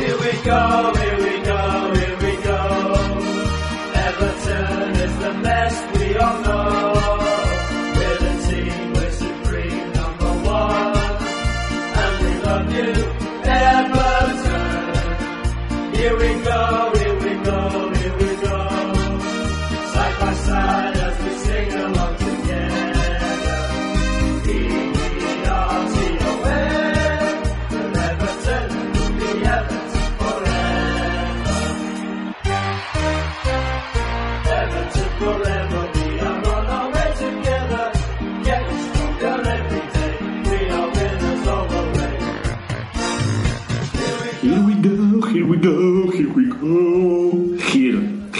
Here we go, here we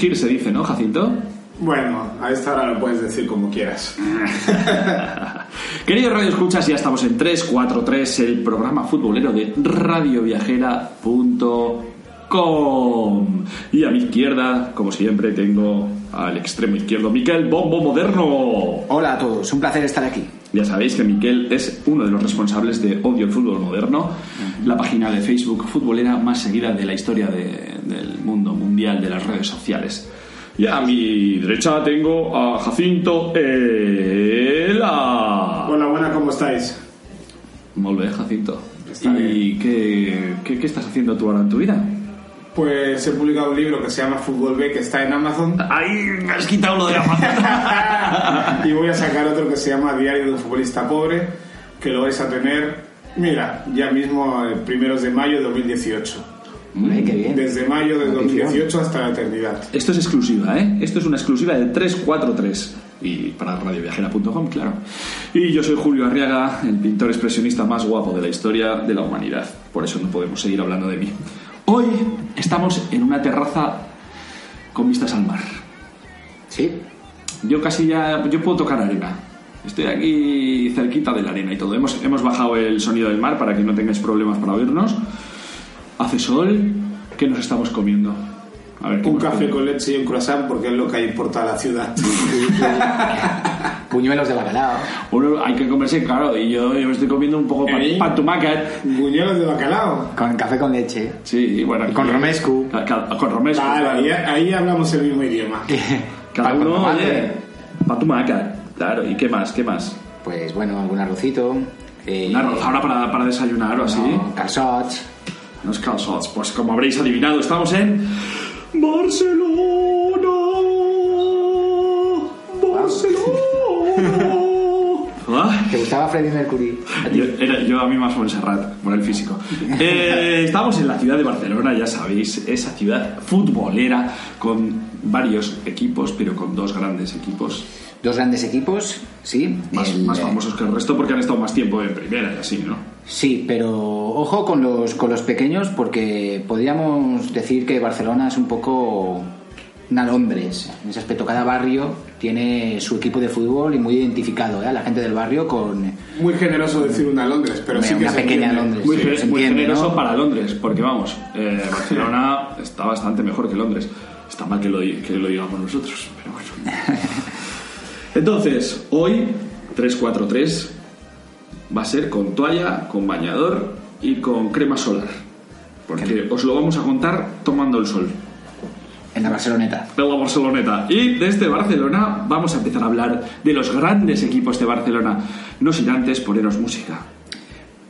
Se dice, ¿no, Jacinto? Bueno, a esta hora lo puedes decir como quieras. Queridos Radio Escuchas, ya estamos en 343, el programa futbolero de radioviajera.com. Y a mi izquierda, como siempre, tengo al extremo izquierdo, Miquel Bombo Moderno. Hola a todos, un placer estar aquí. Ya sabéis que Miquel es uno de los responsables de Odio el Fútbol Moderno, la página de Facebook futbolera más seguida de la historia de- del mundo mundial de las redes sociales. Y a mi derecha tengo a Jacinto Ela. Hola, buena, ¿cómo estáis? Molt bé, Jacinto. Está ¿Y qué, qué, qué estás haciendo tú ahora en tu vida? Pues he publicado un libro que se llama Fútbol B, que está en Amazon. ¡Ay, me has quitado lo de la y voy a sacar otro que se llama Diario de un futbolista pobre, que lo vais a tener, mira, ya mismo eh, primeros de mayo de 2018. Hombre, qué bien. Desde mayo de Notición. 2018 hasta la eternidad. Esto es exclusiva, ¿eh? Esto es una exclusiva de 343. Y para radioviajera.com, claro. Y yo soy Julio Arriaga, el pintor expresionista más guapo de la historia de la humanidad. Por eso no podemos seguir hablando de mí. Hoy estamos en una terraza con vistas al mar. Sí, Yo casi ya... Yo puedo tocar arena. Estoy aquí cerquita de la arena y todo. Hemos, hemos bajado el sonido del mar para que no tengáis problemas para oírnos. Hace sol. ¿Qué nos estamos comiendo? A ver, ¿qué Un café con leche y un croissant porque es lo que importa a la ciudad. puñuelos de bacalao. Bueno, hay que comerse, claro, y yo, yo me estoy comiendo un poco pan, ¿Eh? Buñuelos de bacalao. Con café con leche. Sí, bueno. Y con romescu. Ca- ca- Con romescu. Vale, claro. ahí, ahí hablamos el mismo idioma. Cada uno, oye, pantumaca. Claro, ¿y qué más? ¿Qué más? Pues bueno, algún arrocito. eh, Un arroz ahora para, para desayunar o así. no, calçots. Unos calzots. Pues como habréis adivinado, estamos en. Barcelona. ¿Te gustaba Freddie Mercury? ¿A? Yo, era, yo a mí más Montserrat, por el físico. Eh, estamos en la ciudad de Barcelona, ya sabéis, esa ciudad futbolera con varios equipos, pero con dos grandes equipos Dos grandes equipos, sí. más, El, más eh, famosos que el resto porque han estado más tiempo en primera y así, ¿no? Sí, pero ojo con los, con los pequeños porque podríamos decir que Barcelona es un poco una Londres. En ese aspecto, cada barrio tiene su equipo de fútbol y muy identificado, ¿eh? La gente del barrio con... Muy generoso decir una Londres, pero Una- sí que una se pequeña entiende. Londres. Muy, Sí, ge- se muy entiende, generoso ¿no? para Londres, porque vamos, eh, Barcelona está bastante mejor que Londres. Está mal que lo, que lo digamos nosotros, pero bueno. Entonces, hoy 343 va a ser con toalla, con bañador y con crema solar. Porque os lo vamos a contar tomando el sol. En la Barceloneta. de la Barceloneta. Y desde Barcelona vamos a empezar a hablar de los grandes equipos de Barcelona. No sin antes poneros música.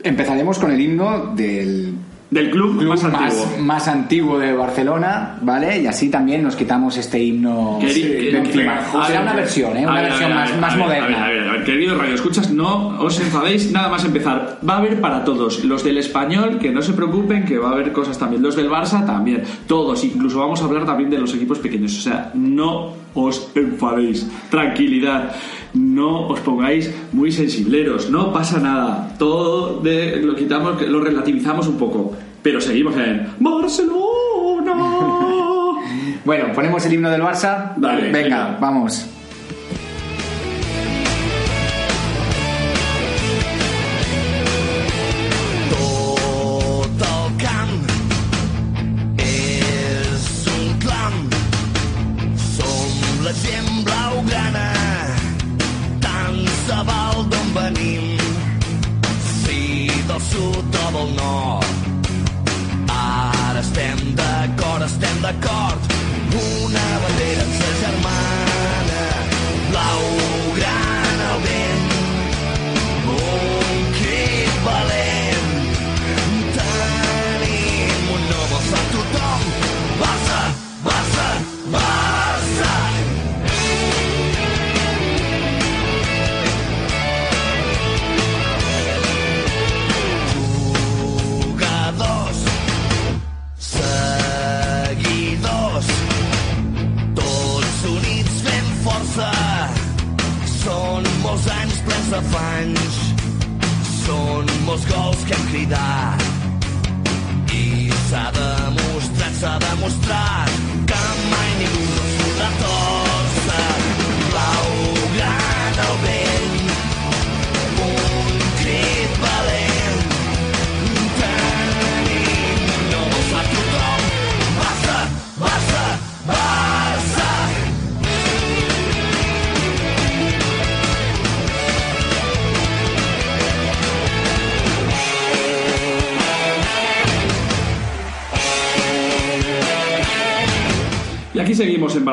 Empezaremos con el himno del Del club, club más más, antiguo. más antiguo de Barcelona, ¿vale? Y así también nos quitamos este himno de encima. Será una versión, ¿eh? Una ver, versión ver, más, ver, más moderna. A ver, a ver, a ver, queridos Radio Escuchas, no os enfadéis nada más empezar. Va a haber para todos. Los del español, que no se preocupen, que va a haber cosas también. Los del Barça también. Todos. Incluso vamos a hablar también de los equipos pequeños. O sea, no os enfadéis. Tranquilidad. No os pongáis muy sensibleros. No pasa nada. Todo de, lo quitamos, lo relativizamos un poco. Pero seguimos en Barcelona. Bueno, ponemos el himno del Barça. Dale, venga, venga. vamos.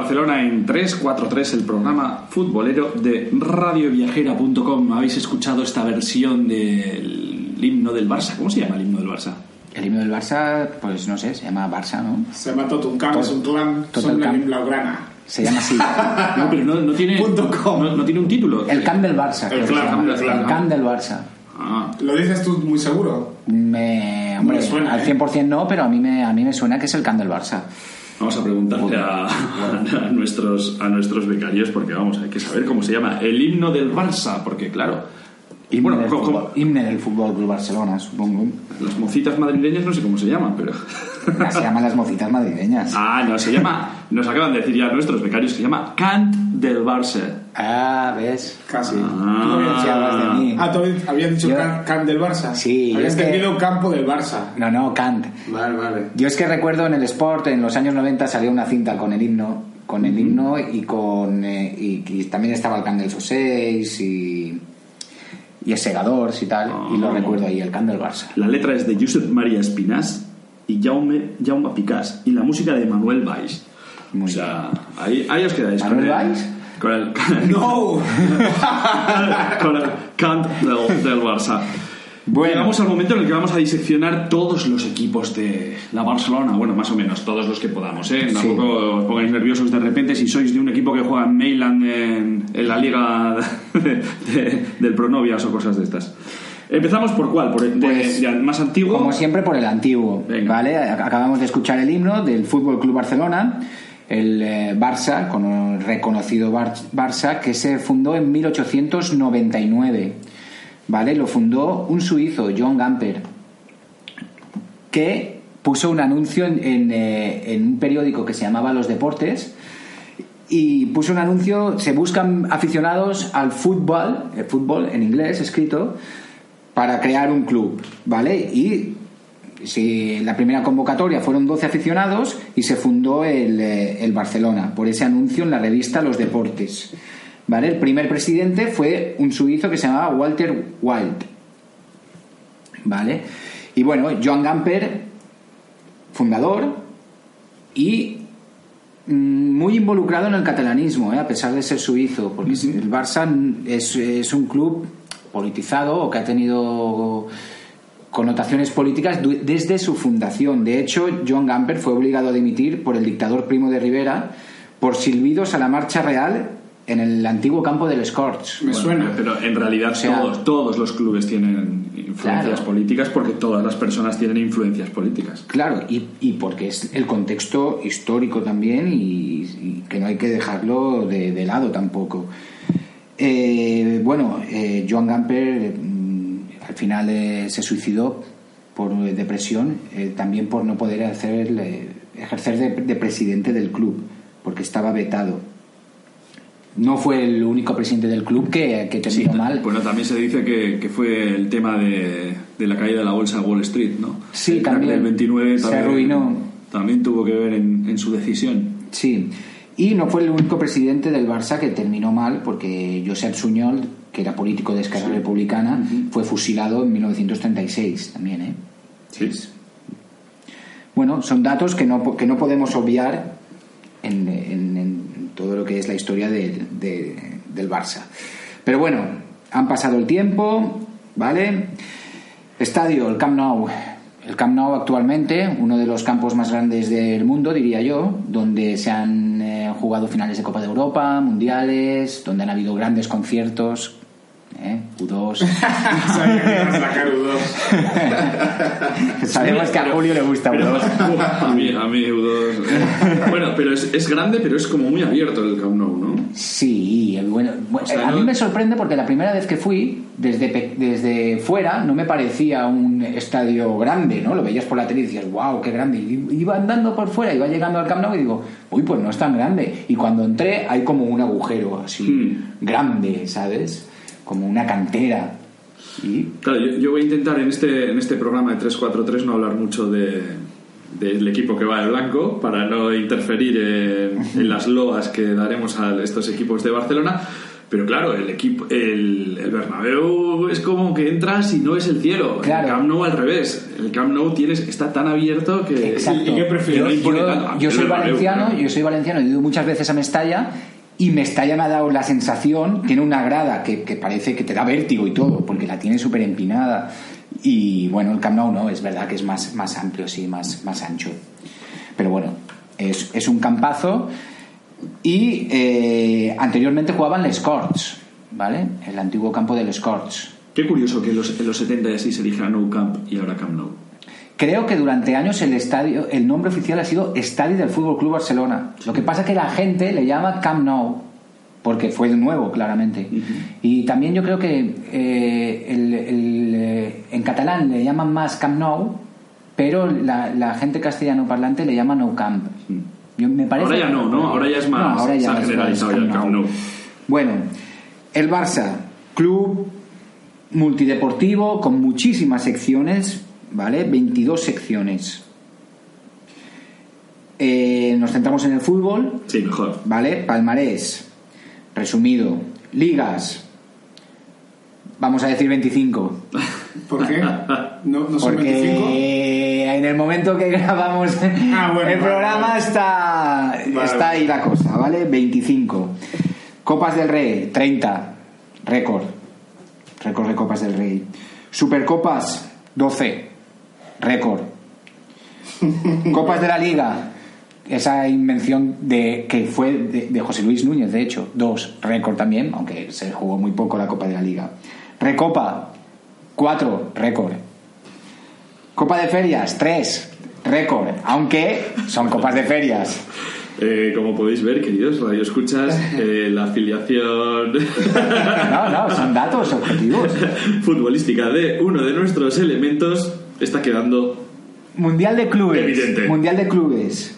Barcelona en 343, el programa futbolero de radioviajera.com. Habéis escuchado esta versión del himno del Barça. ¿Cómo se llama el himno del Barça? El himno del Barça, pues no sé, se llama Barça, ¿no? Se llama Totuncam, es un clan, son el la. Blaugrana. Se llama así. No, pero no, no tiene, Punto com. no, no tiene un título. El Camp del Barça. que clan, el clan. El Camp del Barça. Ah, ¿Lo dices tú muy seguro? Me, hombre, Me suena, al ¿eh? 100% no, pero a mí me, a mí me suena que es el Camp del Barça. Vamos a preguntarle a, a nuestros, a nuestros becarios, porque vamos, hay que saber cómo se llama. El himno del Barça, porque claro. Y Himne bueno, del fútbol, himne del Fútbol Club Barcelona, supongo. las mocitas madrileñas no sé cómo se llaman, pero. Se llaman las mocitas madrileñas. Ah, no, se llama. Nos acaban de decir ya nuestros becarios que se llama Cant del Barça. Ah, ¿ves? Casi. Ah. De mí. Ah, ¿tú habías dicho Yo- can del Barça? Sí, Habías es que- campo del Barça. No, no, Kant. Vale, vale. Yo es que recuerdo en el Sport, en los años 90 salió una cinta con el himno, con el himno y con eh, y, y también estaba el Can del Soseis y y el Segadors y tal, y lo Ah. recuerdo ahí, el Can del Barça. La letra es de Josep María Espinàs y Jaume, Jaume Picàs. Y la música de Manuel Valls. Muy o sea, ahí, ahí os quedáis. ¿Manuel Valls? Con el, ¡No! con el Cant del, del Barça. Bueno. Llegamos al momento en el que vamos a diseccionar todos los equipos de la Barcelona. Bueno, más o menos, todos los que podamos, ¿eh? Tampoco os pongáis nerviosos de repente si sois de un equipo que juega en Mainland en, en la liga de- de- del Pronovias o cosas de estas. Empezamos por cuál, por el de- Pues, más antiguo. Como siempre por el antiguo, Venga. ¿vale? Acabamos de escuchar el himno del Fútbol Club Barcelona, el eh, Barça, con el reconocido Bar- Barça, que se fundó en 1899, ¿vale? Lo fundó un suizo, John Gamper, que puso un anuncio en, en, eh, en un periódico que se llamaba Los Deportes y puso un anuncio, se buscan aficionados al fútbol, el fútbol en inglés escrito, para crear un club, ¿vale? Y si la primera convocatoria fueron 12 aficionados y se fundó el, eh, el Barcelona por ese anuncio en la revista Los Deportes, ¿vale? El primer presidente fue un suizo que se llamaba Walter Wild, ¿vale? Y bueno, Joan Gamper, fundador y mm, muy involucrado en el catalanismo, ¿eh? a pesar de ser suizo, porque el Barça es, es un club politizado o que ha tenido connotaciones políticas desde su fundación. De hecho, John Gamper fue obligado a dimitir por el dictador Primo de Rivera por silbidos a la marcha real en el antiguo campo del Scorch. Me suena. Pero en realidad O sea- todos, todos los clubes tienen influencias Claro. políticas porque todas las personas tienen influencias políticas. Claro, y, y porque es el contexto histórico también y, y que no hay que dejarlo de, de lado tampoco. Eh, bueno, eh, Joan Gamper al final eh, se suicidó por eh, depresión, eh, también por no poder hacer, eh, ejercer de, de presidente del club, porque estaba vetado. No fue el único presidente del club que, que terminó mal. Bueno, también se dice que, que fue el tema de, de la caída de la bolsa de Wall Street, ¿no? Sí, El también. del 29 Se también, arruinó. También tuvo que ver en, en su decisión. Sí, y no fue el único presidente del Barça que terminó mal, porque Josep Suñol, que era político de Esquerra Republicana, fue fusilado en 1936 también. ¿eh? Sí. Bueno, son datos que no, que no podemos obviar en, en- en todo lo que es la historia de- de- del Barça. Pero bueno, han pasado el tiempo, ¿vale? Estadio, el Camp Nou. El Camp Nou actualmente, uno de los campos más grandes del mundo, diría yo, donde se han jugado finales de Copa de Europa, mundiales, donde han habido grandes conciertos. ¿Eh? U2. Sabía que ibas a sacar U2. Sabemos que a Julio le gusta Pero- U2. a mí, a mí U2. eh. Bueno, pero es, es grande, pero es como muy abierto el Camp Nou, ¿no? Sí, bueno, bueno, O sea, a mí no- me sorprende porque la primera vez que fui, desde, desde fuera, no me parecía un estadio grande, ¿no? Lo veías por la tele y decías, wow, qué grande. Y iba andando por fuera, iba llegando al Camp Nou y digo, uy, pues no es tan grande. Y cuando entré hay como un agujero así, Hmm. grande, ¿sabes? Como una cantera. Y Claro, yo, yo voy a intentar en este, en este programa de 343 no hablar mucho de, del equipo que va de blanco para no interferir en, en las loas que daremos a estos equipos de Barcelona. Pero claro, el equipo, el, el Bernabéu es como que entras y no es el cielo. Claro. El Camp Nou al revés. El Camp Nou tienes, está tan abierto que... Exacto. ¿Y qué prefieres? Yo, No impone yo- tanto. yo El soy Bernabéu, valenciano, claro. yo soy valenciano, he ido muchas veces a Mestalla y Mestalla me ha dado la sensación, tiene una grada que, que parece que te da vértigo y todo, porque la tiene súper empinada. Y bueno, el Camp Nou no, es verdad que es más, más amplio, sí, más, más ancho. Pero bueno, es, es un campazo y eh, anteriormente jugaban Les Corts, ¿vale? El antiguo campo de Les Corts. Qué curioso que en los, en los 70 y así se dijera Nou Camp y ahora Camp Nou. Creo que durante años el estadio, el nombre oficial ha sido Estadio del Fútbol Club Barcelona. Lo que pasa es que la gente le llama Camp Nou porque fue de nuevo, claramente. Y también yo creo que eh, el- el, eh, en catalán le llaman más Camp Nou, pero la, la gente castellano parlante le llama No Camp. Yo, me parece Ahora ya no, ¿no? Ahora ya es más- se ha es generalizado ya el Camp Nou. Bueno, el Barça, club multideportivo con muchísimas secciones, ¿vale? 22 secciones. Eh, nos centramos en el fútbol, Sí, mejor. ¿vale? Palmarés, resumido, ligas, vamos a decir 25. ¿Por qué? ¿No, no son 25? Porque en el momento que grabamos Ah, bueno, el vale, programa vale. está, Vale. está ahí la cosa, ¿vale? 25. Copas del Rey, 30. Récord. Récord de Copas del Rey. Supercopas, 12. Récord. Copas de la Liga. Esa invención de que fue de, de José Luis Núñez, de hecho, dos récord también, aunque se jugó muy poco la Copa de la Liga. Recopa, cuatro, récord. Copa de ferias, tres, récord, aunque son copas de ferias. Eh, como podéis ver, queridos radioescuchas, eh, la afiliación No, no, son datos objetivos. futbolística de uno de nuestros elementos está quedando Mundial de clubes. Evidente. Mundial de clubes.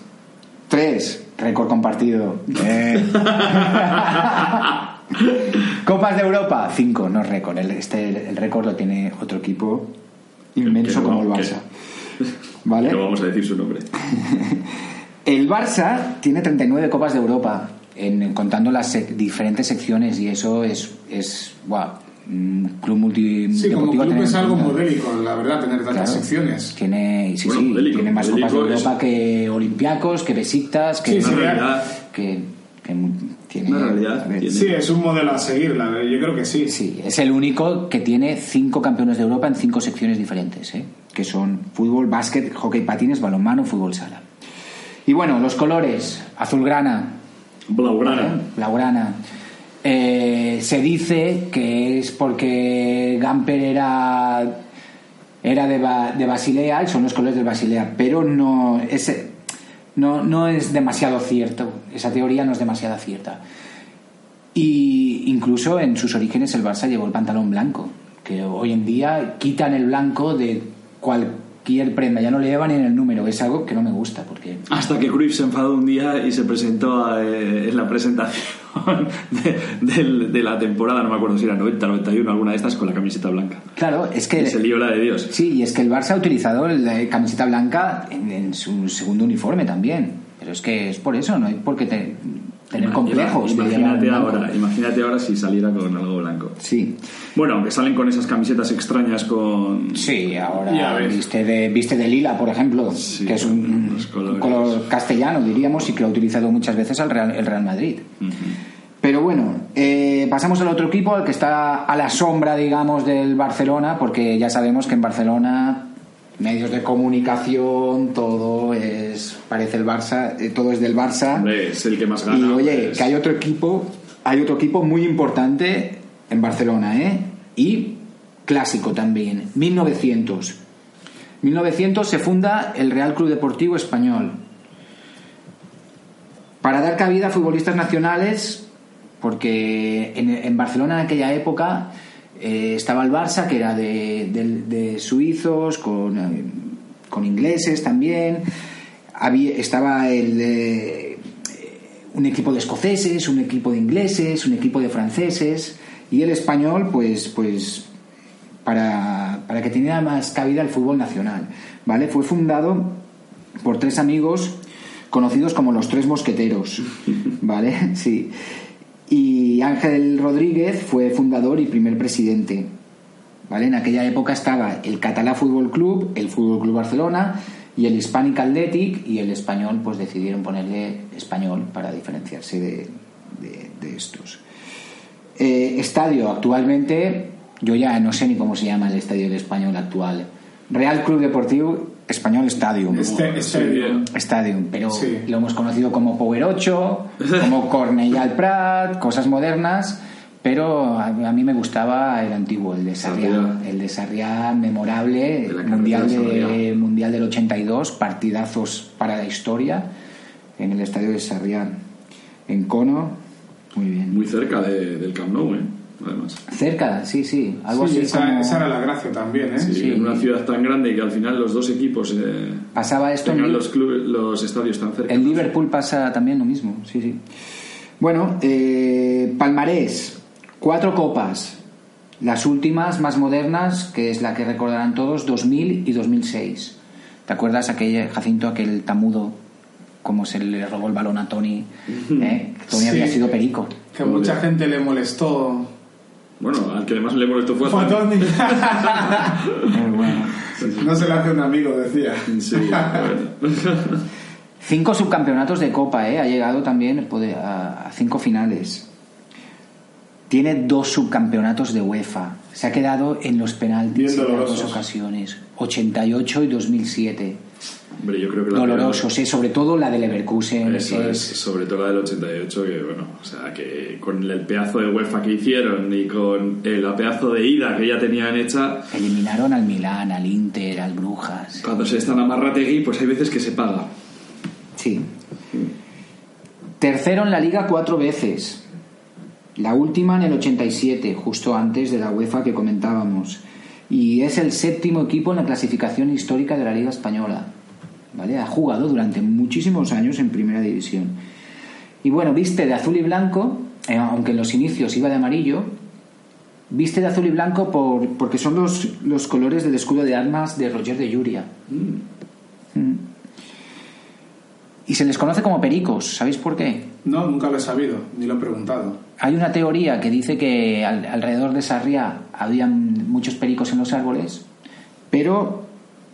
Tres. Récord compartido. Eh. Copas de Europa. Cinco, no récord. El, este, el récord lo tiene otro equipo inmenso no, como el que- Barça. ¿Vale? No vamos a decir su nombre. El Barça tiene 39 Copas de Europa, en, contando las sec- diferentes secciones, y eso es, es wow, club multi Sí, como club es algo modélico, la verdad, tener tantas Claro. secciones. Tiene, sí, Bueno, sí, modélico, tiene más Copas de es- Europa que Olympiacos, que Besiktas, que, Sí, sí, Una realidad. que, que tiene... Una realidad a ver, tiene. Sí, es un modelo a seguir, la verdad, yo creo que sí. Sí, es el único que tiene cinco campeones de Europa en cinco secciones diferentes, ¿eh? que son fútbol, básquet, hockey patines, balonmano, fútbol sala. Y bueno, los colores, azulgrana, Blaugrana. Blaugrana. Eh, se dice que es porque Gamper era era de, de Basilea y son los colores de Basilea, pero no es, no, no es demasiado cierto. Esa teoría no es demasiado cierta. Y incluso en sus orígenes el Barça llevó el pantalón blanco, que hoy en día quitan el blanco de cualquier prenda, ya no le llevan ni en el número, es algo que no me gusta porque Hasta que Cruyff se enfadó un día y se presentó a, eh, en la presentación de, la temporada, no me acuerdo si era 90, 91, alguna de estas, con la camiseta blanca. claro, es que Y se lió la de Dios. Sí, y es que el Barça ha utilizado la camiseta blanca en, en su segundo uniforme también. Pero es que es por eso, no hay por qué te- tener complejos. Imagínate ahora, imagínate ahora si saliera con algo blanco. Sí, Bueno, aunque salen con esas camisetas extrañas con... sí, ahora viste de, viste de lila, por ejemplo, Sí, que es un color castellano, diríamos, y que lo ha utilizado muchas veces el Real, el Real Madrid. Pero bueno, eh, pasamos al otro equipo, al que está a la sombra, digamos, del Barcelona, porque ya sabemos que en Barcelona medios de comunicación, todo es parece el Barça, eh, todo es del Barça. Es el que más gana. y oye, que hay otro equipo, hay otro equipo muy importante en Barcelona, ¿eh? Y clásico también, 1900. 1900 se funda el Real Club Deportivo Español. Para dar cabida a futbolistas nacionales, porque en, en Barcelona en aquella época eh, estaba el Barça, que era de, de- suizos, con, eh, con ingleses también. Había, estaba el, eh, un equipo de escoceses, un equipo de ingleses, un equipo de franceses. Y el español, pues, pues para, para que tuviera más cabida el fútbol nacional. ¿vale? Fue fundado por tres amigos conocidos como los tres mosqueteros. ¿Vale? Sí. Y Ángel Rodríguez fue fundador y primer presidente. ¿Vale? En aquella época estaba el Catalá Fútbol Club, el Fútbol Club Barcelona y el Hispanic Athletic y el español pues decidieron ponerle español para diferenciarse de, de- estos. Eh, estadio actualmente, yo ya no sé ni cómo se llama el estadio del español actual. Real Club Deportivo Español Stadium. Este, este Sí, bien. Stadium, pero Sí. lo hemos conocido como Power 8, como Cornellà al Prat, cosas modernas, pero a, a mí me gustaba el antiguo, el de Sarriá, Sarriá. el de Sarriá memorable, De mundial, de, mundial del 82, partidazos para la historia en el estadio de Sarriá, en Cono, muy bien. Muy cerca de- del Camp Nou, ¿eh? Además. Cerca, sí, sí, algo Sí, así esa, como... esa era la gracia también, ¿eh? Sí, Sí. en una ciudad tan grande que al final los dos equipos eh, Pasaba esto en los, clubes, los estadios tan cerca. En Liverpool pasa también lo mismo, sí, sí. Bueno, eh, palmarés, cuatro copas. Las últimas más modernas, que es la que recordarán todos, 2000 y 2006. ¿Te acuerdas aquel Jacinto, aquel tamudo, como se le robó el balón a Tony? ¿eh? Tony Sí. había sido perico. Que mucha gente le molestó. Bueno, al que más le molestó fue a Tony. Bueno. no se le hace un amigo, decía. Sí, bueno. Cinco subcampeonatos de Copa, ¿eh? ha llegado también a, cinco finales. Tiene dos subcampeonatos de UEFA. Se ha quedado en los penaltis Bien en las dos ocasiones. 88 y 2007. Hombre, yo creo que la Dolorosos, ¿eh? sobre todo la del Leverkusen. Eso es, sobre todo la del 88, que bueno, o sea, que con el pedazo de UEFA que hicieron y con el pedazo de ida que ya tenían hecha, Eliminaron al Milán, al Inter, al Brujas. cuando se están amarrategui, pues hay veces que se paga. Sí. Tercero en la liga cuatro veces. La última en el 87, justo antes de la UEFA que comentábamos. Y es el séptimo equipo en la clasificación histórica de la Liga Española. ¿Vale? Ha jugado durante muchísimos años en Primera División. Y bueno, viste de azul y blanco, eh, aunque en los inicios iba de amarillo, viste de azul y blanco por, porque son los, los colores del escudo de armas de Roger de Yuria. Mm. Y se les conoce como pericos, ¿sabéis por qué? No, nunca lo he sabido, ni lo he preguntado. Hay una teoría que dice que al- alrededor de Sarriá habían muchos pericos en los árboles, pero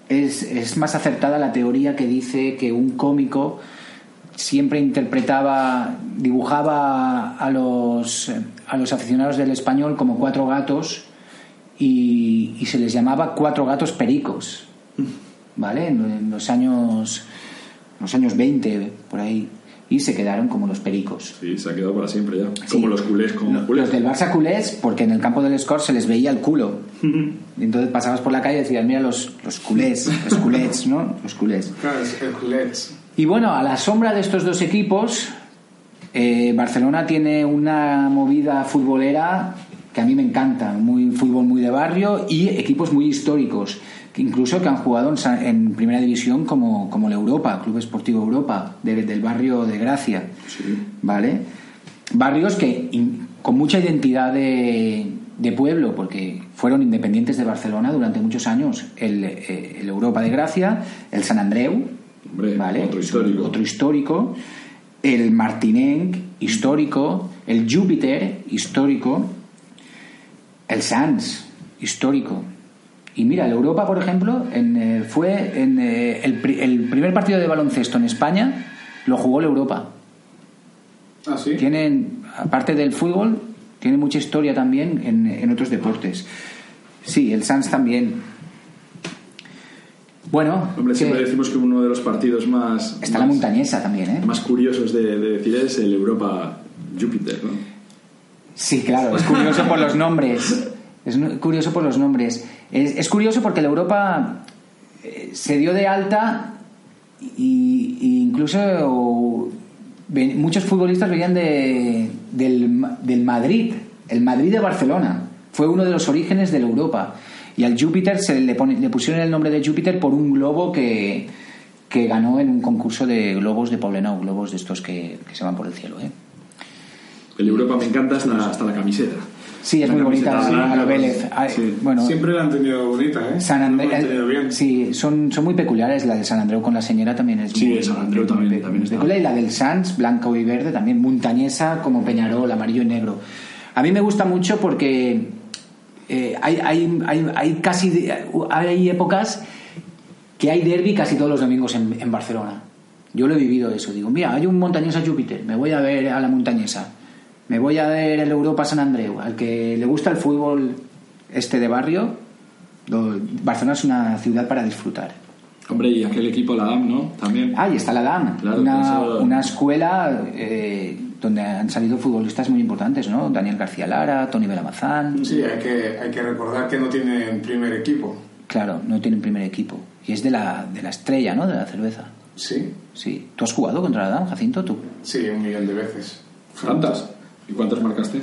es, es más acertada la teoría que dice que un cómico siempre interpretaba, dibujaba a los, a los aficionados del español como cuatro gatos y, se les llamaba cuatro gatos pericos, ¿vale? En, en los años, los años 20, por ahí, y se quedaron como los pericos. Sí, se ha quedado para siempre ya. Sí. Como los culés, como Los culés. del Barça culés, porque en el campo del Score se les veía el culo. Y entonces pasabas por la calle y decías, mira los, los culés, los culets, ¿no? Los culés. Y bueno, a la sombra de estos dos equipos, eh, Barcelona tiene una movida futbolera que a mí me encanta, muy fútbol muy de barrio y equipos muy históricos, que incluso que han jugado en, primera división como, como la Europa, Club Esportivo Europa, de- del barrio de Gracia. ¿Vale? Barrios que in- con mucha identidad de, de pueblo, porque fueron independientes de Barcelona durante muchos años. El, eh, el Europa de Gracia, el San Andreu, Hombre, ¿vale? otro histórico. Otro histórico. El Martinenc, histórico. El Júpiter, histórico. El Sans, histórico. Y mira, el Europa, por ejemplo, en, eh, fue en, eh, el, pri- el primer partido de baloncesto en España, lo jugó el Europa. Ah, sí. Tienen, aparte del fútbol, tiene mucha historia también en, en otros deportes. Sí, el Sans también. Bueno, Hombre, siempre decimos que uno de los partidos más, está la montañesa también, ¿eh? más curiosos de, de decir es el Europa Júpiter, ¿no? Sí, claro, es curioso por los nombres. Es curioso por los nombres. Es, curioso porque la Europa eh, se dio de alta y, incluso muchos futbolistas venían de, del, del Madrid, el Madrid de Barcelona. Fue uno de los orígenes de la Europa. Y al Júpiter se le, pone- le pusieron el nombre de Júpiter por un globo que, que ganó en un concurso de globos de Poblenou, globos de estos que, se van por el cielo. ¿eh? El Europa me encanta hasta la camiseta. Sí, es La muy bonita, sí, blanca, a lo Vélez. Sí. Bueno, Siempre la han tenido bonita, ¿eh? San La Andreu, han tenido bien. sí, son, son muy peculiares. La de San Andreu con la señora también es Sí, muy, de San Andreu también- muy también está. peculiar. Y la del Sans, blanco y verde, también montañesa como Peñarol, amarillo y negro. A mí me gusta mucho porque eh, hay, hay, hay, hay casi hay épocas que hay derby casi todos los domingos en, en Barcelona. Yo lo he vivido eso. Digo, mira, hay un montañesa Júpiter, me voy a ver a la montañesa. Me voy a ver el Europa San Andreu. Al que le gusta el fútbol este de barrio, lo- Barcelona es una ciudad para disfrutar. Hombre, y aquel equipo, la DAM, ¿no? También. Ah, y está la DAM, Claro, una, eso- una escuela eh, donde han salido futbolistas muy importantes, ¿no? Daniel García Lara, Tony Belamazán. Sí, hay que, hay que recordar que no tienen primer equipo. Claro, no tienen primer equipo. Y es de la, de la estrella, ¿no? De la cerveza. Sí, Sí. ¿Tú has jugado contra la DAM, Jacinto? ¿Tú? sí, un millón de veces. ¿Tantas? ¿Y cuántas marcaste?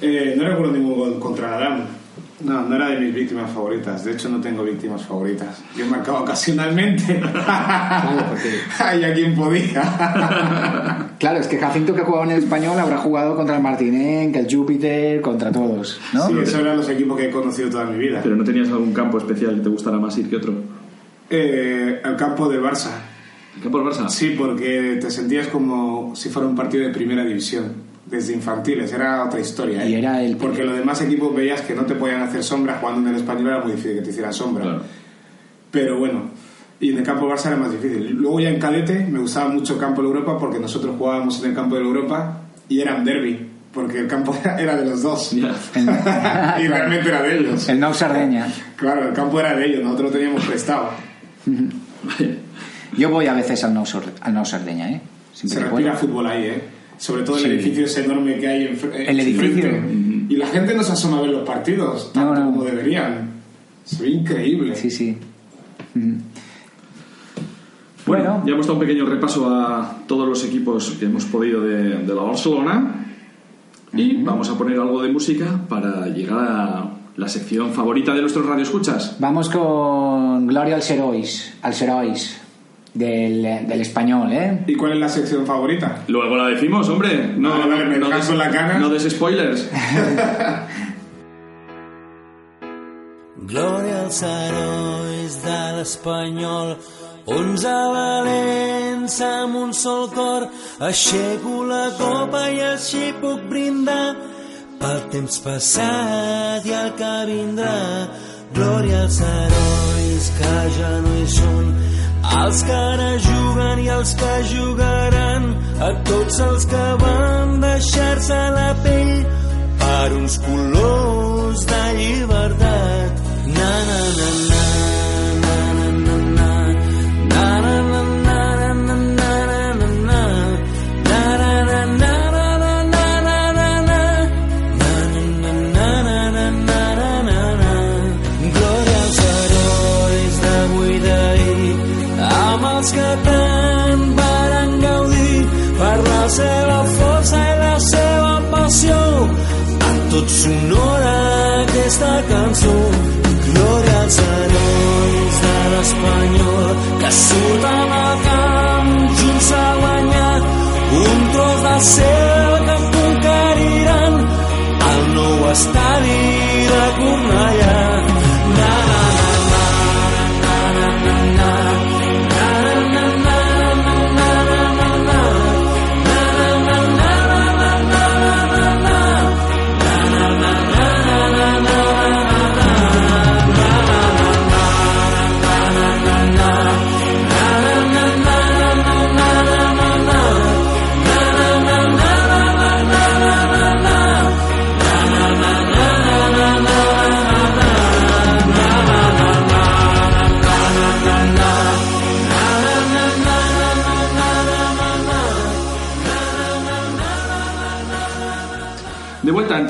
Eh, no recuerdo ningún gol contra Adam. No, no era de mis víctimas favoritas. De hecho, no tengo víctimas favoritas. Yo he marcado ocasionalmente. Ay, a quien podía. Claro, es que Jacinto que ha jugado en el español habrá jugado contra el Martinenc, el Júpiter, contra todos, ¿no? Sí, esos eran los equipos que he conocido toda mi vida. Pero no tenías algún campo especial que te gustara más ir que otro. Eh, el campo del Barça. ¿El campo del Barça? Sí, porque te sentías como si fuera un partido de primera división. Desde infantiles, era otra historia. ¿eh? Y era el- Porque los demás equipos veías que no te podían hacer sombra jugando en el español, era muy difícil que te hicieran sombra. Claro. Pero bueno, y en el campo Barça era más difícil. Luego ya en cadete me gustaba mucho el campo de Europa porque nosotros jugábamos en el campo de Europa y era un derby, porque el campo era, de los dos. Y realmente era de ellos. El Nou Sardeña. Claro, el campo era de ellos, nosotros lo teníamos prestado. Yo voy a veces al Nou, Sor- al Nou Sardeña, ¿eh? Siempre Se respira puedo. fútbol ahí, ¿eh? Sobre todo el Sí. edificio ese enorme que hay eh, El edificio. enfrente. Y la gente no se asoma a ver los partidos tanto No, no. como deberían. Se ve increíble. Sí, sí. Bueno, Bueno. ya hemos dado un pequeño repaso a todos los equipos que hemos podido de, de la Barcelona. Y vamos a poner algo de música para llegar a la sección favorita de nuestros radioescuchas. Vamos con Gloria al Serois, al Serois del, del español, ¿eh? ¿Y cuál es la sección favorita? Luego la decimos, hombre. No, Vale, vale, me no, des, la cara. no des spoilers. Glòria als herois de l'Espanyol, onze valents amb un sol cor. Aixeco la copa i així puc brindar pel temps passat i el que vindrà. Glòria als herois que ja no hi són, els que ara juguen i els que jugaran, a tots els que van deixar-se la pell per uns colors de llibertat. Na, na, na, na, say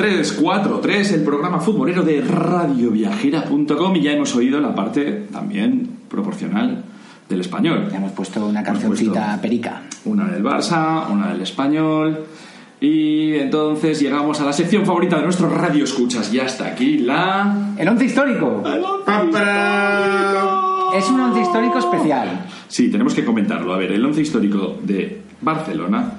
343, el programa futbolero de radioviajera.com y ya hemos oído la parte también proporcional del español. Ya hemos puesto una cancioncita puesto perica. Una del Barça, una del español. Y entonces llegamos a la sección favorita de nuestros radio escuchas. Ya está aquí la. El once histórico. El once histórico. Es un once histórico especial. Sí, tenemos que comentarlo. A ver, el once histórico de Barcelona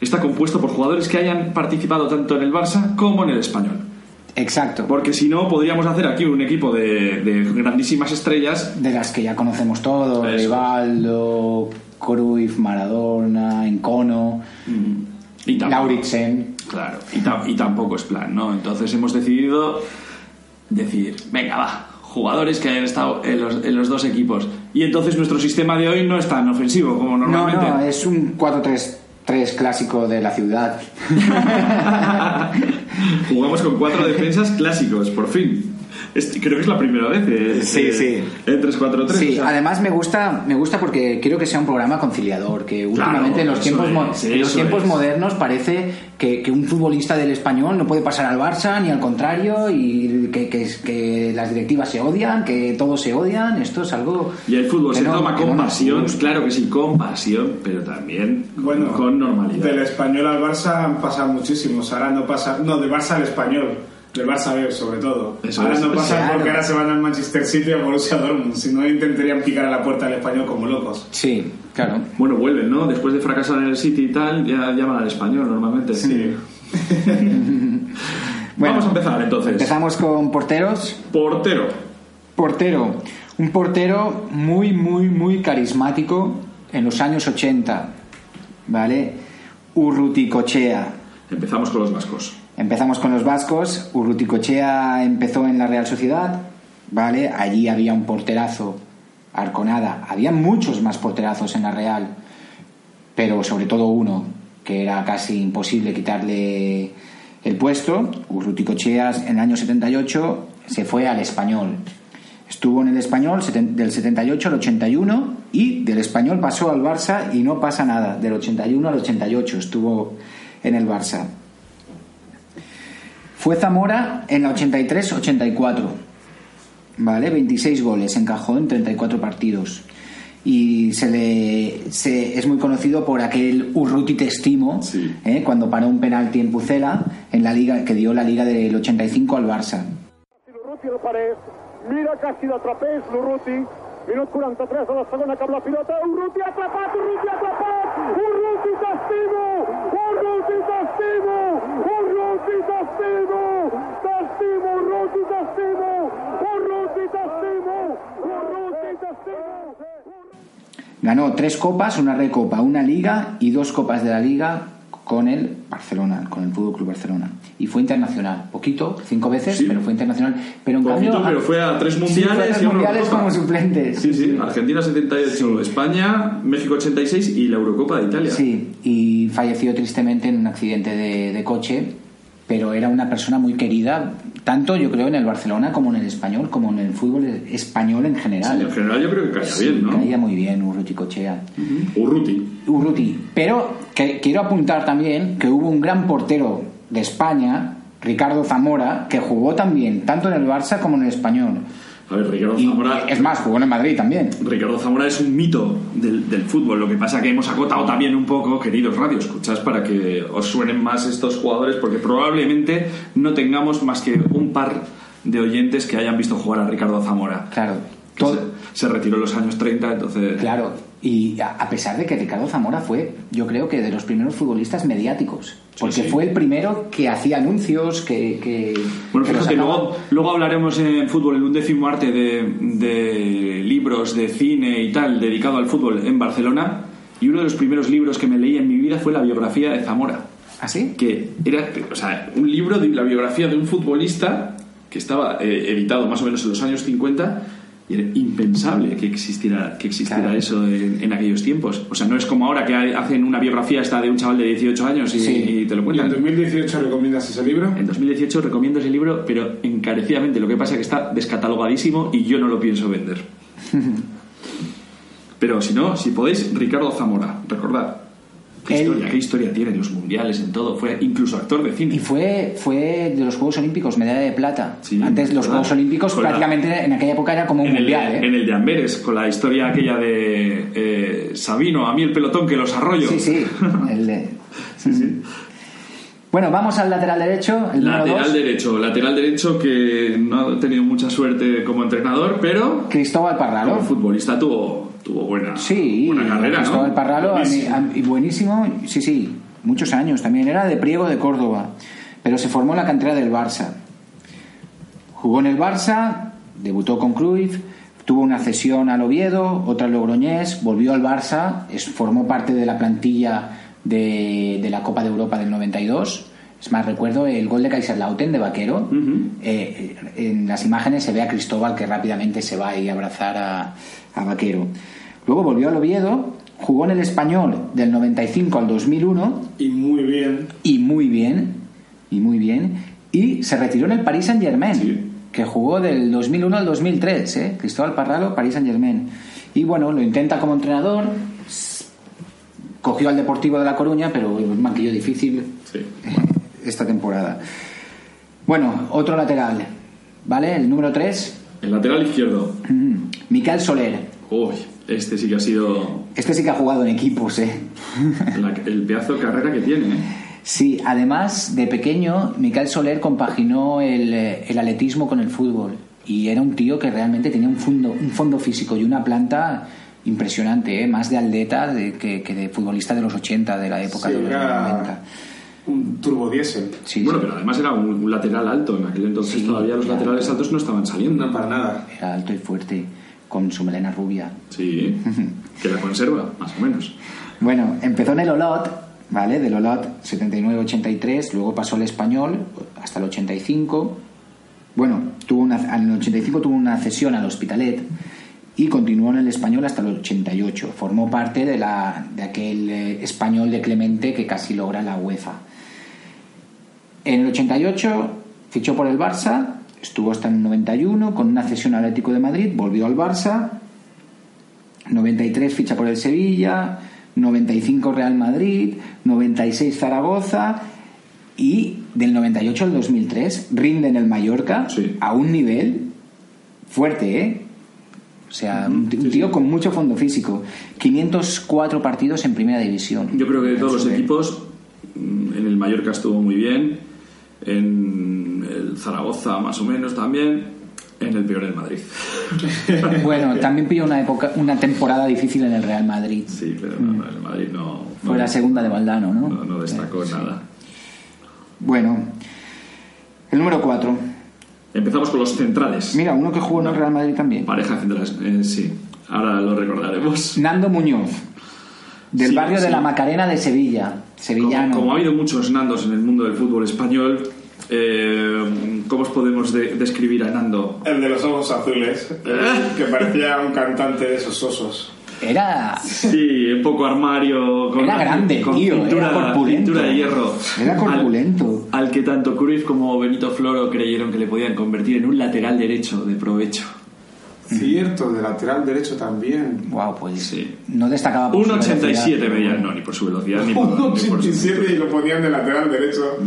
está compuesto por jugadores que hayan participado tanto en el Barça como en el español. Exacto. Porque si no, podríamos hacer aquí un equipo de, de grandísimas estrellas. De las que ya conocemos todos. Eso. Rivaldo, Cruyff, Maradona, Encono, tampoco- Lauritsen. Claro, y, ta- y tampoco es plan, ¿no? Entonces hemos decidido decir, venga, va, jugadores que hayan estado en los, en los dos equipos. Y entonces nuestro sistema de hoy no es tan ofensivo como No, normalmente. no, es un 4-3-3 clásico de la ciudad. Jugamos con cuatro defensas clásicos, por fin. Este- creo que es la primera vez eh, Sí, eh, sí. en 3-4-3. Sí, o sea, además me gusta, me gusta porque quiero que sea un programa conciliador, que últimamente en los tiempos, mo- es, en los tiempos es. modernos parece que, que un futbolista del español no puede pasar al Barça ni al contrario y que, que, que las directivas se odian, que todos se odian, esto es algo... Y el fútbol se no- toma con no pasión, claro que sí, con pasión, pero también Bueno, con normalidad. Del español al Barça han pasado muchísimos. Ahora no pasa. No, del Barça al español. Del Barça B, sobre todo. Eso ahora es. no pasa Claro. porque ahora se van al Manchester City o Borussia Dortmund. Si no, intentarían picar a la puerta al español como locos. Sí, claro. Bueno, vuelven, ¿no? Después de fracasar en el City y tal, ya llaman al español normalmente. Sí. Bueno, Vamos a empezar entonces. Empezamos con porteros. Portero. Portero. Un portero muy, muy, muy carismático en los años 80. ¿Vale? Urruticochea. Empezamos con los vascos. Empezamos con los vascos. Urruticochea empezó en la Real Sociedad. ¿Vale? Allí había un porterazo. Arconada. Había muchos más porterazos en la Real. Pero sobre todo uno, que era casi imposible quitarle el puesto. Urruticochea en el año 78 se fue al español. Estuvo en el español del 78 al 81 y del español pasó al Barça y no pasa nada. Del 81 al 88 estuvo en el Barça. Fue Zamora en la 83-84. ¿Vale? 26 goles, encajó en 34 partidos. Y se le se- es muy conocido por aquel Urruti Testimo, Sí. ¿eh? cuando paró un penalti en Pucela, en la liga que dio la liga del 85 al Barça. L'Urruti lo faré. Mira que si l'atrapés l'Urruti. Minut 43 de la segona cap la pilota. Urruti atrapat, Urruti atrapat! Urruti t'estimo! Urruti t'estimo! Urruti t'estimo! T'estimo, Urruti t'estimo! Urruti t'estimo! Urruti t'estimo! Ganó tres copas, una recopa, una liga y dos copas de la liga con el Barcelona, con el Fútbol Club Barcelona. Y fue internacional, poquito, cinco veces, Sí. pero fue internacional. Pero en Poquito, cambio, pero fue a tres Sí, mundiales fue a tres y mundiales como suplente. Sí, sí, Argentina 78, España, México 86 y la Eurocopa de Italia. Sí, y falleció tristemente en un accidente de, de coche, pero era una persona muy querida, tanto yo creo en el Barcelona como en el español, como en el fútbol español en general. Sí, en general yo creo que caía bien, ¿no? Caía muy bien Urruti Cochea. Urruti. Urruti. Pero que, quiero apuntar también que hubo un gran portero de España, Ricardo Zamora, que jugó también tanto en el Barça como en el español. A ver, Ricardo Y, Zamora. es más, jugó en Madrid también. Ricardo Zamora es un mito del, del fútbol. Lo que pasa que hemos acotado también un poco, queridos radio escuchas, para que os suenen más estos jugadores, porque probablemente no tengamos más que un par de oyentes que hayan visto jugar a Ricardo Zamora. Claro. Todo- se, se retiró en los años 30, entonces. Claro, y a pesar de que Ricardo Zamora fue, yo creo que de los primeros futbolistas mediáticos, porque sí. fue el primero que hacía anuncios, que... que Bueno, que fíjate, luego, luego hablaremos en fútbol, en un décimo arte de, de libros de cine y tal, dedicado al fútbol en Barcelona. Y uno de los primeros libros que me leí en mi vida fue la biografía de Zamora. ¿Ah, sí? que era o sea, un libro de la biografía de un futbolista que estaba eh, editado más o menos en los años 50 y era impensable que existiera, que existiera Claro. eso en, en aquellos tiempos. O sea, no es como ahora que hay- hacen una biografía esta de un chaval de 18 años y, Sí. y te lo ¿Y en cuentan. 2018 recomiendas ese libro? En 2018 recomiendo ese libro, pero encarecidamente. Lo que pasa es que está descatalogadísimo y yo no lo pienso vender. Pero si no, si podéis, Ricardo Zamora, recordad. Qué historia, qué historia tiene en los mundiales, en todo. Fue incluso actor de cine. Y fue, fue de los Juegos Olímpicos, medalla de plata. Sí, Antes los. Juegos Olímpicos Con la- prácticamente en aquella época era como un en el, mundial, ¿eh? en el de Amberes, con la historia aquella de eh, Sabino, a mí el pelotón que los arroyo. Sí, sí. el de- Bueno, vamos al lateral derecho, el Lateral dos. derecho, lateral derecho que no ha tenido mucha suerte como entrenador, pero Cristóbal Parralo. como futbolista tuvo, tuvo buena, Sí, buena. Parralo, a mí- Buenísimo. a- y buenísimo, sí, sí, muchos años también. Era de Priego de Córdoba, pero se formó en la cantera del Barça. Jugó en el Barça, debutó con Cruyff, tuvo una cesión al Oviedo, otra al Logroñés, volvió al Barça, es- formó parte de la plantilla de, de la Copa de Europa del 92. Es más, recuerdo el gol de Kaiserlauten de Vaquero. Eh, en las imágenes se ve a Cristóbal que rápidamente se va a abrazar a, a Vaquero. Luego volvió al Oviedo, jugó en el Español del 95 al 2001 Y muy bien. y muy bien, y muy bien, y se retiró en el Paris Saint Germain, Sí. que jugó del 2001 al 2003, ¿eh? Cristóbal Parralo, Paris Saint Germain. Y bueno, lo intenta como entrenador, cogió al Deportivo de La Coruña, pero un banquillo difícil Sí. esta temporada. Bueno, otro lateral, ¿vale? El número 3, El lateral izquierdo. Miquel Soler. Uy, este sí que ha sido Este sí que ha jugado en equipos, ¿eh? la- el pedazo de carrera que tiene. ¿eh? Sí, además de pequeño, Miquel Soler compaginó el, eh, el atletismo con el fútbol y era un tío que realmente tenía un fondo, un fondo físico y una planta impresionante, ¿eh? más de atleta de- que, que de futbolista de los 80, de la época Sí, de los era 90. un turbodiesel. Sí, bueno, sí, pero además era un, un lateral alto. En aquel entonces Sí, todavía los era laterales alto. altos no estaban saliendo. No, para nada. era alto y fuerte, con su melena rubia. Sí, que la conserva, más o menos. Bueno, empezó en el Olot, ¿vale? Del Olot 79-83, luego pasó al Español hasta el 85. Bueno, tuvo una, en el 85 tuvo una cesión al Hospitalet y continuó en el Español hasta el 88. Formó parte de, la, de aquel eh, Español de Clemente que casi logra la UEFA. En el 88 fichó por el Barça, estuvo hasta el 91 con una cesión al Atlético de Madrid, volvió al Barça 93 ficha por el Sevilla, 95 Real Madrid, 96 Zaragoza y del 98 al 2003 rinde en el Mallorca Sí. a un nivel fuerte, ¿eh? O sea, un, t- un tío con mucho fondo físico. 504 partidos en primera división. Yo creo que de todos los equipos, mm, en el Mallorca estuvo muy bien, en Zaragoza más o menos también, en el peor el Madrid. Bueno, también pilló una época, una temporada difícil en el Real Madrid. Sí, pero no, no, el Madrid no, Fue no, la segunda de Valdano, ¿no? no, no destacó Sí. nada. Bueno, el número 4. Empezamos con los centrales. Mira, uno que jugó en el Real Madrid también. Pareja de centrales, eh, sí. Ahora lo recordaremos. Nando Muñoz, del Sí, barrio de la Macarena de Sevilla, sevillano. Como, como ha habido muchos Nandos en el mundo del fútbol español, eh, ¿cómo os podemos de- describir a Nando? El de los ojos azules, eh, que parecía un cantante de esos osos. Era, Sí, un poco armario. Con, Era grande, con tío, cintura, era corpulento. cintura de hierro. Era corpulento. Al, al que tanto Cruyff como Benito Floro creyeron que le podían convertir en un lateral derecho de provecho. Cierto, de lateral derecho también. wow, pues Sí. no destacaba por Un su 87 velocidad. medía, no, ni por su velocidad ni por, Un ni por su- 87 y lo ponían de lateral derecho.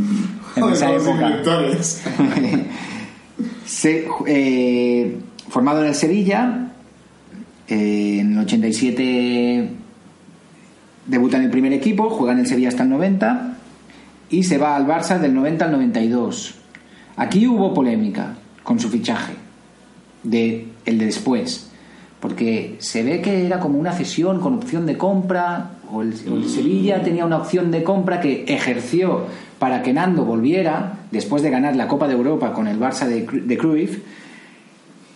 En esa época. Se- eh, formado en el Sevilla, eh, en el 87 debuta en el primer equipo, juega en el Sevilla hasta el 90 y se va al Barça del 90 al 92. Aquí hubo polémica con su fichaje, de el de después, porque se ve que era como una cesión con opción de compra, o el, o el Sevilla tenía una opción de compra que ejerció para que Nando volviera después de ganar la Copa de Europa con el Barça de, de Cruyff.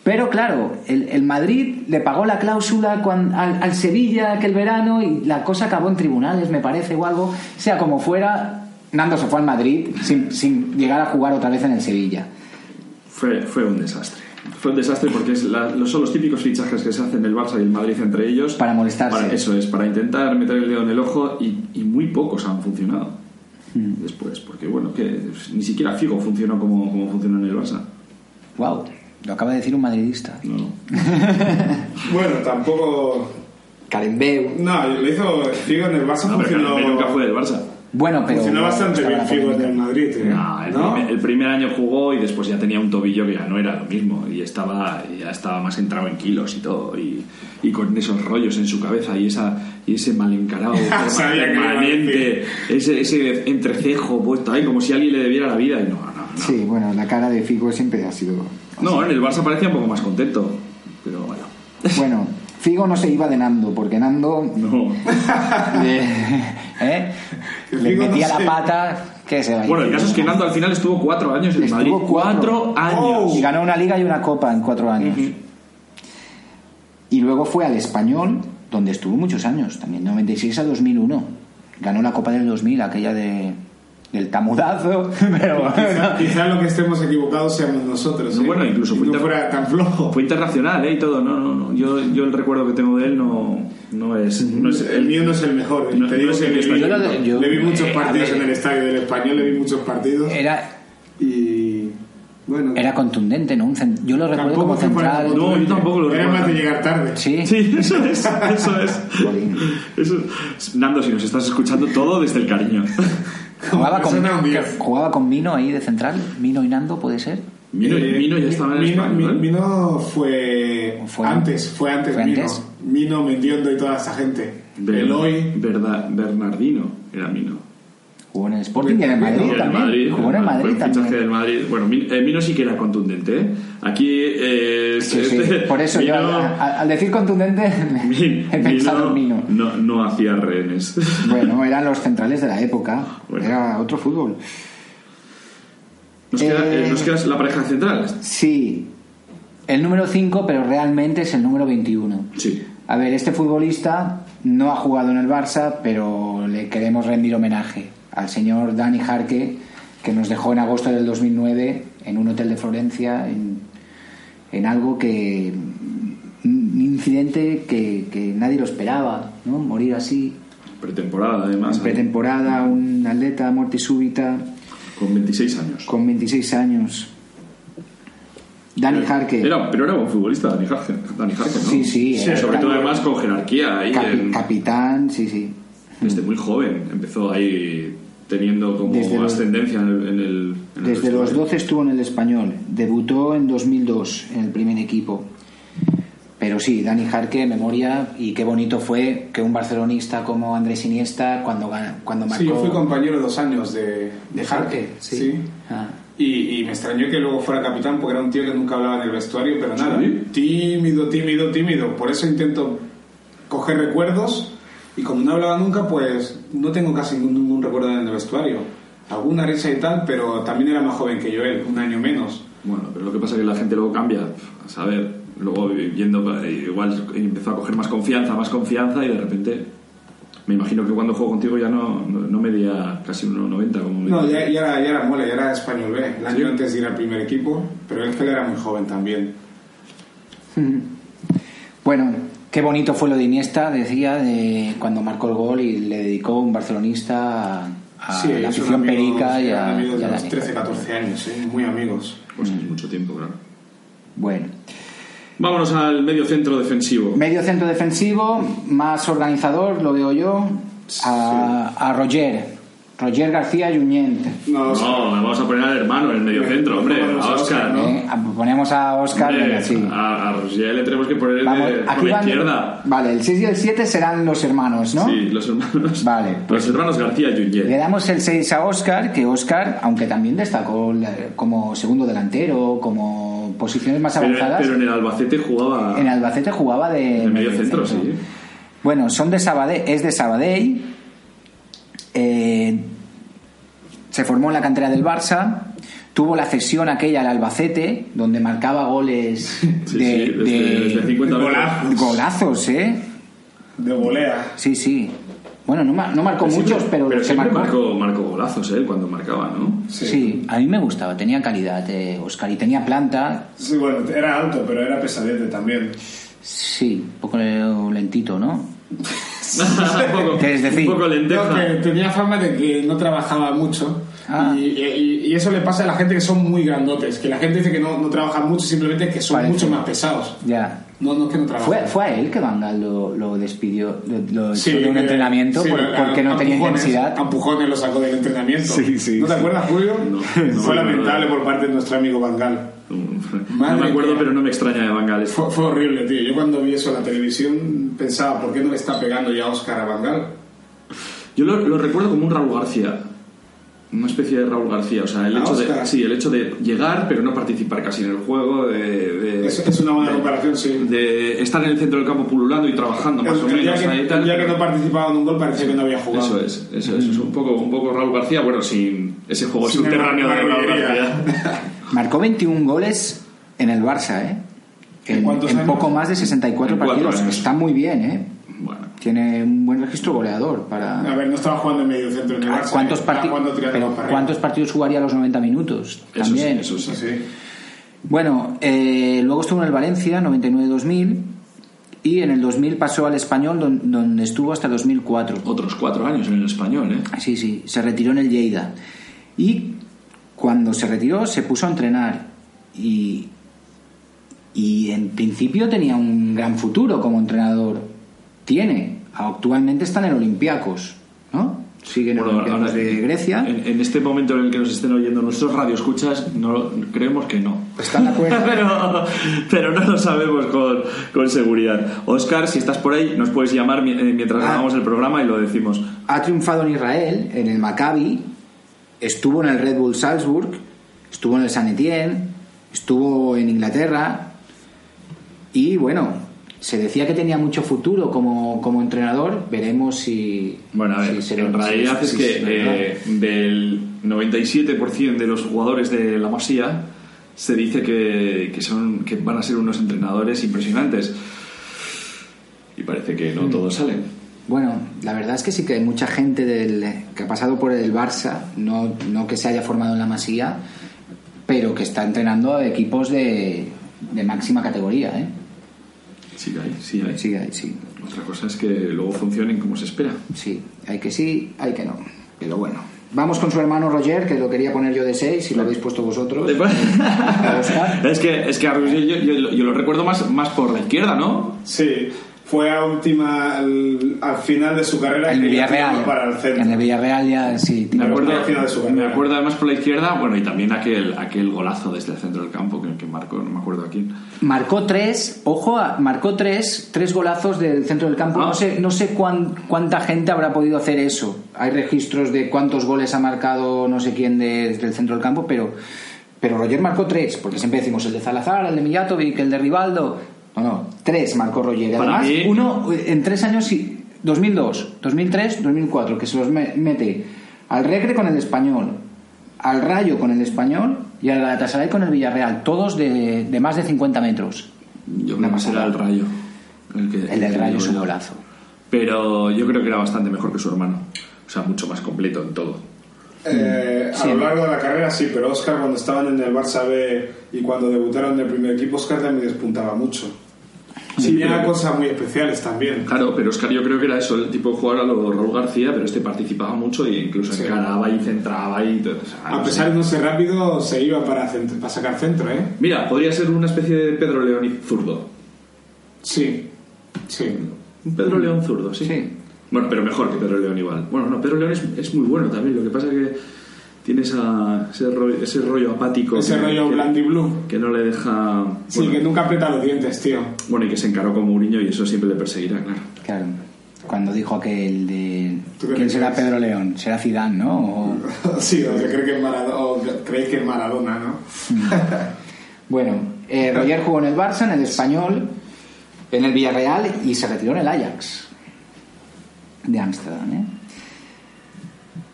Pero claro, el, el Madrid le pagó la cláusula al, al Sevilla aquel verano y la cosa acabó en tribunales, me parece, o algo. Sea como fuera, Nando se fue al Madrid sin, sin llegar a jugar otra vez en el Sevilla. Fue, fue un desastre. Fue un desastre porque es la- los- son los típicos fichajes que se hacen el Barça y el Madrid entre ellos. Para molestarse. Para- eso es, para intentar meter el dedo en el ojo y, y muy pocos han funcionado. Después, porque bueno, que ni siquiera Figo funcionó como, como funcionó en el Barça. Wow, lo acaba de decir un madridista. No, no. Bueno, tampoco. Carembeu. No, lo hizo Figo en el Barça. No, pero funcionó, nunca fue del Barça. Bueno, pero. funcionó bastante bien Figo en el Madrid. ¿eh? No, el, ¿No? Primer, el primer año jugó y después ya tenía un tobillo que ya no era lo mismo y estaba ya estaba más entrado en kilos y todo y, y con esos rollos en su cabeza y esa y ese mal encarado permanente ese, ese entrecejo puesto ahí como si alguien le debiera la vida y no, no, no. Sí, bueno, la cara de Figo siempre ha sido. No, en el Barça parecía un poco más contento pero bueno Bueno, Figo no se iba de Nando, porque Nando no. ¿eh? Le no metía la sé. pata. que se bueno el caso es que Nando al final estuvo cuatro años en Estuvo Madrid cuatro. cuatro años Y ganó una liga y una copa en cuatro años. Y luego fue al Español, donde estuvo muchos años, también 96 a 2001. Ganó la Copa del 2000, aquella de, del tamudazo, pero... Quizá, quizá lo que estemos equivocados seamos nosotros. No, ¿eh? bueno, incluso fue no inter- fuera tan flojo. fue internacional ¿eh? y todo no no no yo, yo el recuerdo que tengo de él no no es, no es el mío no es el mejor. ¿eh? No- Te no digo es que el le vi, español. Yo- le vi muchos eh, partidos a ver. en el estadio del español, le vi muchos partidos. Era, Y bueno, era contundente, ¿no? Un Yo lo recuerdo como para central. No, yo tampoco lo Era recuerdo. más de llegar tarde. Sí, Sí, eso es, eso es. Eso es. Nando, si nos estás escuchando todo desde el cariño. Jugaba con, jugaba con Mino ahí de central. Mino y Nando, ¿puede ser? Mino, Eh, Mino ya estaba en Mino, España. Mi- ¿no? Mino fue, Fue- antes, fue antes ¿Fue Mino. antes? Mino, Mendiondo y toda esa gente. Eloy. Berda- Bernardino era Mino. Jugó en el Sporting y en el Madrid también. Madrid, Jugó en el Madrid fichaje también. del Madrid. Bueno, eh, Mino sí que era contundente. ¿eh? Aquí. eh, Sí, sí. este- Por eso yo, Mino- al, al- al decir contundente, Min- he pensado en Mino. No, no hacía rehenes. Bueno, eran los centrales de la época. Bueno. Era otro fútbol. ¿Nos queda, Eh, eh, ¿nos queda la pareja central? Sí, el número 5, pero realmente es el número 21. Sí. A ver, este futbolista no ha jugado en el Barça, pero le queremos rendir homenaje al señor Dani Jarque, que nos dejó en agosto del 2009 en un hotel de Florencia, en, en algo que. un incidente que, que nadie lo esperaba, ¿no? Morir así, Pretemporada, además. en pretemporada, un atleta, muerte súbita, Con 26 años. con 26 años. Dani Jarque. Era, pero era buen futbolista, Dani Jarque, Dani Jarque, ¿no? Sí, sí, sobre todo además con jerarquía ahí. capi- en- capitán, sí, sí. desde muy joven empezó ahí teniendo como Desde los- ascendencia en el, en el- en el Desde los vestuario. 12 estuvo en el español. Debutó en 2002 en el primer equipo. Pero sí, Dani Jarque, memoria, y qué bonito fue que un barcelonista como Andrés Iniesta, cuando, cuando marcó... Sí, yo fui compañero dos años de, de Jarque, sí. Sí. Ah. Y, y me extrañó que luego fuera capitán porque era un tío que nunca hablaba en el vestuario, pero nada. ¿Sí? Tímido, tímido, tímido. Por eso intento coger recuerdos y como no hablaba nunca, pues no tengo casi ningún, ningún recuerdo en el vestuario. Alguna risa y tal, pero también era más joven que yo él, un año menos. Bueno, pero lo que pasa es que la gente luego cambia, a saber, luego eh, igual empezó a coger más confianza, más confianza y de repente, me imagino que cuando juego contigo ya no, no, no medía casi 1,90 como medía. No, ya, ya, era, ya era mole, ya era español B, el año ¿Sí? antes de ir al primer equipo, pero él que él era muy joven también. Bueno, qué bonito fue lo de Iniesta, decía, de cuando marcó el gol y le dedicó un barcelonista a, a sí, la afición perica y eran a, amigos y a de los Dani 13, Jarque. 14 años, ¿eh? muy amigos. Pues es mucho tiempo, claro. Bueno. Vámonos al medio centro defensivo. Medio centro defensivo, más organizador, lo veo yo, a, a Roger. Roger García Junyent. No, o sea, No, vamos a poner al hermano en el medio centro, hombre, Vamos a Oscar. ¿no? ¿eh? A- Ponemos a Oscar, Hombre, venga, sí. a, a Roger le tenemos que poner Vamos, de- por aquí la van- izquierda. Vale, el 6 y el 7 serán los hermanos, ¿no? Sí, los hermanos. Vale. Los hermanos García Le Junyent. damos el 6 a Oscar, que Oscar, aunque también destacó como segundo delantero, como posiciones más Pero, avanzadas, pero en el Albacete jugaba en Albacete jugaba de, de medio centro, sí. Bueno, son de Sabadell, es de Sabadell. Eh, se formó en la cantera del Barça. Tuvo la cesión aquella al Albacete, donde marcaba goles Sí, de, sí, desde, de- desde 50 Golazo. metros. golazos, ¿eh? de volea. Sí, sí. Bueno, no, ma- no marcó Siempre- muchos, pero, se siempre marcó. marcó, marcó golazos él cuando marcaba, ¿no? Sí. a mí me gustaba, tenía calidad, eh, Oscar, y tenía planta, Sí, bueno, era alto, pero era pesadete también. sí, un poco lentito, ¿no? un poco, ¿Qué es decir? un poco lenteja. No, que tenía fama de que no trabajaba mucho. Ah. Y, y- y eso le pasa a la gente que son muy grandotes. Que la gente dice que no, no trabajan mucho, simplemente que son Parece. mucho más pesados. Ya. No, no es que no trabajan. Fue, fue a él que Bangal lo, lo despidió, lo, lo Sí, de un que- entrenamiento sí, por- a- porque no tenía intensidad. a empujones lo sacó del entrenamiento. Sí, sí, ¿No te acuerdas, Julio? No, no Fue me lamentable acuerdo. por parte de nuestro amigo Bangal. no Madre me acuerdo, mía. pero no me extraña de Bangal. Fue, fue horrible, tío. Yo cuando vi eso en la televisión pensaba, ¿por qué no le está pegando ya Oscar a Bangal? Yo lo, lo recuerdo como un Raúl García. Una especie de Raúl García. O sea, el ¿A hecho, de, sí, el hecho de llegar, pero no participar casi en el juego, de, de- Es, es una buena de- comparación, sí. de estar en el centro del campo pululando y trabajando más o El, menos que, ahí y tal. el día que no participaba en un gol parecía que no había jugado. Eso es, eso es, es un poco, un poco Raúl García, bueno, sin ese juego Sin subterráneo de Raúl. García. Marcó 21 goles en el Barça, ¿eh? ¿En En, poco más de 64 En cuatro partidos. años. Está muy bien, ¿eh? Tiene un buen registro goleador para... A ver, no estaba jugando en medio centro en el Barça, ¿Cuántos, estaba parti- jugando tirando pero. ¿Cuántos partidos jugaría a los 90 minutos? eso También. sí, eso sí. Sí, sí. Bueno, eh, luego estuvo en el Valencia, 99-2000, y en el 2000 pasó al Español, don- donde estuvo hasta 2004. Otros cuatro años en el español, ¿eh? Sí, sí, se retiró en el Lleida. Y cuando se retiró se puso a entrenar. Y, y en principio tenía un gran futuro como entrenador. Tiene. Actualmente está en Olympiacos, ¿no? Sigue en Bueno, ahora, de Grecia. En, en este momento en el que nos estén oyendo nuestros radioescuchas, no, creemos que no. ¿Están de acuerdo? pero, pero no lo sabemos con, con seguridad. Oscar, si estás por ahí, nos puedes llamar eh, mientras Ah. grabamos el programa y lo decimos. ha triunfado en Israel, en el Maccabi, estuvo en el Red Bull Salzburg, estuvo en el San Etienne, estuvo en Inglaterra y bueno, se decía que tenía mucho futuro como, como entrenador, veremos si... Bueno, a ver, si en realidad es que eh, del 97% de los jugadores de la Masía se dice que, que, son, que van a ser unos entrenadores impresionantes. Y parece que Mm. no todos salen. Bueno, la verdad es que sí que hay mucha gente del, que ha pasado por el Barça, no, no que se haya formado en la Masía, pero que está entrenando a equipos de, de máxima categoría, ¿eh? Sí que hay, sí hay. Sí, hay, sí. Otra cosa es que luego funcionen como se espera. Sí, hay que sí, hay que no. Pero bueno. Vamos con su hermano Roger, que lo quería poner yo de 6, si lo habéis puesto vosotros. Es que, es que a Roger yo, yo- yo lo recuerdo más, más por la izquierda, ¿no? Sí, fue a última, al, al final de su carrera En que el Villarreal. para el centro. En el Villarreal ya sí. Me acuerdo, al final de su me acuerdo además por la izquierda, bueno, y también aquel, aquel golazo desde el centro del campo que, que marcó, no me acuerdo a quién. Marcó tres, ojo, marcó tres, tres golazos del centro del campo. Ah. No sé, no sé cuán- cuánta gente habrá podido hacer eso. Hay registros de cuántos goles ha marcado no sé quién de- desde el centro del campo, pero, pero Roger marcó tres, porque siempre decimos el de Salazar, el de Mijatovic, el de Rivaldo. No, no, tres marcó Roger. Y Además, mí- uno eh, en tres años, sí, 2002, 2003, 2004, que se los me- mete al Recre con el Español, al Rayo con el Español y al Galatasaray con el Villarreal, todos de, de más de 50 metros. Yo creo que será pasada. el Rayo. El, que- El del que Rayo es un golazo. Pero yo creo que era bastante mejor que su hermano. O sea, mucho más completo en todo. Eh, Sí. A lo largo de la carrera sí, pero Oscar cuando estaban en el Barça B y cuando debutaron en el primer equipo, Oscar también despuntaba mucho. Sí, Sí, pero- cosas muy especiales también. Claro, pero Oscar yo creo que era eso, el tipo de jugador a lo Raúl García, pero este participaba mucho e incluso Sí. encaraba y centraba y todo. o sea, A no pesar sé. de no ser rápido, se iba para, para sacar centro, ¿eh? Mira, podría ser una especie de Pedro León y zurdo. Sí, sí. Un Pedro León zurdo, sí. Sí. Bueno, pero mejor que Pedro León igual. Bueno, no, Pedro León es, es muy bueno también. Lo que pasa es que tiene esa, ese, rollo, ese rollo apático. Ese que, rollo que- blandy blue. Que no le deja. Sí, bueno, que nunca aprieta los dientes, tío. bueno, y que se encaró con Mourinho y eso siempre le perseguirá, claro. Claro. Cuando dijo que el de. ¿Tú qué ¿Quién será crees? Pedro León? Será Zidane, ¿no? O- Sí, o se cree que es Maradona, o creéis que es Maradona, ¿no? Bueno, eh, Roger jugó en el Barça, en el Español, en el Villarreal y se retiró en el Ajax de Ámsterdam. ¿eh?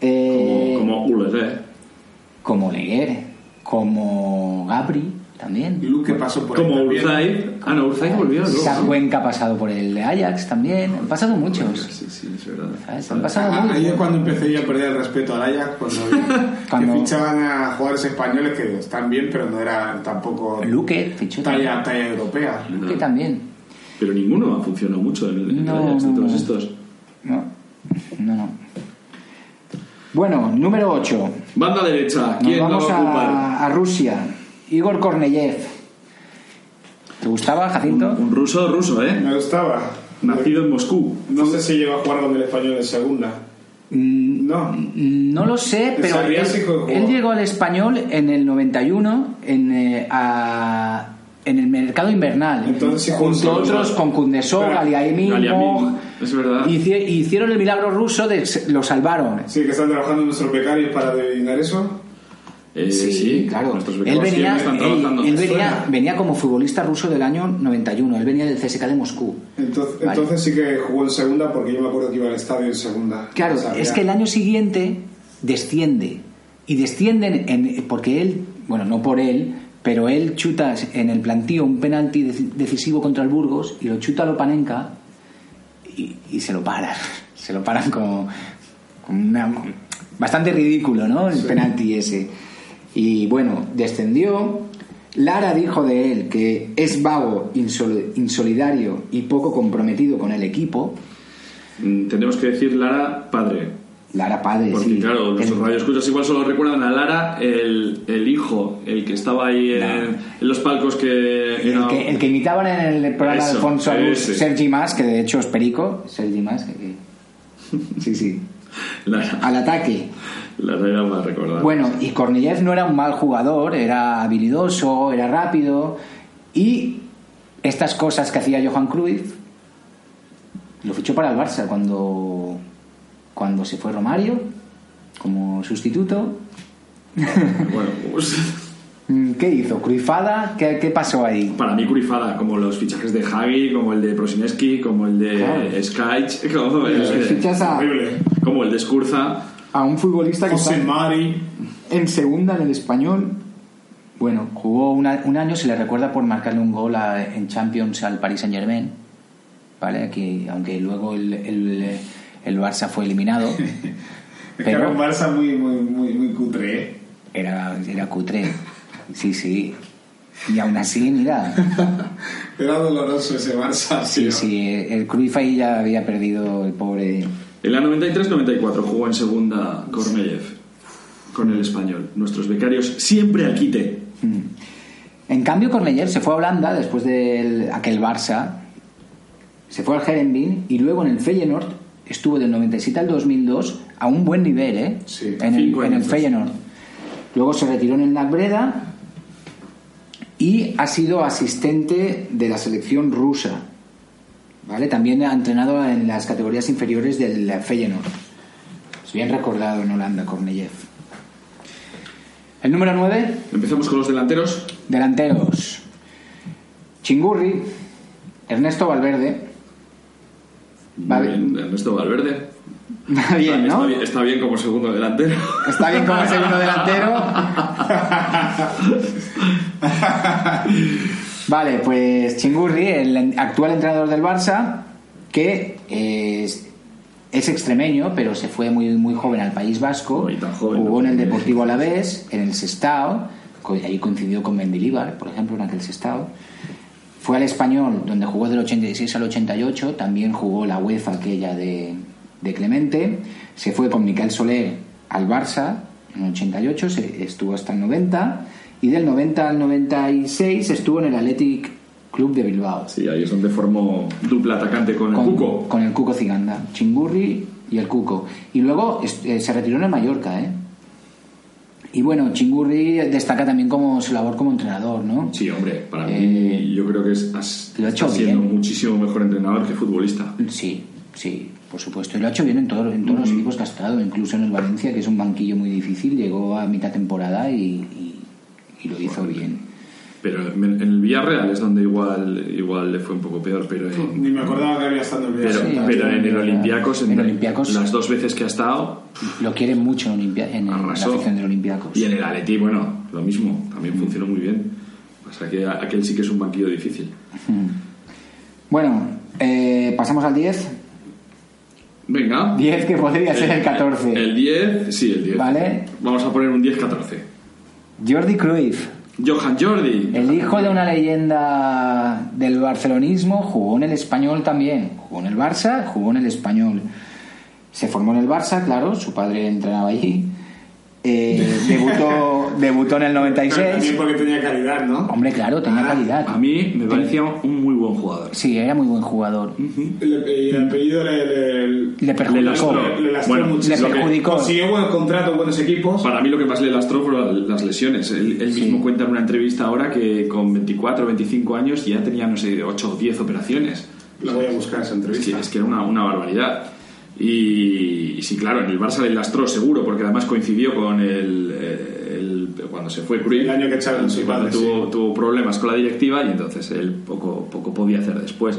Eh, Como, como ¿eh? como Leguer, como Gabri también. Y Luke pasó por Como. Urzai. Ah, no, Urzai volvió luego. Isaac ¿no? Cuenca ha pasado por el Ajax también. Han pasado muchos. Sí, sí, es verdad. ¿sabes? Han pasado Ah, muy Ahí es cuando empecé yo a perder el respeto al Ajax, cuando, fichaban a jugadores españoles que están bien, pero no eran tampoco Luque, fichó talla, talla europea. Luque también. Pero ninguno ha funcionado mucho en, en el No, Ajax de no, todos no. estos. Bueno, número 8. Banda derecha, Nos ¿quién la vamos va a ocupar? a, a Rusia. Igor Korneyev. ¿Te gustaba, Jacinto? Un ruso, ruso, ¿eh? Me gustaba. Nacido en Moscú. No sé si llegó a jugar con el español en segunda. Mm, No. No lo sé, pero él, llegó al español en el 91 en, eh, a- en el mercado invernal. Entonces junto a otros con Kundesov, Espera. Es verdad. Hici- Hicieron el milagro ruso de lo salvaron. Sí, que están trabajando nuestros becarios para adivinar eso. Eh, sí, claro. Nuestros Él venía, están él- él venía, como futbolista ruso del año 91. Él venía del CSK de Moscú. Entonces, Vale. entonces sí que jugó en segunda porque yo me acuerdo que iba al estadio en segunda. Claro, es ya- que el año siguiente desciende. Y descienden en, porque él, bueno, no por él, pero él chuta en el plantío un penalti deci- decisivo contra el Burgos y lo chuta a Lopanenka y, y se lo paran. Se lo paran como, como una- bastante ridículo, ¿no? El penalti ese. Y bueno, descendió. Lara dijo de él que es vago, insol- insolidario y poco comprometido con el equipo. Mm, Tendremos que decir Lara padre. Lara padre, Porque sí. claro, nuestros El- radioescuchas igual solo recuerdan a Lara, el, el hijo, el que estaba ahí en, en los palcos que... El, que, el que imitaban en el programa de Alfonso Arús, ese. Sergi Mas, que de hecho es Perico, Sergi Mas, que- que- sí, sí, Lara, al ataque. Lara era más recordada. Bueno, y Korniyev no era un mal jugador, era habilidoso, era rápido, y estas cosas que hacía Johan Cruyff, lo fichó para el Barça cuando, cuando se fue Romario, como sustituto. Bueno, pues, Mm, ¿Qué hizo? ¿Cruyffada? ¿Qué, qué pasó ahí? para mí curifada, como los fichajes de Hagi, como el de Prosineski, como el de Claro. Skaich, como el, a, como el de Skurza. a un futbolista que José está Mari. en segunda en el español. Bueno, jugó una- un año, se le recuerda por marcarle un gol a- en Champions al Paris Saint Germain, ¿vale? Que, aunque luego el, el, el Barça fue eliminado, Es que era un Barça muy, muy, muy, muy cutre. ¿eh? era, era cutre. Sí, sí. Y aún así, mira, Era doloroso ese Barça. sí, tío. sí, el Cruyff ahí ya había perdido el pobre... En la 93-94 jugó en segunda Korneyev con el español. Nuestros becarios siempre al quite. En cambio, Corneller se fue a Holanda después de aquel Barça, se fue al Herenveen y luego en el Feyenoord estuvo del 97 al 2002 a un buen nivel, ¿eh? Sí, en, el, en. Feyenoord. Luego se retiró en el Nagbreda y ha sido asistente de la selección rusa. ¿Vale? También ha entrenado en las categorías inferiores del Feyenoord. Es bien recordado en Holanda, Korneyev. El número 9, Empezamos con los delanteros. Delanteros. Chingurri, Ernesto Valverde. Va Muy bien, bien, Ernesto Valverde. va bien, está, ¿no? bien, está bien como segundo delantero. Está bien como segundo delantero. Vale, pues Chingurri, el actual entrenador del Barça, que es, es extremeño, pero se fue muy, muy joven al País Vasco. Joven, jugó ¿no? en el Deportivo Alavés, en el Sestao, ahí coincidió con Mendilibar, por ejemplo, en aquel Sestao. Fue al Español, donde jugó del 86 al 88, también jugó la UEFA aquella de, de Clemente. Se fue con Miquel Soler al Barça en el 88, se, estuvo hasta el 90, y del 90 al 96 estuvo en el Athletic Club de Bilbao. Sí, ahí es donde formó dupla atacante con el Cuco. con el Cuco Ciganda, Chingurri y el Cuco. Y luego eh, se retiró en el Mallorca, ¿eh? Y bueno, Chingurri destaca también como su labor como entrenador, ¿no? Sí, hombre, para Eh, mí yo creo que es, has- lo ha hecho está siendo bien. muchísimo mejor entrenador que futbolista. Sí, sí, por supuesto. Y lo ha hecho bien en, todo- en todos los equipos que ha estado, incluso en el Valencia, que es un banquillo muy difícil, llegó a mitad temporada y, y- y lo hizo bien. Pero en en el Villarreal es donde igual igual le fue un poco peor, pero en, Ni me acordaba que había estado en el pero, Villarreal. Sí, pero en el en Olympiacos, en, el Olympiacos- las dos veces que ha estado, Lo quieren mucho en, Olimpia- en, el- la afición del Olympiacos. Y en el Atleti, bueno, lo mismo, también funcionó muy bien. Pasa que aquel sí que es un banquillo difícil. Bueno, eh, pasamos al 10. Venga. 10 que podría ser el 14. El 10, sí, el 10. Vale. Vamos a poner un 10-14. Jordi Cruyff. Johan Jordi. El hijo de una leyenda del barcelonismo jugó en el español también. Jugó en el Barça, jugó en el español. Se formó en el Barça, claro, su padre entrenaba allí. Eh, debutó, debutó en el Pero 96. También porque tenía calidad, ¿no? Hombre, claro, tenía calidad. A mí me parecía un muy buen jugador. Sí, era muy buen jugador. Le- y el apellido le, le, Le perjudicó. lastró. le lastró Bueno, muchísimo. le perjudicó. Consiguió buenos contratos, buenos equipos. Para mí lo que más le lastró fueron las lesiones. Él, él Sí. mismo cuenta en una entrevista ahora que con 24 o 25 años ya tenía, no sé, 8 o 10 operaciones. La voy a buscar esa Es que, entrevista. es que era una, una barbaridad. Y, y sí, claro, en el Barça le lastró seguro, porque además coincidió con el, el- cuando se fue Cruyff. El año que padre, tuvo, sí. tuvo problemas con la directiva y entonces él poco, poco podía hacer después.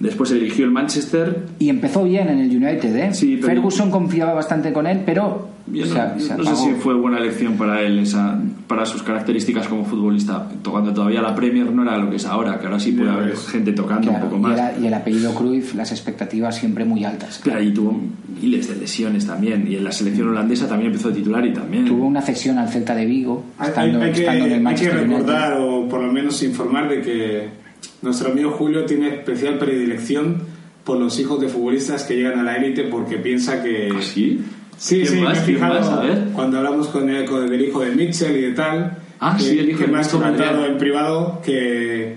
Después eligió el Manchester. Y empezó bien en el United, ¿eh? Sí, pero- Ferguson confiaba bastante con él, pero Yo se, no, se no sé si fue buena elección para él, esa, para sus características como futbolista, cuando todavía la Premier no era lo que es ahora, que ahora sí puede haber gente tocando Claro, un poco y, más. era- y el apellido Cruyff, las expectativas siempre muy altas. Claro, y tuvo miles de lesiones también. Y en la selección holandesa también empezó a titular y también. Tuvo una cesión al Celta de Vigo, Hay, estando, hay- hay que, estando en el hay que Manchester United. recordar o por lo menos informar de que nuestro amigo Julio tiene especial predilección por los hijos de futbolistas que llegan a la élite porque piensa que... ¿Ah, sí? Sí, ¿Quién sí, más? me he ¿Quién fijado más? A ver. cuando hablamos con el, con el hijo de Mitchell y de tal. Ah, que, sí, el hijo que de me has comentado en privado que,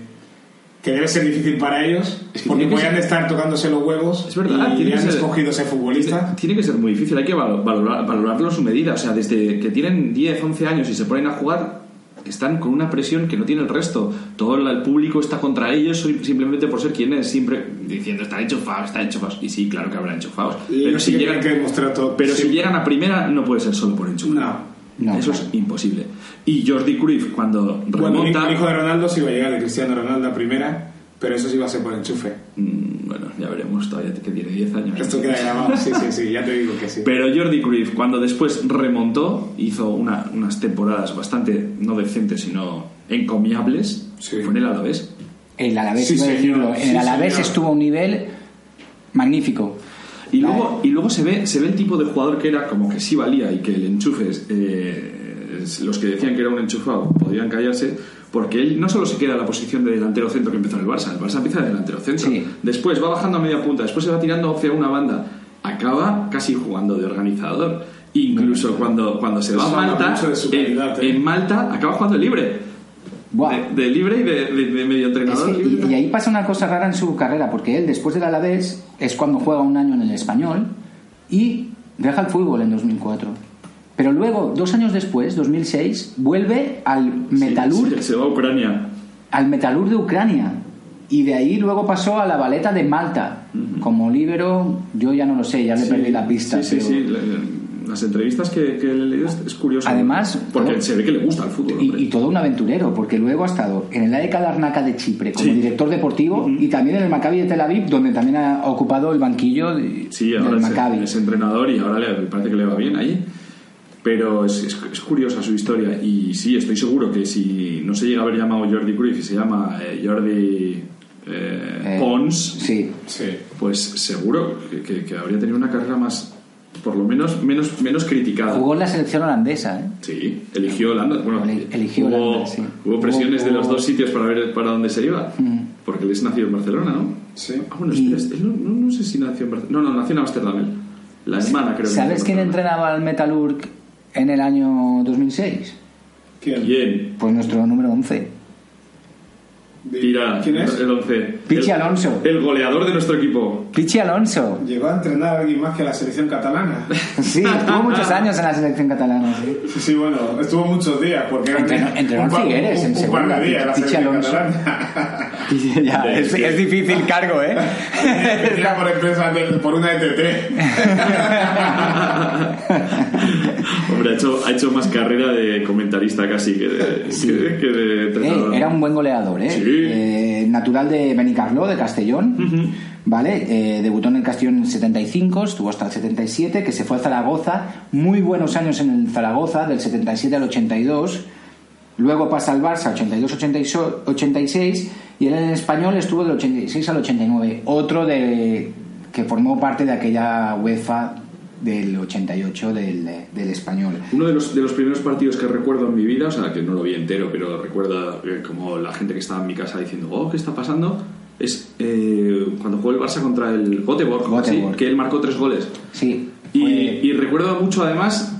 que debe ser difícil para ellos Es que porque podían ser- estar tocándose los huevos Es verdad, y han ser- escogido ser futbolista. Tiene que ser muy difícil, hay que val- valorar, valorarlo a su medida. O sea, desde que tienen 10, 11 años y se ponen a jugar, están con una presión que no tiene el resto. Todo el público está contra ellos simplemente por ser quienes, siempre diciendo están enchufados, están enchufados. Y sí, claro que habrán enchufados. Y Pero, sí si llegan, que demostrar todo. pero si llegan a primera, no puede ser solo por enchufar. No. No, Eso claro. es imposible. Y Jordi Cruyff, cuando Bueno, el remonta. el hijo de Ronaldo sí iba a llegar de Cristiano Ronaldo a primera, pero eso sí va a ser por enchufe. Mm, bueno, ya veremos, todavía que tiene 10 años. Esto queda grabado, sí, sí, sí, ya te digo que sí. Pero Jordi Cruyff, cuando después remontó, hizo una- unas temporadas bastante, no decentes, sino encomiables, Sí. fue en el Alavés. El Alavés, Sí, iba a señor, decirlo. En sí, el Alavés señor. estuvo a un nivel magnífico. Y La- luego, y luego se, ve, se ve el tipo de jugador que era como que sí valía y que el enchufe, eh, los que decían que era un enchufado podían callarse, porque él no solo se queda en la posición de delantero centro que empezó en el Barça, el Barça empieza de delantero centro, Sí. después va bajando a media punta, después se va tirando hacia una banda, acaba casi jugando de organizador. Incluso cuando, cuando se va a Malta, en, ¿eh? en Malta acaba jugando libre. De, de libre y de, de- de medio Es entrenador. que- libre. y, y ahí pasa una cosa rara en su carrera, porque él después del Alavés es cuando juega un año en el español y deja el fútbol en 2004. Pero luego, dos años después, 2006, vuelve al Metalur, Sí, se va a Ucrania. al Metalur de Ucrania. Y de ahí luego pasó a la Valeta de Malta. Como líbero, yo ya no lo sé, ya le Sí, perdí la pista. Sí, sí, pero- sí. la- Las entrevistas que, que le he leído es, curioso. Además, porque todo- se ve que le gusta el fútbol. Y, y todo un aventurero, porque luego ha estado en el AEK Larnaca de Chipre como Sí. director deportivo y también en el Maccabi de Tel Aviv, donde también ha ocupado el banquillo de- sí, del ahora es, Maccabi. es entrenador y ahora le parece que le va bien ahí. Pero es, es- es curiosa su historia. Y sí, estoy seguro que si no se llega a haber llamado Jordi Cruyff y se llama eh, Jordi eh, Eh, Pons, Sí, Sí. pues seguro que, que- que habría tenido una carrera más, por lo menos, menos, menos criticada. jugó en la selección holandesa. ¿eh? Sí, eligió Holanda. Bueno, Eli- eligió hubo, Holanda, sí. hubo presiones de los dos sitios para ver para dónde se iba. Porque él es nacido en Barcelona, ¿no? Sí. Ah, bueno, Y- espera, él no, no- no sé si nació en Barcelona. No, no, nació en Ámsterdam. él. La hermana, creo que. ¿Sabes quién entrenaba al Metalurg en el año 2006? ¿Quién? Pues nuestro número 11. Tira. ¿Quién es? El 11. Pichi El- Alonso. El goleador de nuestro equipo. Pichi Alonso. Llegó a entrenar a alguien más que a la selección catalana. Sí, estuvo muchos años en la selección catalana. sí. Sí, sí, bueno, estuvo muchos días porque Entrenó- entrenó en Figueres, en un, un par segunda, de días la Pichi selección Alonso. catalana. Ya, es, es difícil cargo, ¿eh? Venía por empresa de- por una ETT. Hombre, ha hecho, ha hecho más carrera de comentarista casi que de, que, que de Eh, era un buen goleador, ¿eh? Sí. Eh, natural de Benicarló, de Castellón. ¿Vale? Eh, debutó en el Castellón en el 75, estuvo hasta el 77, que se fue a Zaragoza. Muy buenos años en el Zaragoza, del 77 al 82. Luego pasa al Barça, 82-86. Y él en el español estuvo del 86 al 89. Otro de, que formó parte de aquella UEFA del 88 del, del español. Uno de los, de los primeros partidos que recuerdo en mi vida, o sea, que no lo vi entero, pero recuerdo eh, como la gente que estaba en mi casa diciendo, oh, ¿qué está pasando? Es eh, cuando jugó el Barça contra el Göteborg. Göteborg. que él marcó tres goles. Sí. Y, y recuerdo mucho además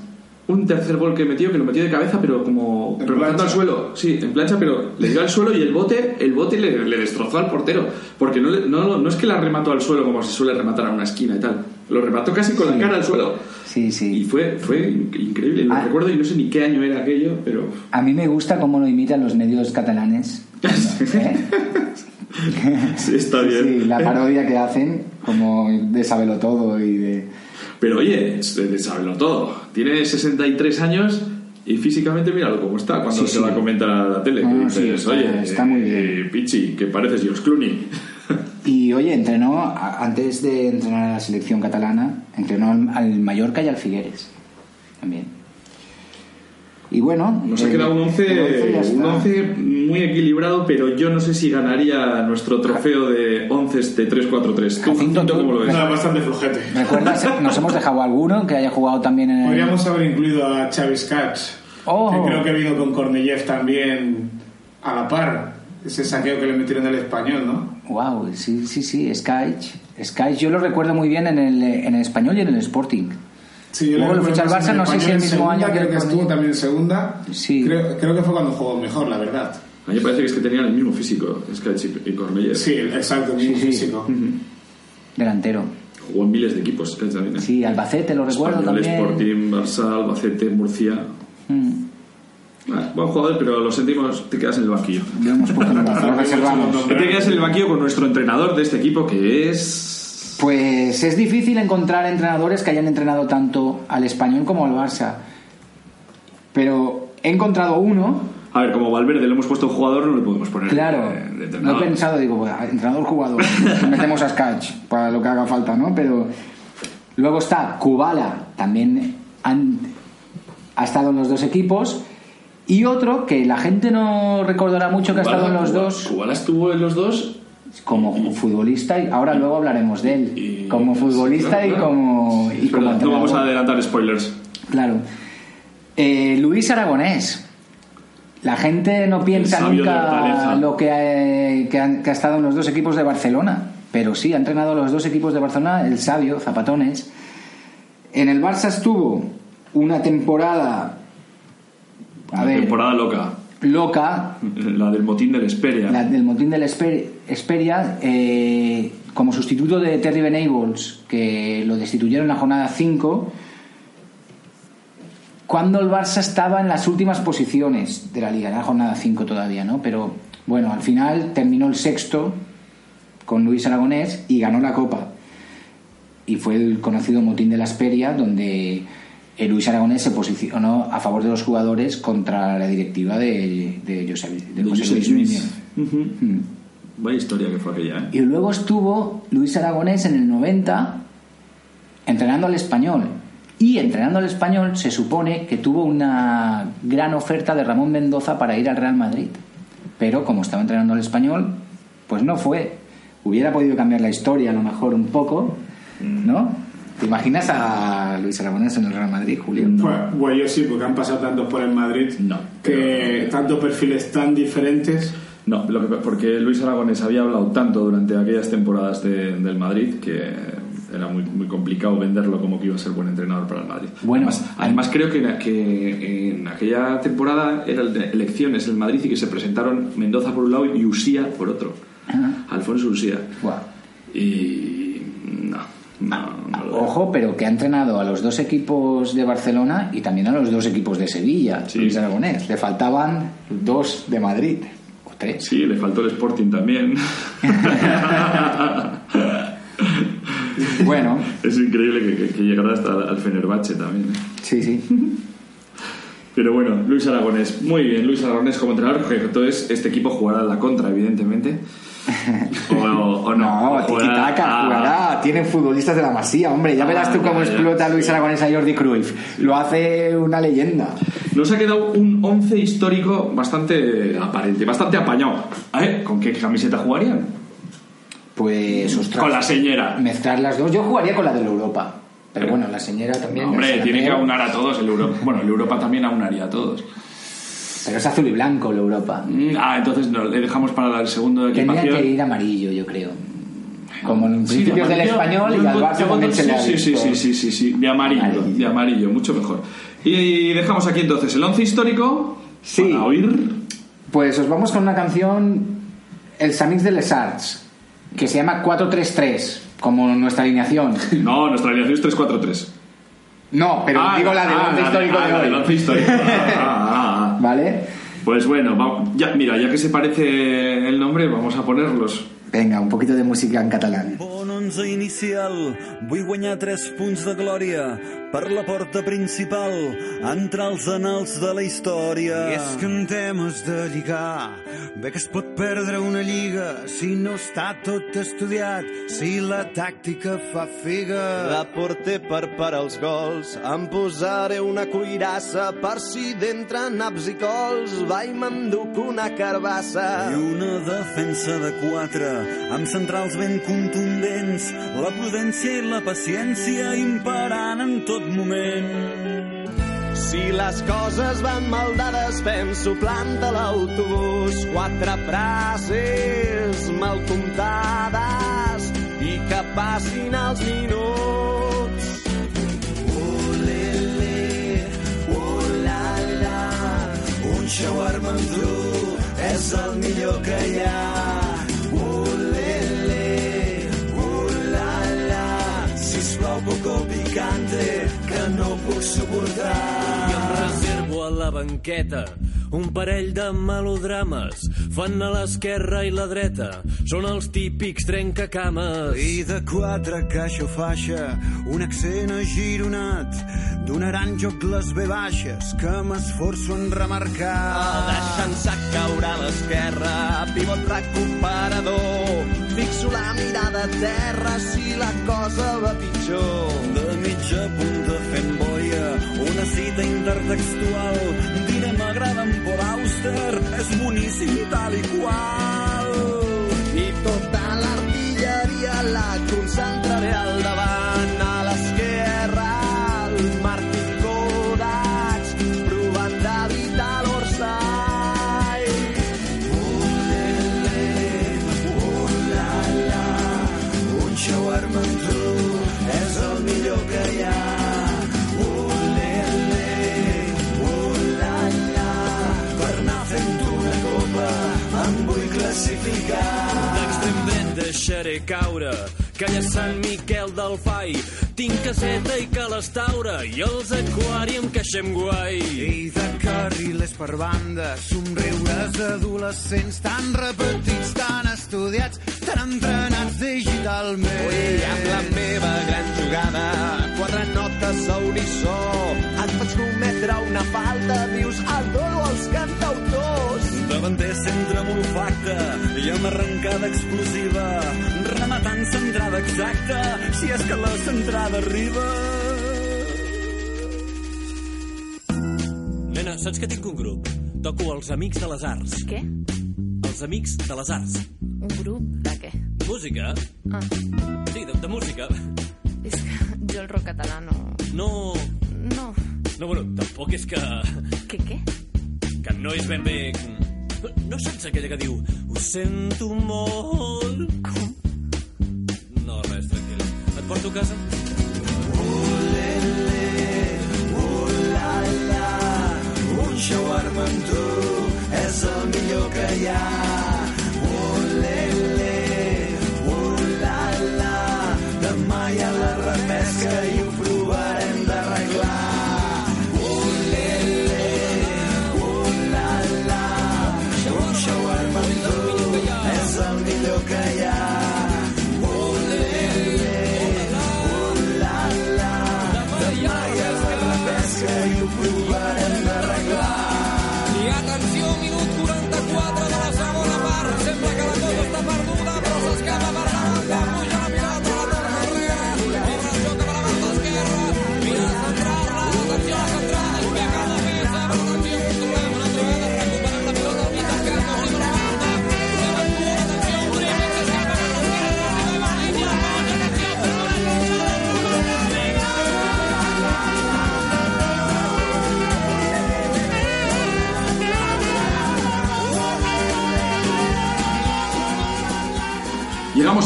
un tercer gol que metió, que lo metió de cabeza, pero como rematando al suelo. Sí, en plancha, pero le dio al suelo y el bote, el bote le, le destrozó al portero. Porque no, le- no, no es que la remató al suelo como se suele rematar a una esquina y tal. Lo remató casi con la cara al suelo. Sí, Y sí. fue, fue in- increíble. Lo Ah. recuerdo y no sé ni qué año era aquello, pero. A mí me gusta cómo lo imitan los medios catalanes. ¿Eh? Sí, está bien. Sí, la parodia que hacen, como de Sabelo Todo y de... Pero oye, saberlo todo. Tiene 63 años y físicamente míralo cómo está cuando Sí, se sí. va a comentar a la tele. que Ah, dices, sí, está- oye, está muy bien. eh, Pichi, que pareces George Clooney. Y oye, entrenó, antes de entrenar a la selección catalana, entrenó al, al Mallorca y al Figueres. También. Y bueno... Nos ha el- quedado un el once ya 11, un está. 11 muy equilibrado, pero yo no sé si ganaría nuestro trofeo de 11 este 3-4-3. ¿Tú, Jacinto, tú- cómo lo ves? No, bastante flojete. ¿Recuerdas? Nos hemos dejado alguno que haya jugado también en el... Podríamos haber incluido a Xavi Scats, Oh. que creo que vino con Kornijev también a la par. Ese saqueo que le metieron al español, ¿no? Wow, sí, sí, sí, Skyche. Skyche yo lo recuerdo muy bien en el, en el español y en el Sporting. Sí, yo Luego le lo ficha al Barça, no sé si el mismo año que creo que el estuvo también en segunda. Sí. Creo, creo que fue cuando jugó mejor, la verdad. A mí me parece que es que tenían el mismo físico, Sketch y Cornelius. Sí, exacto, mismo Sí, sí. físico. Delantero. Jugó en miles de equipos, Sketch también. ¿eh? Sí, Albacete lo recuerdo Español, también. Sporting, Barça, Albacete, Murcia. Mm, Ah, buen jugador, pero lo sentimos, te quedas en el banquillo. Lo hemos puesto en el banco, lo reservamos. Te quedas en el banquillo con nuestro entrenador de este equipo, que es... Pues es difícil encontrar entrenadores que hayan entrenado tanto al español como al Barça. Pero he encontrado uno, A ver, como Valverde le hemos puesto un jugador, no le podemos poner claro. de, de Lo entrenador. he pensado, digo, entrenador-jugador. metemos a Sketch para lo que haga falta, ¿no? Pero luego está Kubala, también han- ha estado en los dos equipos. Y otro que la gente no recordará mucho que ha estado en los Kubala- dos Kubala estuvo en los dos como futbolista y ahora luego hablaremos de él y- como futbolista y como y como no vamos a adelantar spoilers. claro. Eh, Luis Aragonés. La gente no piensa nunca lo que ha, que, ha, que ha estado en los dos equipos de Barcelona pero sí ha entrenado a los dos equipos de Barcelona el sabio Zapatones. En el Barça estuvo una temporada a Una ver temporada loca. Loca La del motín del Esperia. la del motín del Esper- Esperia eh, como sustituto de Terry Venables que lo destituyeron en la jornada 5 cuando el Barça estaba en las últimas posiciones de la liga, en la jornada 5 todavía, ¿no? Pero bueno, al final terminó el sexto con Luis Aragonés y ganó la Copa. Y fue el conocido motín de la Esperia, donde Luis Aragonés se posicionó a favor de los jugadores contra la directiva de, de José, de De José Josep Luis. Mm. Vaya historia que fue aquella, ¿eh? Y luego estuvo Luis Aragonés en el 90 entrenando al español. Y entrenando al español se supone que tuvo una gran oferta de Ramón Mendoza para ir al Real Madrid. Pero como estaba entrenando al español, pues no fue. Hubiera podido cambiar la historia a lo mejor un poco, ¿no? ¿Te imaginas a Luis Aragonés en el Real Madrid, Julio? Pues, bueno, yo sí, porque han pasado tantos por el Madrid. No, Que tantos perfiles tan diferentes. No, lo que, porque Luis Aragonés había hablado tanto durante aquellas temporadas de- del Madrid que era muy, muy complicado venderlo como que iba a ser buen entrenador para el Madrid. Bueno, además, además creo que, en- que en aquella temporada eran elecciones el Madrid y que se presentaron Mendoza por un lado y Usía por otro. Ajá. Alfonso Usía. Buah. Y Ojo, pero que ha entrenado a los dos equipos de Barcelona y también a los dos equipos de Sevilla, Sí. Luis Aragonés. Le faltaban dos de Madrid, o tres. Sí, le faltó el Sporting también. Bueno, es increíble que, que- que llegara hasta al Fenerbahce también. ¿eh? sí, sí. Pero bueno, Luis Aragonés. Muy bien, Luis Aragonés como entrenador. porque Entonces, este equipo jugará en la contra, evidentemente. O, o no. No, tiki-taka, jugará. Tienen futbolistas de la Masía, hombre. Ya verás tú cómo Ah, ya, explota sí. Luis Aragonés a Jordi Cruyff. Lo hace una leyenda. Nos ha quedado un 11 histórico bastante aparente, bastante apañado. ¿Eh? ¿Con qué camiseta jugarían? Pues, ostras. Con la señora. Mezclar las dos. Yo jugaría con la de la Europa. Pero bueno, la señora también. Hombre, se la tiene que aunar a todos el Europa. Bueno, el Europa también aunaría a todos. Pero es azul y blanco la Europa. Mm, Ah, entonces no, le dejamos para el segundo de Tendría equipación. que ir amarillo, yo creo. Como en Sí, de principios del español y al Barça le ha sí, sí, sí, sí, sí, sí, sí, de amarillo, Amarillo. de amarillo, mucho mejor. Y dejamos aquí entonces el once histórico Sí. para oír. Pues os vamos con una canción, El Samix de Les Arts, que se llama 433, como nuestra alineación. No, nuestra alineación es 3-4-3. No, pero Ah, digo la del ah, once histórico ah, de la hoy. histórico. Ah. ¿Vale? Pues bueno, va- ya, mira, ya que se parece el nombre, vamos a ponerlos. Venga, un poquito de música en catalán. Bon onze inicial, vull guanyar tres punts de glòria per la porta principal, entrar als anals de la història. I és que en temes de lligar. Bé que es pot perdre una lliga si no està tot estudiat, si la tàctica fa figa. La porter per parar els gols, em posaré una cuirassa per si d'entre naps i cols. Va i m'enduc una carbassa. I una defensa de quatre, amb centrals ben contundents, la prudència i la paciència imperant en tot moment. Si les coses van mal dades, penso planta l'autobús. Quatre frases mal comptades i que passin els minuts. Olele, olala, un shawarma amb dur és el millor que hi ha. Picante, que no puc suportar. I em reservo a la banqueta un parell de melodrames. Fan a l'esquerra i la dreta. Són els típics trencacames. I de quatre caixa o faixa, un accent agironat, donaran joc les ve baixes que m'esforço en remarcar. Deixant-se caure a l'esquerra, pivot recuperador. Fixo la mirada a terra si la cosa va pitjor. De mitja punta fent boia, una cita intertextual. Diré m'agrada en Paul Auster, és boníssim tal i qual. I tota l'artilleria la concentraré al davant, deixaré caure calla Sant Miquel del Fai. Tinc caseta i calestaura i els aquàrium queeixem guai. I de carrilers per banda, somriures adolescents tan repetits, tan estudiats, tan entrenats digitalment. Ui, amb la meva gran jugada, quatre notes a unissó, et faig cometre una falta, dius adoro els cantautors. Davanter centre amb olfacte i amb arrencada explosiva, rematant centrada exacta, si és que la centrada arriba. Nena, saps que tinc un grup? Toco els Amics de les Arts. Què? Els Amics de les Arts. Un grup de què? Música? Ah, Sí, de, de música. és que jo el rock català no... No... No. No, bueno, tampoc és que... Què, què? Que no és ben bé... No saps aquella que diu Ho sento molt... Com? No, res, tranquil. Et porto a casa? Un shawarma amb tu és el millor que hi ha.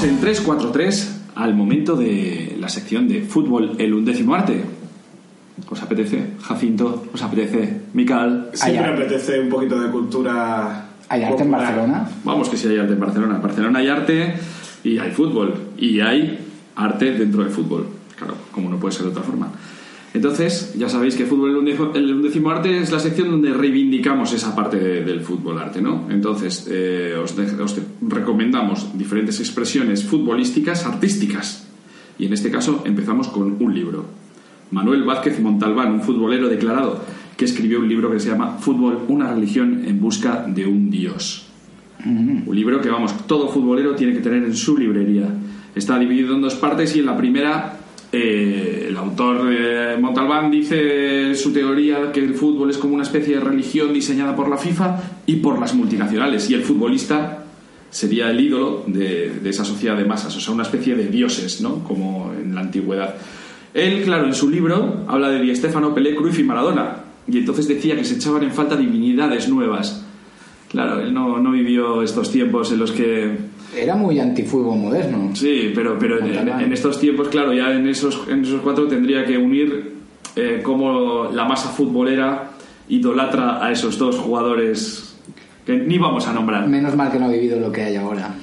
En 3-4-3 al momento de la sección de fútbol, el undécimo arte. ¿Os apetece? Jacinto, ¿os apetece? Mical. Siempre Allá. apetece un poquito de cultura. ¿Hay arte en. Barcelona? Vamos que sí hay arte en Barcelona. En Barcelona hay arte y hay fútbol. Y hay arte dentro del fútbol. Claro, como no puede ser de otra forma. Entonces, ya sabéis que fútbol el undécimo, arte es la sección donde reivindicamos esa parte de- del fútbol arte, ¿no? Entonces, eh, os, de- os recomendamos diferentes expresiones futbolísticas artísticas. Y en este caso empezamos con un libro. Manuel Vázquez Montalbán, un futbolero declarado, que escribió un libro que se llama Fútbol, una religión en busca de un Dios. Un libro que, vamos, todo futbolero tiene que tener en su librería. Está dividido en dos partes y en la primera eh, el autor Montalbán dice su teoría que el fútbol es como una especie de religión diseñada por la FIFA y por las multinacionales y el futbolista sería el ídolo de, esa sociedad de masas, o sea, una especie de dioses, ¿no? Como en la antigüedad. Él, claro, en su libro habla de Di Stefano, Pelé, Cruyff y Maradona y entonces decía que se echaban en falta divinidades nuevas. Claro, él no, no vivió estos tiempos en los que Era muy antifútbol moderno. Sí, pero, pero en, estos tiempos, claro, ya en esos, en esos cuatro tendría que unir eh, cómo la masa futbolera idolatra a esos dos jugadores que ni vamos a nombrar. Menos mal que no ha vivido lo que hay ahora.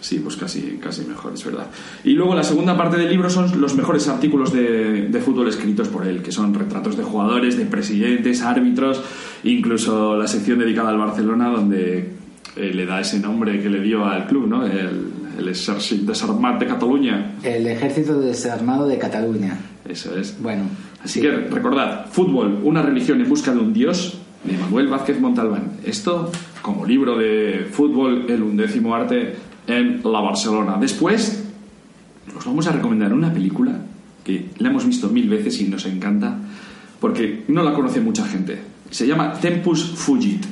Sí, pues casi, casi mejor, es verdad. Y luego la segunda parte del libro son los mejores artículos de, de fútbol escritos por él, que son retratos de jugadores, de presidentes, árbitros, incluso la sección dedicada al Barcelona, donde eh, le da ese nombre que le dio al club, ¿no? El, el Exèrcit Desarmat de Cataluña. El ejército desarmado de Cataluña. Eso es. Bueno, Así que recordad, Fútbol, una religión en busca de un dios, de Manuel Vázquez Montalbán. Esto como libro de fútbol, el undécimo arte en la Barcelona. Después, os vamos a recomendar una película que la hemos visto mil veces y nos encanta, porque no la conoce mucha gente. Se llama Tempus Fugit.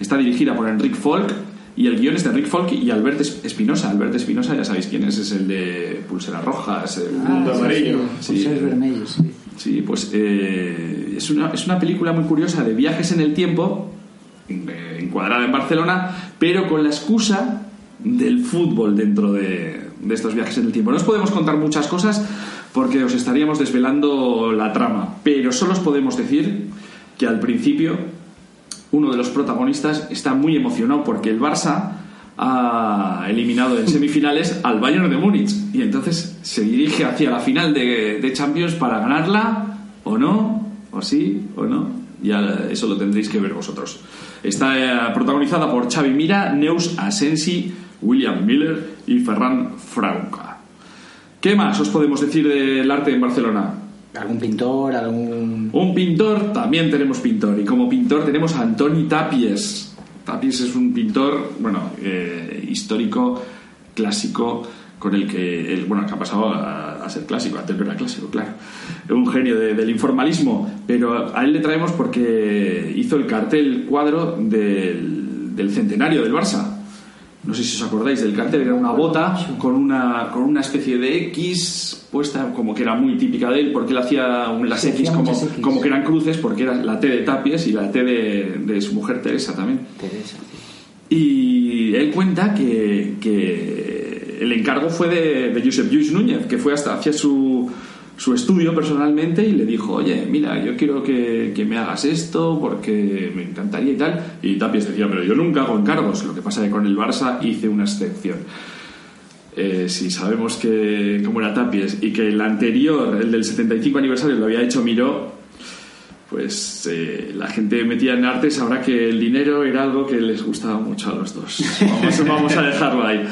Está dirigida por Enric Folk y el guion es de Enric Folk y Albert Es- Espinosa. Albert Espinosa, ya sabéis quién es, es el de Pulseras Rojas, el Mundo Ah, sí, amarillo. sí, Sí. sí. Sí, pues eh, es, una, es una película muy curiosa de viajes en el tiempo, eh, encuadrada en Barcelona, pero con la excusa del fútbol dentro de, de estos viajes en el tiempo. No os podemos contar muchas cosas porque os estaríamos desvelando la trama, pero solo os podemos decir que al principio uno de los protagonistas está muy emocionado porque el Barça ha eliminado en semifinales al Bayern de Múnich y entonces se dirige hacia la final de, Champions para ganarla o no, o sí o no. Ya eso lo tendréis que ver vosotros. Está eh, protagonizada por Xavi Mira, Neus Asensi, William Miller y Ferran Franca. ¿Qué más os podemos decir del arte en Barcelona? ¿Algún pintor? ¿Algún...? Un pintor, también tenemos pintor. Y como pintor tenemos a Antoni Tapies. Tapies es un pintor, bueno, eh, histórico, clásico, con el que, el, bueno, que ha pasado a, ser clásico, antes no era clásico, claro. Un genio de- del informalismo, pero a él le traemos porque hizo el cartel cuadro del, del centenario del Barça. No sé si os acordáis del cartel, era una bota con una, con una especie de X puesta como que era muy típica de él, porque él hacía las Sí, X como, X. como que eran cruces, porque era la T de Tapies y la T de, de su mujer Teresa también. Teresa. Y él cuenta que, que el encargo fue de, de Josep Lluís Núñez, que fue hasta hacia su, su estudio personalmente y le dijo, oye, mira, yo quiero que, que me hagas esto porque me encantaría y tal. Y Tapies decía, pero yo nunca hago encargos. Lo que pasa es que con el Barça hice una excepción. Eh, si sabemos que cómo era Tapies y que el anterior, el del 75 aniversario, lo había hecho Miró, pues eh, la gente metida en arte sabrá que el dinero era algo que les gustaba mucho a los dos. Vamos, vamos a dejarlo ahí.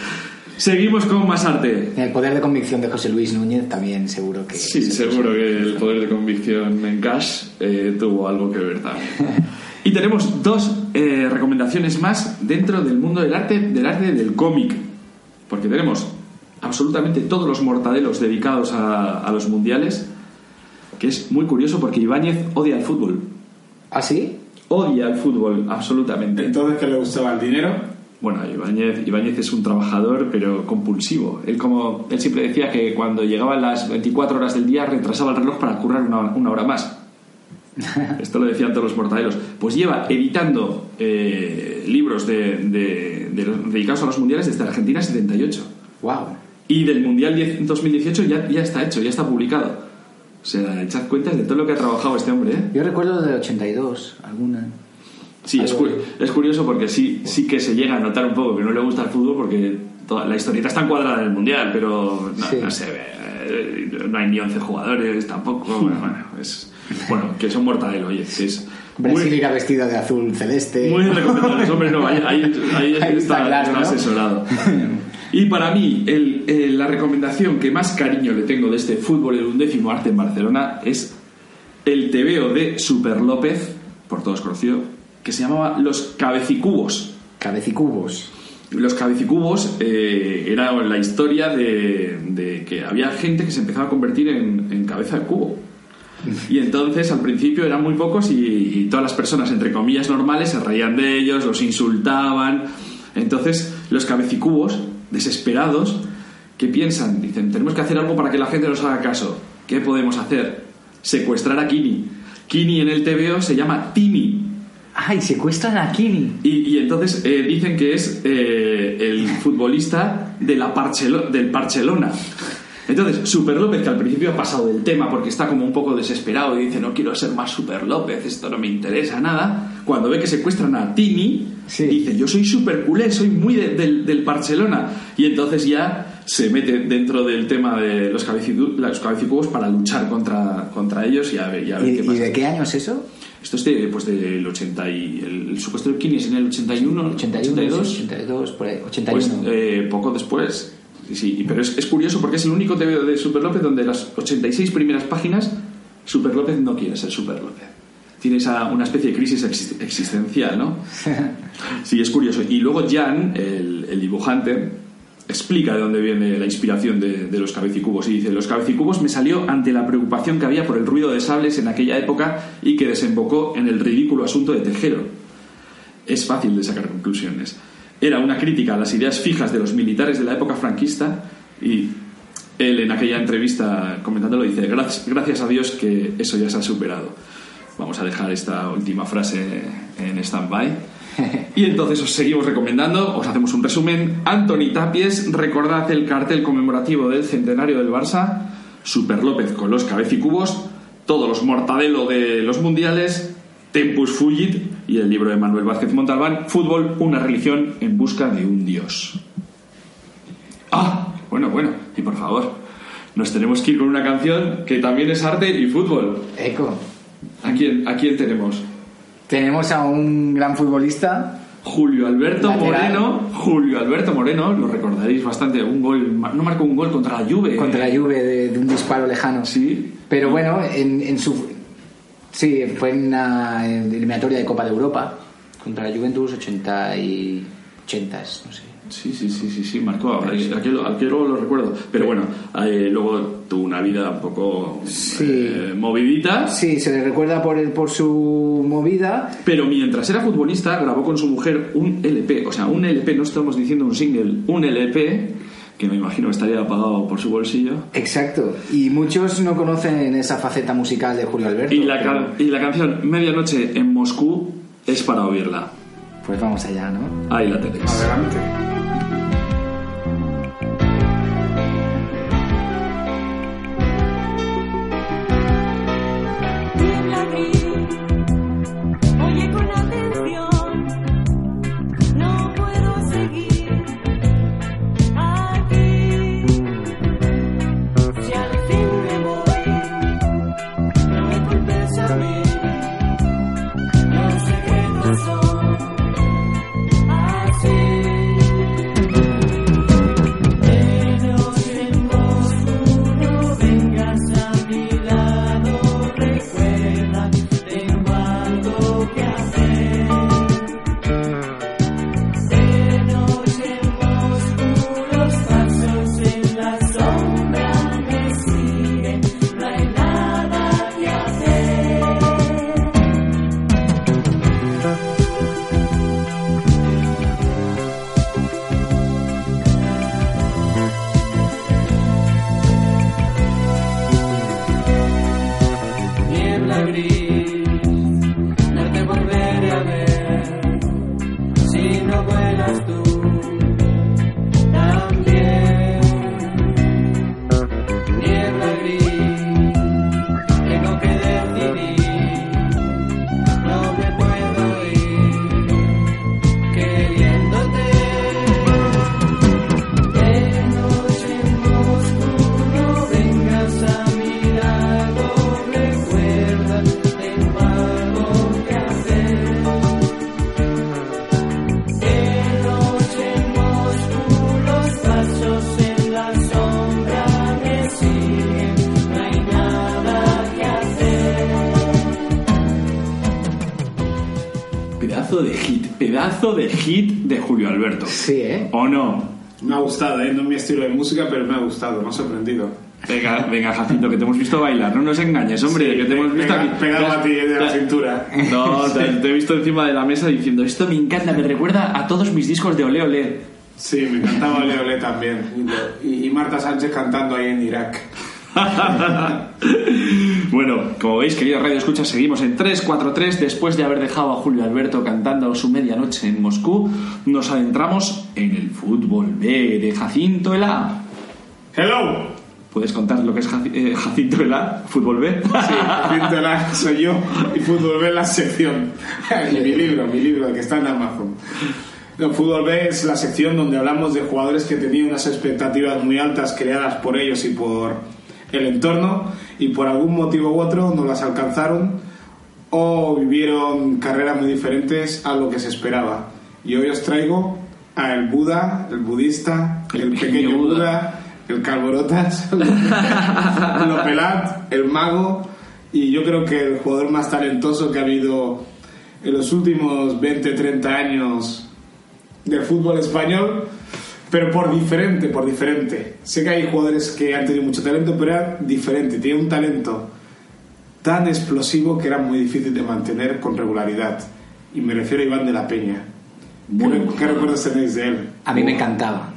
Seguimos con más arte. El poder de convicción de José Luis Núñez también seguro que... Sí, seguro que el poder de convicción en cash eh, tuvo algo que ver también. Y tenemos dos eh, recomendaciones más dentro del mundo del arte, del arte del cómic. Porque tenemos absolutamente todos los mortadelos dedicados a, a los mundiales, que es muy curioso porque Ibáñez odia el fútbol. ¿Ah, sí? Odia el fútbol, absolutamente. Entonces, ¿qué le gustaba el dinero? Bueno, Ibáñez, Ibáñez es un trabajador, pero compulsivo. Él, como, él siempre decía que cuando llegaban las 24 horas del día retrasaba el reloj para currar una, una hora más. Esto lo decían todos los mortadelos. Pues lleva editando eh, libros de, de- de dedicados a los mundiales desde Argentina 78. Wow. Y del Mundial 10 2018 ya, ya está hecho, ya está publicado. O sea, echad cuentas de todo lo que ha trabajado este hombre, ¿eh? Yo recuerdo del 82, alguna. Sí, es, cu- es curioso porque sí, sí que se llega a notar un poco que no le gusta el fútbol porque toda la historieta está encuadrada en el mundial, pero no, Sí. no se ve. eh, No hay ni 11 jugadores tampoco. Bueno, bueno, es, bueno, que son mortadelo, oye, que es Brasil muy, irá vestido de azul celeste. muy recomendable. Hombre, no, ahí, ahí- ahí Ahí está, está claro, está ¿no? asesorado. Y para mí, el- el- la recomendación que más cariño le tengo de este fútbol, el undécimo arte en Barcelona, es el tebeo de Super López, por todos conocido, que se llamaba Los Cabecicubos. Cabecicubos. Los cabecicubos eh, era la historia de, de que había gente que se empezaba a convertir en, en cabeza de cubo. Y entonces al principio eran muy pocos y, y todas las personas, entre comillas, normales se reían de ellos, los insultaban. Entonces los cabecicubos, desesperados, ¿qué piensan? Dicen, tenemos que hacer algo para que la gente nos haga caso. ¿Qué podemos hacer? Secuestrar a Kini. Kini en el TVO se llama Tini. ¡Ay, secuestran a Kini! Y, y entonces eh, dicen que es eh, el futbolista de la Parchelo- del Barcelona. Entonces, Super López, que al principio ha pasado del tema porque está como un poco desesperado y dice, no quiero ser más Super López, esto no me interesa nada, cuando ve que secuestran a Tini, dice, yo soy super culé, soy muy de- del, del Barcelona. Y entonces ya se mete dentro del tema de los, los cabecicubos para luchar contra, contra ellos y a ver, y a ver ¿Y, qué y pasa. de qué año es eso? Esto es de, pues del 80 y... El, el supuesto de Kini es en el 81, 81, 82. sí, 82, por ahí, 81. Pues eh, poco después. Sí, sí, pero es, es curioso porque es el único TVO de Super López donde las 86 primeras páginas Super López no quiere ser Super López. Tiene esa, una especie de crisis exist- existencial, ¿no? Sí, es curioso. Y luego Jan, el, el dibujante, explica de dónde viene la inspiración de, los cabecicubos. Y dice, los cabecicubos me salió ante la preocupación que había por el ruido de sables en aquella época y que desembocó en el ridículo asunto de Tejero. Es fácil de sacar conclusiones. Era una crítica a las ideas fijas de los militares de la época franquista y él en aquella entrevista comentándolo dice, "Gracias- gracias a Dios que eso ya se ha superado. Vamos a dejar esta última frase en stand-by. Y entonces os seguimos recomendando, os hacemos un resumen. Anthony Tapies, recordad el cartel conmemorativo del centenario del Barça, Super López con los cabecicubos, todos los mortadelo de los mundiales, Tempus Fugit y el libro de Manuel Vázquez Montalbán, Fútbol, una religión en busca de un dios. Ah, bueno, bueno, y por favor, nos tenemos que ir con una canción que también es arte y fútbol. Eco. ¿A quién, a quién tenemos? Tenemos a un gran futbolista. Julio Alberto Lateral. Moreno. Julio Alberto Moreno, lo recordaréis bastante. Un gol, no marcó un gol contra la Juve. Contra la Juve de, de un disparo lejano. Sí. Pero bueno, en, en su. Sí, fue en una eliminatoria de Copa de Europa contra la Juventus 80 y. 80, no sé. Sí, sí, sí, sí, sí, marcó. Aquí, aquí lo, aquí lo- lo recuerdo. Pero bueno, eh, luego tuvo una vida un poco eh, movidita. Sí, se le recuerda por, el, por su movida. Pero mientras era futbolista, grabó con su mujer un LP. O sea, un LP, no estamos diciendo un single, un LP, que me imagino que estaría pagado por su bolsillo. Exacto. Y muchos no conocen esa faceta musical de Julio Alberto. Y la, pero- can- y la canción Medianoche en Moscú es para oírla. Pues vamos allá, ¿no? Ahí la tenéis. Adelante. Pedazo de hit de Julio Alberto. Sí, ¿eh? ¿O no? Me ha gustado, ¿eh? No es mi estilo de música, pero me ha gustado, me ha sorprendido. Venga, venga, Jacinto, que te hemos visto bailar. No nos engañes, hombre, Sí, que te hemos visto pega- aquí. pegado a ti de la cintura. No, te, te he visto encima de la mesa diciendo esto me encanta, me recuerda a todos mis discos de Ole Ole. Sí, me encantaba Ole Ole también. Y, y- y Marta Sánchez cantando ahí en Irak. como veis, queridos Radio Escucha, seguimos en 343. Después de haber dejado a Julio Alberto cantando su medianoche en Moscú, nos adentramos en el fútbol B de Jacinto Elá. ¡Hello! ¿Puedes contar lo que es eh, Jacinto Elá, fútbol B? Sí, Jacinto Elá soy yo y Fútbol B la sección. Y mi libro, mi libro, el que está en Amazon. No, Fútbol B es la sección donde hablamos de jugadores que tenían unas expectativas muy altas creadas por ellos y por el entorno y por algún motivo u otro no las alcanzaron o vivieron carreras muy diferentes a lo que se esperaba. Y hoy os traigo a el Buda, el budista, el, pequeño Buda, el Calborotas, Lopelat, el mago y yo creo que el jugador más talentoso que ha habido en los últimos 20-30 años del fútbol español, pero por diferente, por diferente. Sé que hay jugadores que han tenido mucho talento, pero era diferente, tiene un talento tan explosivo que era muy difícil de mantener con regularidad. Y me refiero a Iván de la Peña. ¿Qué, re- qué recuerdos tenéis de él? A mí me encantaba.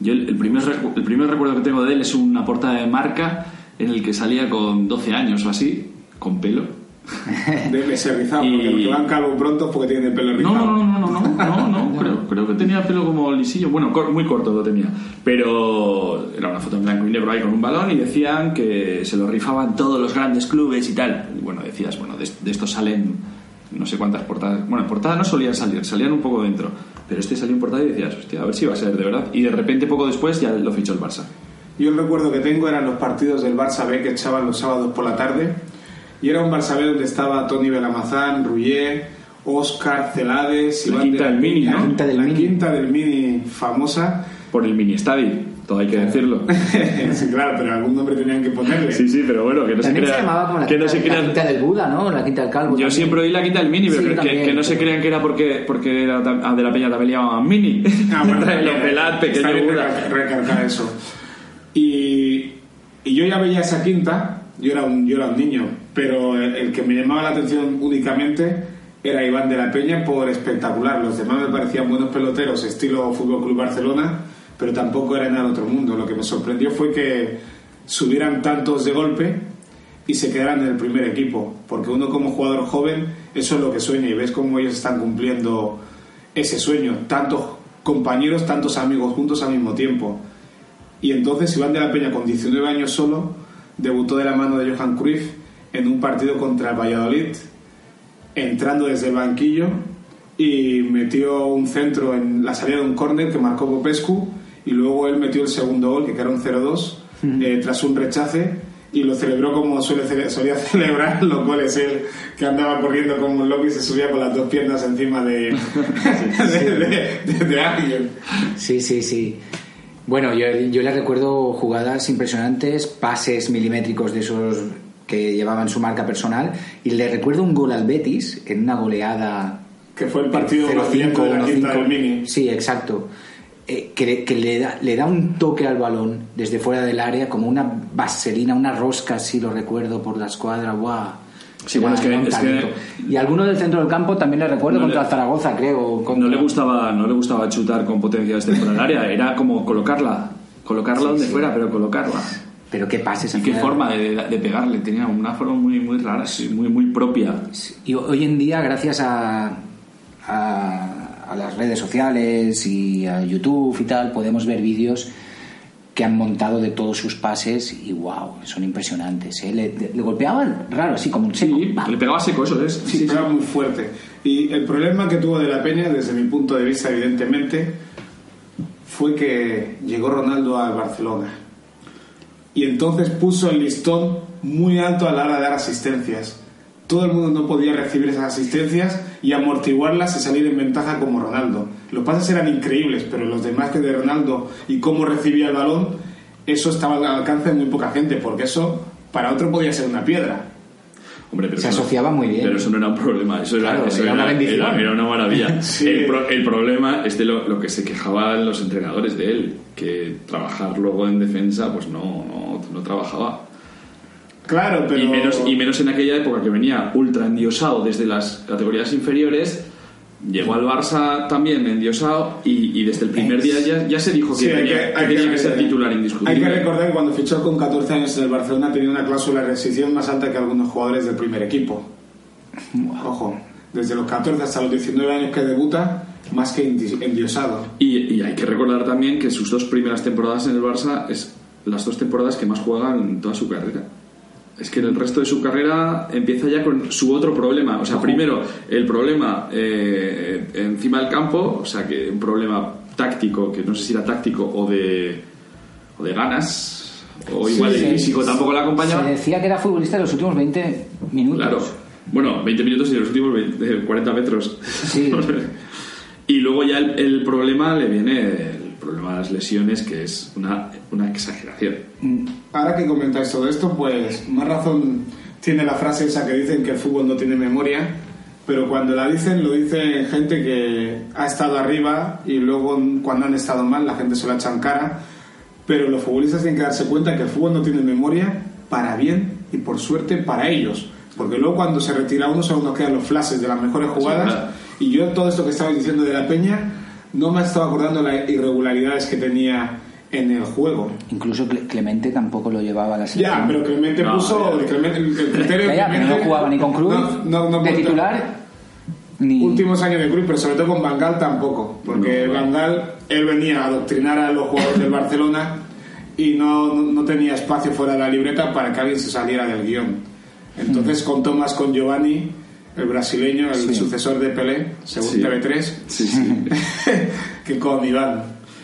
Yo el, el primer, el primer recuerdo que tengo de él es una portada de marca en el que salía con 12 años o así, con pelo. Debe ser rizado, Y- porque los que van calvo pronto porque tienen el pelo No, rizado. no, no, no, no, no, no, no, creo, creo que tenía pelo como lisillo, bueno, cor- muy corto lo tenía, pero era una foto en blanco y negro ahí con un balón y decían que se lo rifaban todos los grandes clubes y tal. Y bueno, decías, bueno, de, de estos salen no sé cuántas portadas, bueno, portadas no solían salir, salían un poco dentro, pero este salió en portada y decías, hostia, a ver si va a ser de verdad. Y de repente, poco después, ya lo fichó el Barça. Yo el recuerdo que tengo eran los partidos del Barça B que echaban los sábados por la tarde. Y era un Barça B donde estaba Tony Belamazán, Rullier, Oscar, Celades, La Iván quinta de- del Mini, ¿no? La quinta del, Mini. quinta del Mini famosa. Por el mini estadio, todo hay que decirlo. sí, claro, pero algún nombre tenían que ponerle. Sí, sí, pero bueno, que no se También se crea. llamaba como la, que no quinta, se la crea- quinta del Buda, ¿no? La quinta del Calvo. Yo también. siempre oí la quinta del mini, pero Sí, que- también. que no se crean que era porque, porque era de la peña también le llamaban mini. Ah, bueno, Lo también, pelad, está pequeño Buda. recar- recargar eso. Y, y yo ya veía esa quinta, yo era un, yo era un niño, pero el, que me llamaba la atención únicamente era Iván de la Peña por espectacular. Los demás me parecían buenos peloteros, estilo Fútbol Club Barcelona, pero tampoco era nada de otro mundo. Lo que me sorprendió fue que subieran tantos de golpe y se quedaran en el primer equipo, porque uno como jugador joven eso es lo que sueña y ves cómo ellos están cumpliendo ese sueño, tantos compañeros, tantos amigos juntos al mismo tiempo. Y entonces Iván de la Peña con 19 años solo debutó de la mano de Johan Cruyff en un partido contra el Valladolid, entrando desde el banquillo y metió un centro en la salida de un córner que marcó Popescu y luego él metió el segundo gol que era un 0-2 eh, tras un rechace y lo celebró como suele cele- solía celebrar los goles él que andaba corriendo como un loco y se subía con las dos piernas encima de, de, de- de- de alguien. Sí, sí, sí. Bueno, yo, yo le recuerdo jugadas impresionantes, pases milimétricos de esos que llevaban su marca personal y le recuerdo un gol al Betis en una goleada que fue el partido 0-5, brillante de la quinta 1-5. del Mini Sí, exacto. Eh, que le, que le da, le da un toque al balón desde fuera del área, como una vaselina, una rosca, si lo recuerdo, por la escuadra. ¡Guau! Sí, bueno, es que- es que-. Y alguno del centro del campo también le recuerdo No contra le- Zaragoza, creo. contra- No le gustaba, no le gustaba chutar con potencia desde fuera del área, era como colocarla, colocarla Sí, donde sí. fuera, pero colocarla. Pero qué pases Y qué hacía. forma de, de pegarle, tenía una forma muy, muy rara, sí, muy, muy propia. Y hoy en día, gracias a, a, a las redes sociales y a YouTube y tal, podemos ver vídeos que han montado de todos sus pases y wow, son impresionantes. ¿eh? Le, le golpeaban raro, así como un seco. Sí, le pegaba seco, eso es. Sí, pegaba muy fuerte. Y el problema que tuvo De La Peña, desde mi punto de vista, evidentemente, fue que llegó Ronaldo al Barcelona. Y entonces puso el listón muy alto a la hora de dar asistencias. Todo el mundo no podía recibir esas asistencias y amortiguarlas y salir en ventaja como Ronaldo. Los pases eran increíbles, pero los demás que de Ronaldo y cómo recibía el balón, eso estaba al alcance de muy poca gente, porque eso para otro podía ser una piedra. Hombre, pero Se eso asociaba muy bien. Pero eso no era un problema, eso era, Claro, eso era una bendición. era- era una maravilla. Sí. el, pro- el problema es de lo, lo que se quejaban los entrenadores de él, que trabajar luego en defensa, pues no, no, no trabajaba. Claro, pero. Y, menos, y menos en aquella época que venía ultra endiosado desde las categorías inferiores. Llegó al Barça también endiosado y, y desde el primer día ya, ya se dijo que Sí, hay tenía, que- que hay tenía que- que ser titular Hay indiscutible. que recordar que cuando fichó con 14 años en el Barcelona tenía una cláusula de rescisión más alta que algunos jugadores del primer equipo. Ojo, desde los 14 hasta los 19 años que debuta, más que endi- endiosado. Y, y hay que recordar también que sus dos primeras temporadas en el Barça es las dos temporadas que más juega en toda su carrera. Es que el resto de su carrera empieza ya con su otro problema. O sea, primero, el problema eh, encima del campo, o sea, que un problema táctico, que no sé si era táctico o de, o de ganas, o igual Sí, el sí. físico tampoco la Se acompañaba. decía que era futbolista en los últimos 20 minutos. Claro. Bueno, 20 minutos y los últimos 20, eh, 40 metros. Sí. y luego ya el, el problema le viene problema de las lesiones, que es una, una exageración. Ahora que comentáis todo esto, pues más razón tiene la frase esa que dicen que el fútbol no tiene memoria, pero cuando la dicen lo dicen gente que ha estado arriba y luego cuando han estado mal la gente se la echan cara, pero los futbolistas tienen que darse cuenta que el fútbol no tiene memoria para bien y por suerte para ellos, porque luego cuando se retira uno solo nos quedan los flashes de las mejores jugadas claro. y yo todo esto que estabais diciendo de la peña no me estaba acordando las irregularidades que tenía en el juego. Incluso Cle- Clemente tampoco lo llevaba a la selección. Ya, pero Clemente No, puso. eh. Clemente- el, criterio Ya, ya, pero no jugaba ni con Cruz No, no, no de titular ni Últimos años de Cruz, pero sobre todo con Bangal tampoco. Porque No, Bangal, él venía a adoctrinar a los jugadores del Barcelona y no, no, no tenía espacio fuera de la libreta para que alguien se saliera del guion. Entonces contó más con Giovanni, el brasileño, el Sí. sucesor de Pelé, según Sí. TV3, Sí, sí. que con Iván.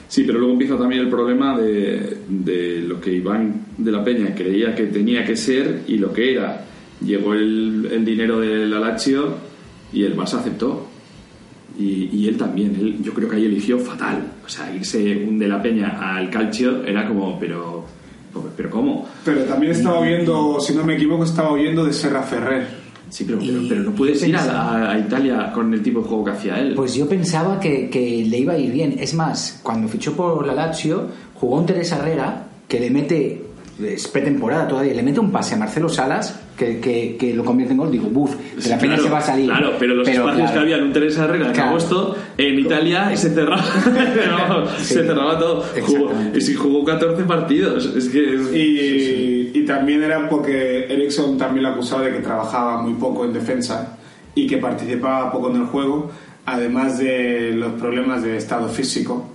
Sí, pero luego empieza también el problema de, de lo que Iván de la Peña creía que tenía que ser y lo que era. Llegó el, el dinero del Alacho y el Barça aceptó. Y, y él también, él, yo creo que ahí eligió fatal. O sea, irse un de la Peña al Calcio era como, pero, pero ¿cómo? Pero también estaba oyendo, si no me equivoco, estaba oyendo de Serra Ferrer. Sí, pero, pero, pero no puedes ir a, a Italia con el tipo de juego que hacía él. Pues yo pensaba que, que le iba a ir bien. Es más, cuando fichó por la Lazio, jugó un Teresa Herrera que le mete, es pretemporada todavía, le mete un pase a Marcelo Salas que, que, que lo convierte en gol. Digo, buf, de Sí, la pena claro, se va a salir. Claro, pero los espacios claro, que había en un Teresa Herrera en Claro. agosto, en Italia se cerraba, no, Sí. se cerraba todo. Jugó, y si jugó 14 partidos, es que es- Y, y también era porque Ericsson también lo acusaba de que trabajaba muy poco en defensa y que participaba poco en el juego, además de los problemas de estado físico.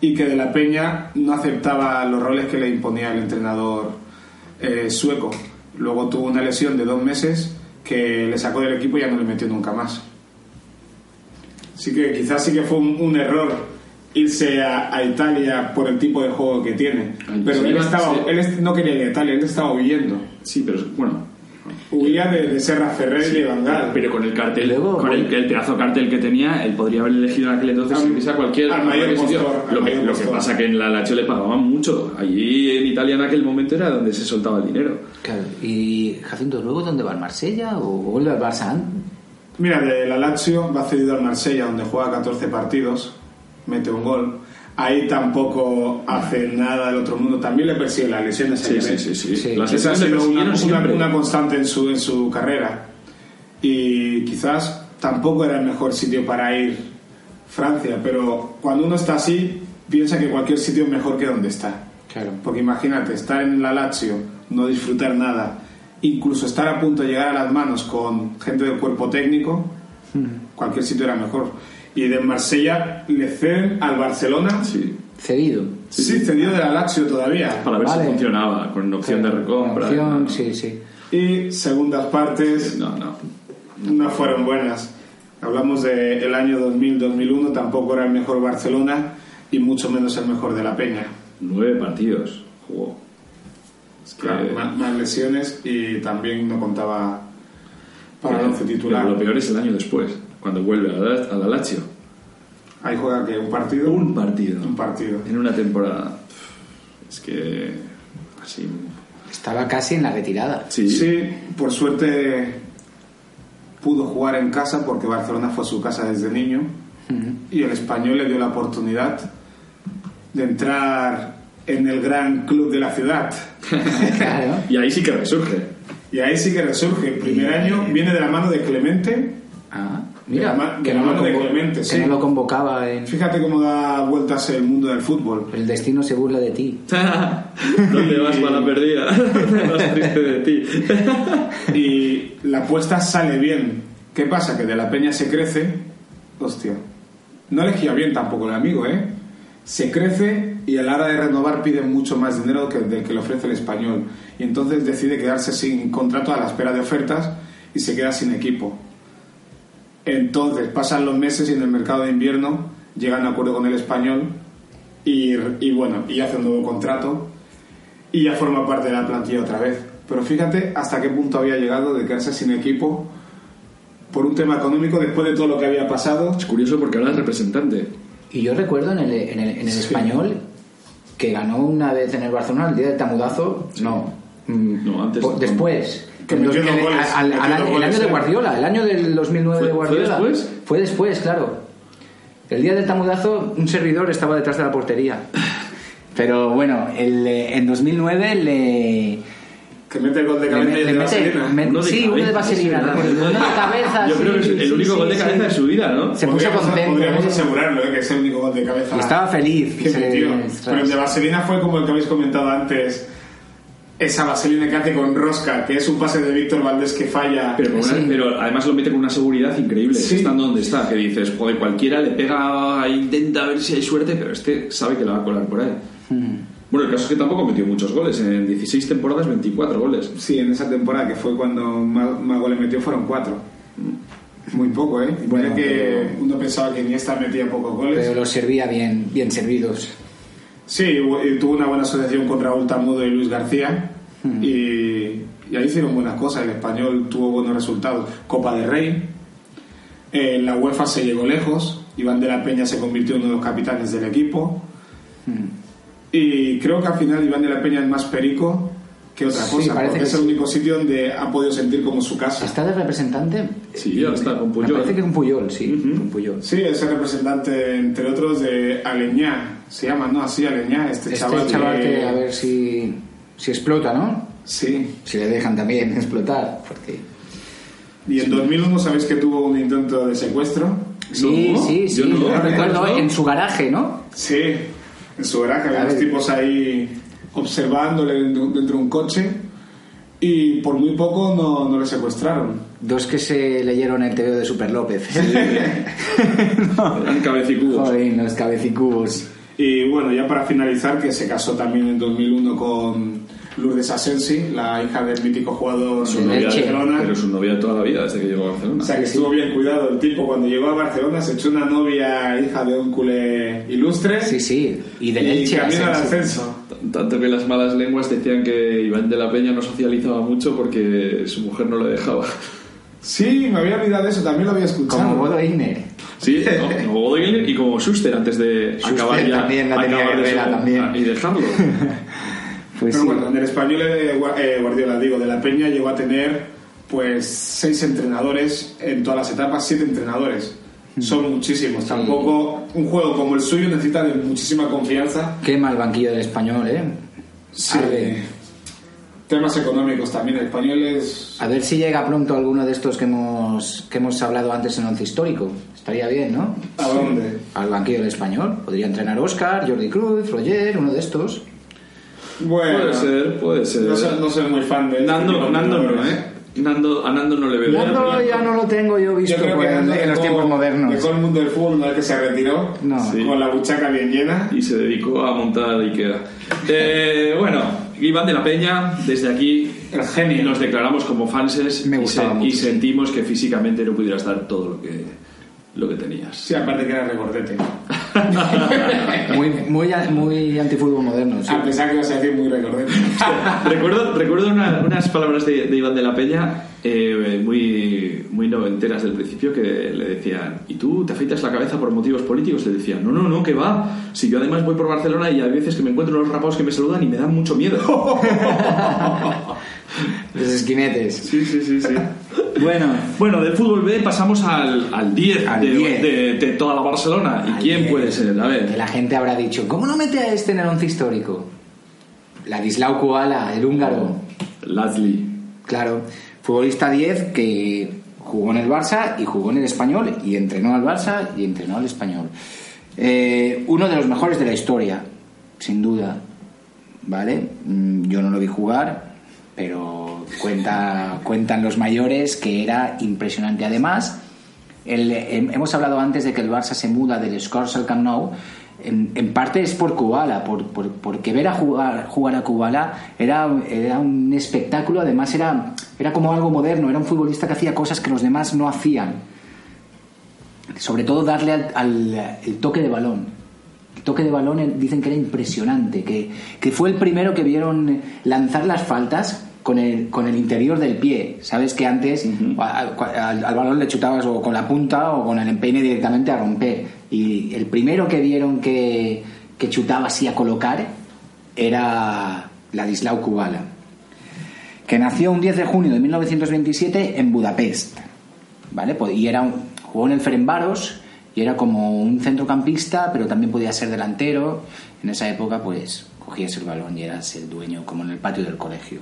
Y que de la Peña no aceptaba los roles que le imponía el entrenador eh, sueco. Luego tuvo una lesión de dos meses que le sacó del equipo y ya no le metió nunca más. Así que quizás sí que fue un, un error irse a, a Italia por el tipo de juego que tiene. Ay, Pero sí, él, estaba, sí. él no quería ir a Italia, él estaba huyendo. sí, pero bueno. Huía de, de Serra Ferrer y de Bangal. Pero con el cartel, Luego, con el, bueno. el pedazo de cartel que tenía, él podría haber elegido en aquel entonces Al- sin pisar cualquier, al mayor cualquier sitio. postor, al Lo que, lo que pasa que en la Lazio le pagaban mucho. Allí en Italia en aquel momento era donde se soltaba el dinero. Claro. ¿Y Jacinto luego dónde va? ¿Al Marsella o vuelve al Barça? Mira, de la Lazio va cedido al Marsella, donde juega 14 partidos, mete un gol. Ahí tampoco hace nada del otro mundo. También le persigue las lesiones. Sí, sí, sí, sí. Sí. Las Esa ha sido una, una- una constante en su, en su carrera. Y quizás tampoco era el mejor sitio para ir Francia, pero cuando uno está así, piensa que cualquier sitio es mejor que donde está. Claro. Porque imagínate, estar en la Lazio, no disfrutar nada, incluso estar a punto de llegar a las manos con gente del cuerpo técnico, cualquier sitio era mejor. Y de Marsella le ceden al Barcelona, Sí. Cedido. sí, cedido de la Lazio todavía. Para ver Vale. si funcionaba, con opción de recompra. Opción, no, Sí, sí. Y segundas partes, no, no. no fueron buenas. Hablamos del el año 2000-2001, tampoco era el mejor Barcelona y mucho menos el mejor de la Peña. Nueve partidos jugó. Es que- Claro, más, más lesiones y también no contaba para el once titular. Pero lo peor es el año después, cuando vuelve a la, a la Lazio. Ahí juega que un partido. Un partido. Un partido. En una temporada. Es que. Así. Estaba casi en la retirada. Sí. por suerte pudo jugar en casa porque Barcelona fue su casa desde niño y el español le dio la oportunidad de entrar en el gran club de la ciudad. Y ahí sí que resurge. Y ahí sí que resurge. El primer año viene de la mano de Clemente. Ah, de que la no de Clemente, que sí. no lo convocaba en... Fíjate cómo da vueltas el mundo del fútbol. El destino se burla de ti. ¿Dónde vas para la perdida? Más triste de ti. y la apuesta sale bien. ¿Qué pasa? Que de la peña se crece. Hostia. No elegía bien tampoco el amigo, ¿eh? Se crece y a la hora de renovar pide mucho más dinero que del que le ofrece el español. Y entonces decide quedarse sin contrato a la espera de ofertas y se queda sin equipo. Entonces pasan los meses y en el mercado de invierno llegan a acuerdo con el español y, y bueno, y hace un nuevo contrato y ya forma parte de la plantilla otra vez. Pero fíjate hasta qué punto había llegado de quedarse sin equipo por un tema económico después de todo lo que había pasado. Es curioso porque ahora es representante. Y yo recuerdo en el, en el, en el Sí. español que ganó una vez en el Barcelona el día del tamudazo. No. mm, No, antes después. Que goles, al- al- dos el año de. Guardiola, el año del 2009 de ¿Fue- fue Guardiola. después? Fue después, claro. El día del tamudazo, un servidor estaba detrás de la portería. Pero bueno, el, eh, en 2009 le. Que mete el gol de le cabeza y le de vaselina. me- Uno de sí, uno de cabeza, vaselina. sí, de cabeza. Yo creo que sí, es el sí, único sí, gol de sí. cabeza de su vida, ¿no? Se puso Podríamos- contento. Podríamos ¿eh? asegurarlo, ¿eh? que es el único gol de cabeza. Y estaba feliz. Qué Se-. Pero el de vaselina fue como el que habéis comentado antes. Esa vaselina que hace con rosca, que es un pase de Víctor Valdés que falla. Pero, con una- Sí. pero además lo mete con una seguridad increíble, Sí. estando donde está, que dices, joder, cualquiera le pega, intenta ver si hay suerte, pero este sabe que la va a colar por ahí. Bueno, el caso es que tampoco metió muchos goles, en 16 temporadas 24 goles. Sí, en esa temporada que fue cuando más, más goles metió fueron cuatro. Muy poco, ¿eh? Bueno, que pero- uno pensaba que Iniesta metía pocos goles. Pero los servía bien, bien servidos. Sí, tuvo una buena asociación con Raúl Tamudo y Luis García. Y, y ahí hicieron buenas cosas. El español tuvo buenos resultados. Copa de Rey. En la UEFA se llegó lejos. Iván de la Peña se convirtió en uno de los capitanes del equipo. Y creo que al final Iván de la Peña es más perico que otra Sí, cosa. parece Porque que es el sí. único sitio donde ha podido sentir como su casa. ¿Está de representante? Sí, ahora está con Me Puyol. parece que con Puyol, sí. Con Puyol. Sí, es el representante, entre otros, de Aleñá. Se llama, ¿no? Así, Aleñá. Este, Este chaval, chaval, que- que a ver si, si explota, ¿no? Sí. Si le dejan también explotar. Porque... Y en 2001 sabéis que tuvo un intento de secuestro. Sí, No, sí, sí. yo no, recuerdo ¿no? en su garaje, ¿no? Sí, en su garaje había unos tipos ahí observándole dentro de un coche y por muy poco no, no le secuestraron. Dos que se leyeron el TV de Super López. Eran cabecicubos. Joder, los cabecicubos. Y bueno, ya para finalizar, que se casó también en 2001 con Lourdes Asensi, la hija del mítico jugador Su novia de- Barcelona. pero su novia toda la vida, desde que llegó a Barcelona. O sea que estuvo bien cuidado el tipo cuando llegó a Barcelona, se echó una novia hija de un culé ilustre. Sí, sí. Y del y Elche. camino al ascenso. Tanto que las malas lenguas decían que Iván de la Peña no socializaba mucho porque su mujer no le dejaba. Sí, me había olvidado de eso, también lo había escuchado. Como Bodo Igner. Sí, no, como Godoy y como Schuster antes de Schuster acabar ya también la tenía acabar de Herrera eso también. y dejarlo. Pues Pero sí. bueno, en el español de Gua- eh, Guardiola, digo, de la Peña llegó a tener pues seis entrenadores en todas las etapas, siete entrenadores. Son muchísimos. Tampoco un juego como el suyo necesita de muchísima confianza. Quema el banquillo del español, ¿eh? Sí. Arde. Temas económicos también. El español es. A ver si llega pronto alguno de estos que hemos, que hemos hablado antes en Once Histórico. Estaría bien, ¿no? ¿A dónde? Al banquillo del español. Podría entrenar Oscar, Jordi Cruz, Roger, uno de estos. Bueno, Puede ser, puede ser. No soy, no soy muy fan de. Nando, Nando no. ¿eh? Nando, a Nando no le veo. Nando ya no lo tengo yo Yo visto creo por que en, en los tiempos modernos. Dejó el mundo del fútbol una vez que se retiró. No. Sí. Con la buchaca bien llena. Y se dedicó a montar Ikea. Eh, bueno, Iván de la Peña, desde aquí El genio. nos declaramos como fanses Me y, se- mucho, y sentimos que físicamente no pudieras dar todo lo que, lo que tenías. Sí, aparte que era recordete. Muy, muy, muy antifútbol moderno. sí. A pesar que ibas a decir muy recordete. recuerdo recuerdo una- unas palabras de, de Iván de la Peña eh, muy, muy noventeras del principio que le decían, ¿y tú te afeitas la cabeza por motivos políticos? Le decían, no, no, no, que va. Si yo además voy por Barcelona y hay veces que me encuentro unos rapados que me saludan y me dan mucho miedo. Los esquinetes. Sí, sí, sí, sí. Bueno, Bueno, del fútbol B pasamos al, al 10 Al de, 10. de- de toda la Barcelona. ¿Y Al quién 10. puede ser? A que ver. la gente habrá dicho, ¿cómo no mete a este en el once histórico? Ladislau Koala, el húngaro. Laszli. Claro, futbolista 10 que jugó en el Barça y jugó en el Español y entrenó al Barça y entrenó al Español. Eh, uno de los mejores de la historia, sin duda. ¿Vale? Mm, Yo no lo vi jugar, pero cuenta, cuentan los mayores que era impresionante. Además, hem- hemos hablado antes de que el Barça se muda del Scores al Camp Nou. En, en parte es por Kubala, por, por- porque ver a jugar, jugar a Kubala era, era un espectáculo, además era, era como algo moderno, era un futbolista que hacía cosas que los demás no hacían. Sobre todo darle al, al- el toque de balón. El toque de balón eh, dicen que era impresionante, que, que fue el primero que vieron lanzar las faltas con el, con el interior del pie. Sabes que antes al, al balón le chutabas o con la punta o con el empeine directamente a romper. Y el primero que vieron que, que chutaba así a colocar era Ladislau Kubala, que nació un 10 de junio de 1927 en Budapest. ¿Vale? Pues- Y era un- jugó en el Ferencváros y era como un centrocampista, pero también podía ser delantero. En esa época, pues cogías el balón y eras el dueño, como en el patio del colegio.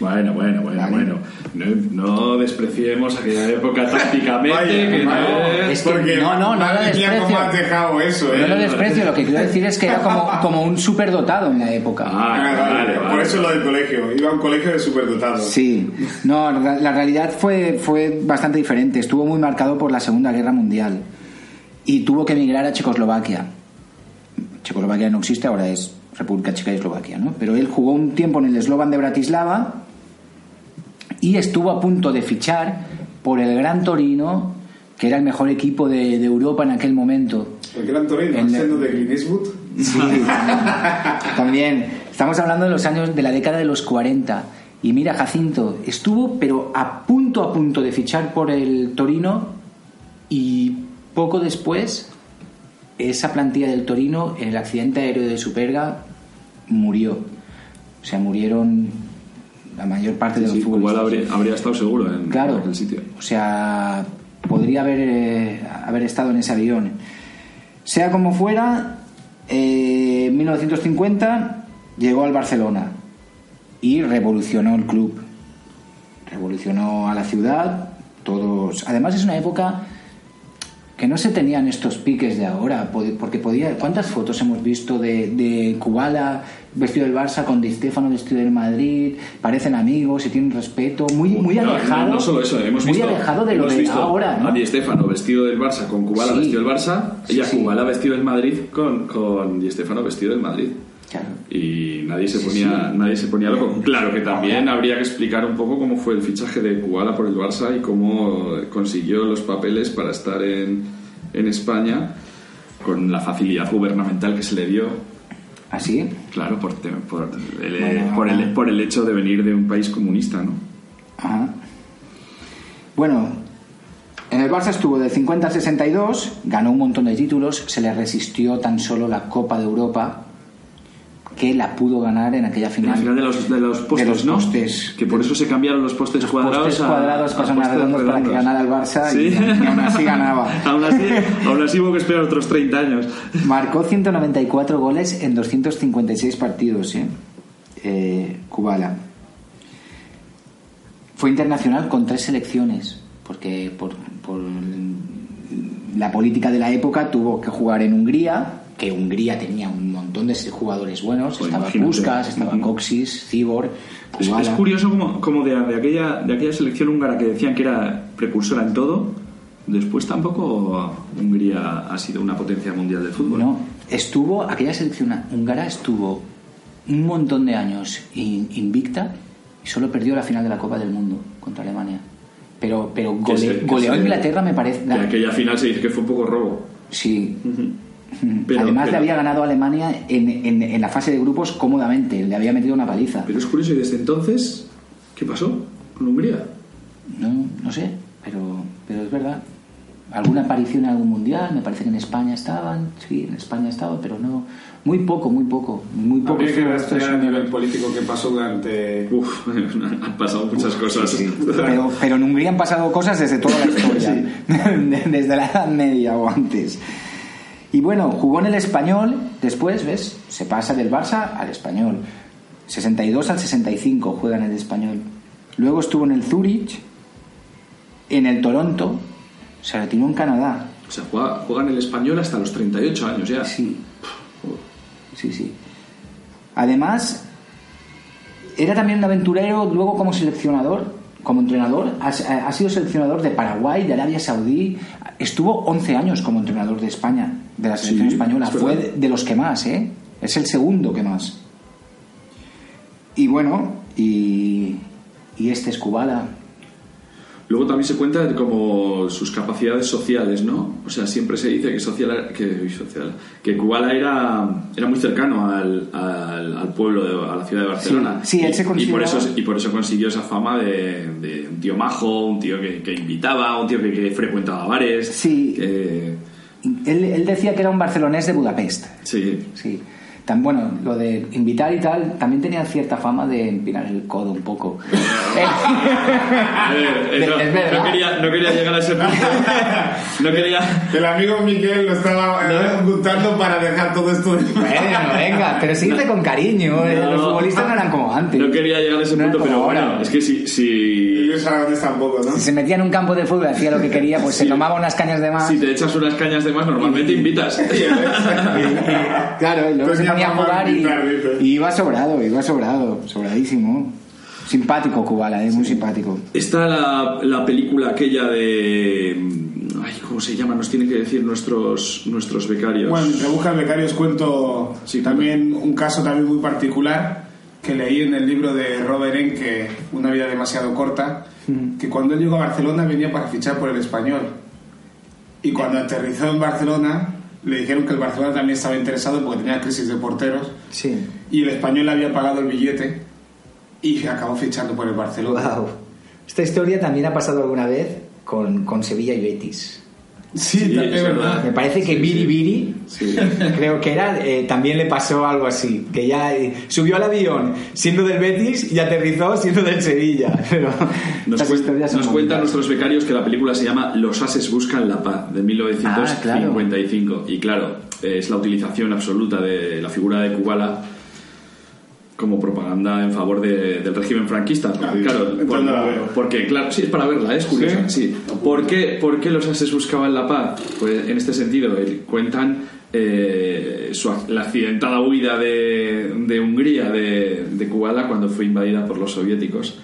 Bueno, bueno, bueno, Vale. bueno. No, no despreciemos aquella época tácticamente. Vaya, que no vaya. es- Es que Porque, no, no, no lo desprecio. cómo has dejado eso, No ¿eh? lo desprecio, lo que quiero decir es que era como, como un superdotado en la época. Ah, Ah, vale, vale. Por eso lo del colegio. Iba a un colegio de superdotados. Sí, no, la la realidad fue, fue bastante diferente. Estuvo muy marcado por la Segunda Guerra Mundial y tuvo que emigrar a Checoslovaquia. Checoslovaquia no existe, ahora es República Checa y Eslovaquia, ¿no? Pero él jugó un tiempo en el Slovan de Bratislava y estuvo a punto de fichar por el Gran Torino, que era el mejor equipo de, de Europa en aquel momento. El gran Torino, El- siendo de Clint Eastwood. Sí, también. Estamos hablando de los años de la década de los 40. Y mira, Jacinto, estuvo pero a punto a punto de fichar por el Torino y poco después esa plantilla del Torino en el accidente aéreo de Superga murió. O sea, murieron la mayor parte de los Sí, igual futbolistas. habría, habría estado seguro en, Claro. en el sitio. O sea, podría haber, eh, haber estado en ese avión. Sea como fuera, eh, en 1950 llegó al Barcelona y revolucionó el club. Revolucionó a la ciudad. Todos. Además es una época que no se tenían estos piques de ahora, porque podía. ¿Cuántas fotos hemos visto de, de Kubala vestido del Barça con Di Stefano vestido del Madrid? Parecen amigos, se tienen respeto, muy, muy No, alejado. No, no solo eso, hemos muy visto, alejado de lo de ahora, ¿no? A Di Stefano vestido del Barça con Kubala Sí. vestido del Barça Sí, y a sí. Kubala vestido del Madrid con, con Di Stefano vestido del Madrid. Claro. Y nadie se ponía, nadie se ponía loco. Claro que también habría que explicar un poco cómo fue el fichaje de Kubala por el Barça y cómo consiguió los papeles para estar en, en España con la facilidad gubernamental que se le dio. ¿Así? Claro, por, por, el, Bueno, por, el, por el hecho de venir de un país comunista, ¿no? Ajá. Bueno, en el Barça estuvo del 50 al 62, ganó un montón de títulos, se le resistió tan solo la Copa de Europa, que la pudo ganar en aquella En final. la final de los, de los postes, los ¿no? postes. Que por eso se cambiaron los postes cuadrados Postes a- cuadrados a pasaron a postes redondos para que redondos. ganara el Barça Sí. y, y aún así ganaba. aún, así, aún así hubo que esperar otros 30 años. Marcó 194 goles en 256 partidos, ¿eh? Eh, Kubala. Fue internacional con tres selecciones, porque por, por la política de la época tuvo que jugar en Hungría, que Hungría tenía un montón de jugadores buenos, Pues estaba. Puskas, estaba Coxis, Cibor, Es, es curioso como, como de, de aquella, de aquella selección húngara que decían que era precursora en todo, después tampoco Hungría ha sido una potencia mundial del fútbol. No, estuvo, aquella selección húngara estuvo un montón de años in- invicta y solo perdió la final de la Copa del Mundo contra Alemania. Pero, pero Que gole- se- que goleó a Inglaterra, me parece. Que aquella final se dice que fue un poco robo. Sí. Pero- Además, pero- le había ganado a Alemania en, en- en la fase de grupos cómodamente. Le había metido una paliza. Pero es curioso, y desde entonces, ¿qué pasó con Hungría? No, no sé, pero, pero es verdad. Alguna aparición en algún mundial, me parece que en España estaban, sí, en España estaban, pero no. Muy poco, muy poco. Muy poco. Habría que futbolistas rastrear a nivel político que pasó durante... Uf, han pasado muchas cosas. Pero, pero en Hungría han pasado cosas desde toda la historia, desde la Edad Media o antes. Y bueno, jugó en el español, después, ¿ves? Se pasa del Barça al español. 62 al 65 juega en el español. Luego estuvo en el Zurich, en el Toronto, se retiró en Canadá. O sea, juega, juega en el español hasta los 38 años ya. Sí. Sí, sí. Además, era también un aventurero, luego como seleccionador, como entrenador, ha, ha sido seleccionador de Paraguay, de Arabia Saudí, estuvo 11 años como entrenador de España, de la selección Sí, española, es fue de, de los que más, ¿eh? Es el segundo que más. Y bueno, y, y este es Kubala. Luego también se cuenta de como sus capacidades sociales, ¿no? O sea, siempre se dice que social, que, social, que Kubala era, era muy cercano al, al, al pueblo, de, a la ciudad de Barcelona. Sí, sí, él se y, por consideraba- eso, y por eso consiguió esa fama de, de un tío majo, un tío que, que invitaba, un tío que, que frecuentaba bares. Sí. que- Él, él decía que era un barcelonés de Budapest. sí. Sí. Tan bueno, lo de invitar y tal, también tenía cierta fama de empinar el codo un poco. A ver, eh, no, Es verdad. no quería, no quería llegar a ese punto. No quería. El amigo Miguel lo estaba eh, ocultando para dejar todo esto de... Bueno, venga, pero síguete con cariño. eh, No. Los futbolistas no eran como antes. No quería llegar a ese No punto, pero como bueno, ahora. es que si, si, Aragonés tampoco, ¿no? Si se metía en un campo de fútbol, hacía lo que quería, pues se Sí. tomaba unas cañas de más. si te echas unas cañas de más, normalmente invitas. Claro, y luego se Tenía ponía a jugar y, y iba sobrado, iba sobrado, sobradísimo. Simpático Kubala, eh, muy simpático. Está la, la película aquella de. mm, Ay, ¿cómo se llama? Nos tienen que decir nuestros, nuestros becarios. Bueno, entre Busca Becarios cuento Sí, también un caso también muy particular que leí en el libro de Robert Enke, Una vida demasiado corta, que cuando él llegó a Barcelona venía para fichar por el español. Y cuando aterrizó en Barcelona le dijeron que el Barcelona también estaba interesado porque tenía crisis de porteros Sí. y el español le había pagado el billete y acabó fichando por el Barcelona. Wow. Esta historia también ha pasado alguna vez con, con Sevilla y Betis. Sí, Sí, es es verdad. verdad. Me parece que Biri Biri, Sí. creo que era, eh, también le pasó algo así. Que ya eh, subió al avión siendo del Betis y aterrizó siendo del Sevilla. Pero Nos, son nos cuentan nuestros becarios que la película se llama Los ases buscan la paz, de 1955. Y claro, es la utilización absoluta de la figura de Kubala como propaganda en favor de- del régimen franquista. Ah, claro, por- porque, claro, sí, es para verla, es curiosa. Sí. ¿Por, qué, por qué los ases buscaban la paz? Pues en este sentido, eh, cuentan eh, su, la accidentada huida de, de Hungría, de, de Kubala, cuando fue invadida por los soviéticos.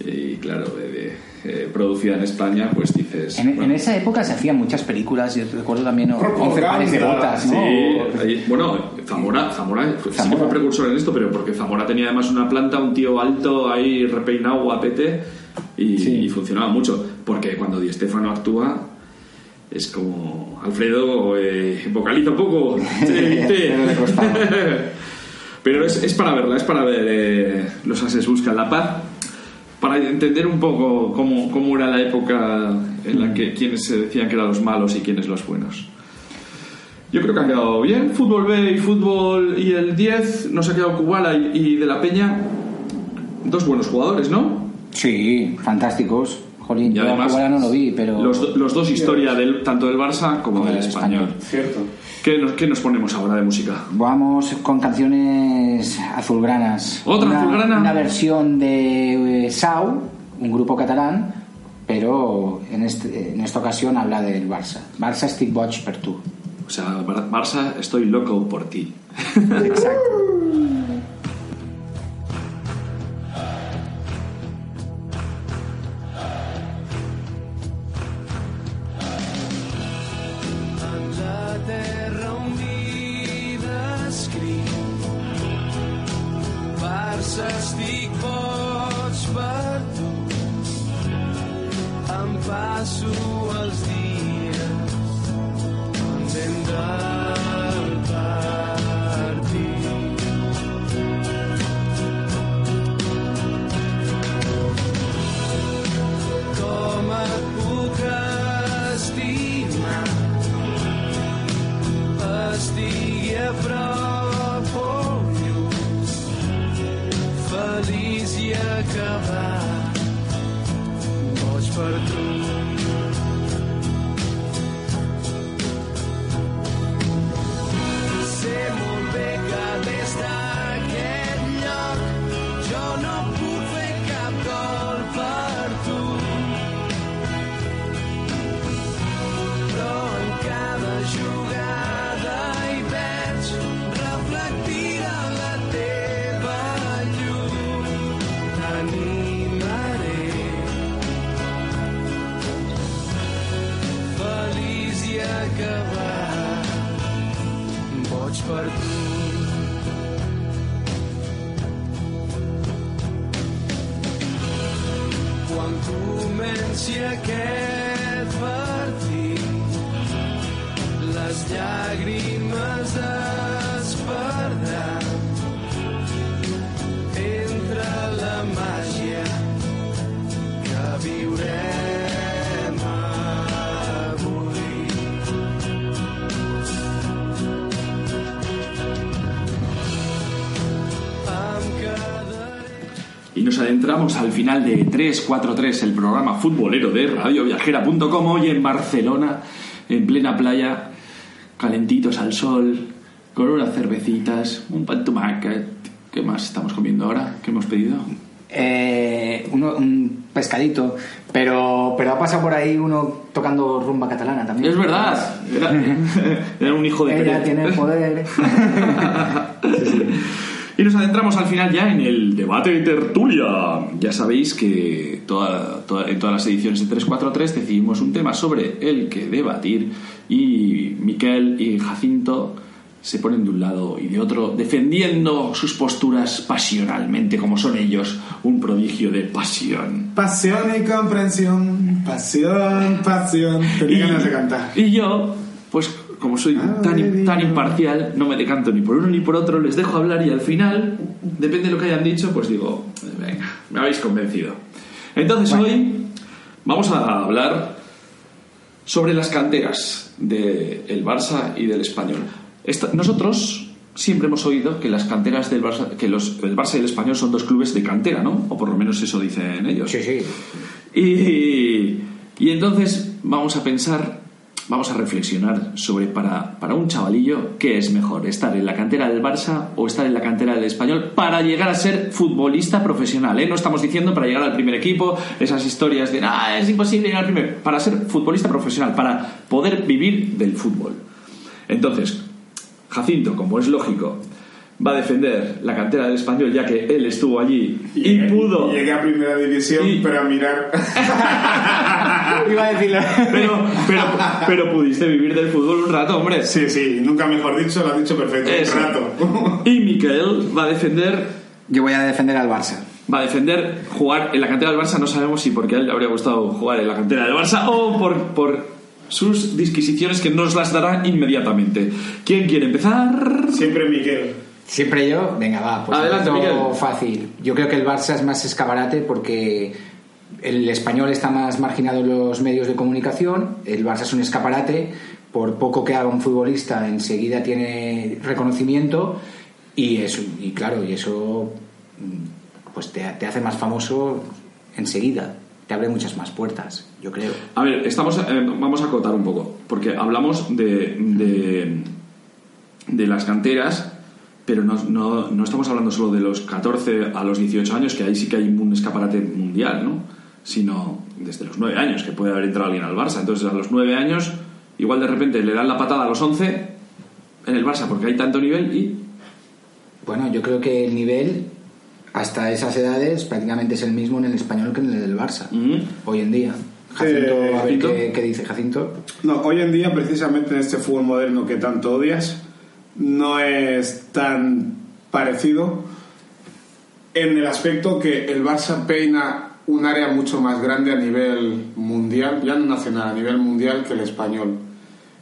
Y claro, de- de- eh, producida en España, pues dices. En, esa época se hacían muchas películas, yo recuerdo también o- 11 pares de botas, ¿no? Sí, ahí- bueno, Zamora, Zamora, Zamora. fue precursor en esto, pero porque Zamora tenía además una planta, un tío alto ahí repeinado, guapete, y, Sí. y funcionaba mucho. Porque cuando Di Stefano actúa, es como Alfredo, eh, vocaliza un poco. Pero es, es para verla, es para ver eh, los ases buscan la paz, para entender un poco cómo, cómo era la época en la que quienes se decían que eran los malos y quienes los buenos. Yo creo que ha quedado bien. Fútbol B y fútbol y el 10 nos ha quedado Kubala y, y De La Peña. Dos buenos jugadores, ¿no? Sí, fantásticos. Jolín, Y yo además, Kubala no lo vi, pero... Los, los dos historia del, tanto del Barça como Como del español. español. Cierto. ¿Qué nos, qué nos ponemos ahora de música? Vamos con canciones azulgranas. ¿Otra Una- azulgrana? Una versión de eh, Sau, un grupo catalán, pero en, este- en esta ocasión habla del Barça. Barça estic boig per tu. O sea, Bar- Barça, estoy loco por ti. Exacto. al final de 343, el programa futbolero de radioviajera.com, hoy en Barcelona, en plena playa, calentitos al sol, con unas cervecitas, un pan. ¿Qué más estamos comiendo ahora? ¿Qué hemos pedido? Eh, uno- un pescadito, pero, pero ha pasado por ahí uno tocando rumba catalana también. Es verdad, era, era un hijo de Ella Pérez. tiene el poder. Y nos adentramos al final ya en el debate de tertulia. Ya sabéis que toda- toda- en todas las ediciones de 343 decidimos un tema sobre el que debatir y Miquel y Jacinto se ponen de un lado y de otro defendiendo sus posturas pasionalmente como son ellos, un prodigio de pasión. Pasión y comprensión, pasión, pasión. Tenía ganas de cantar. Y yo, pues como soy tan, tan imparcial, no me decanto ni por uno ni por otro, les dejo hablar y al final, depende de lo que hayan dicho, pues digo, venga, me habéis convencido. Entonces hoy vamos a hablar sobre las canteras del Barça y del Español. Esta- nosotros siempre hemos oído que las canteras del Barça, que los, el Barça y el Español son dos clubes de cantera, ¿no? O por lo menos eso dicen ellos. Sí, sí. Y, y entonces vamos a pensar, vamos a reflexionar sobre para, para un chavalillo qué es mejor, estar en la cantera del Barça o estar en la cantera del Español para llegar a ser futbolista profesional. ¿eh? No estamos diciendo para llegar al primer equipo, esas historias de, ah, es imposible llegar al primer, para ser futbolista profesional, para poder vivir del fútbol. Entonces, Jacinto, como es lógico, va a defender la cantera del español ya que él estuvo allí y, pudo. Llegué a primera división, pero a mirar. Iba a decirlo. Pero, pero, pero pudiste vivir del fútbol un rato, hombre. Sí, sí, nunca mejor dicho, lo has dicho perfecto. Eso. Un rato. Y Miquel va a defender. Yo voy a defender al Barça. Va a defender jugar en la cantera del Barça. No sabemos si porque a él le habría gustado jugar en la cantera del Barça o por, por sus disquisiciones que nos las dará inmediatamente. ¿Quién quiere empezar? Siempre Miguel. Siempre yo, venga, va, pues Adelante, fácil. Yo creo que el Barça es más escaparate porque el español está más marginado en los medios de comunicación, el Barça es un escaparate, por poco que haga un futbolista enseguida tiene reconocimiento y eso, y claro, y eso mm, pues te, te hace más famoso enseguida, te abre muchas más puertas, yo creo. A ver, estamos, eh, vamos a acotar un poco, porque hablamos de, de, de las canteras, pero no, no, no estamos hablando solo de los 14 a los 18 años, que ahí sí que hay un escaparate mundial, ¿no? Sino desde los 9 años, que puede haber entrado alguien al Barça. Entonces, a los 9 años, igual de repente le dan la patada a los 11 en el Barça, porque hay tanto nivel y Bueno, yo creo que el nivel hasta esas edades prácticamente es el mismo en el español que en el del Barça, hoy en día. Jacinto, Eh, a ver Jacinto. qué, qué dice Jacinto. No, hoy en día, precisamente en este fútbol moderno que tanto odias, no es tan parecido en el aspecto que el Barça peina un área mucho más grande a nivel mundial, ya no nacional, a nivel mundial que el español.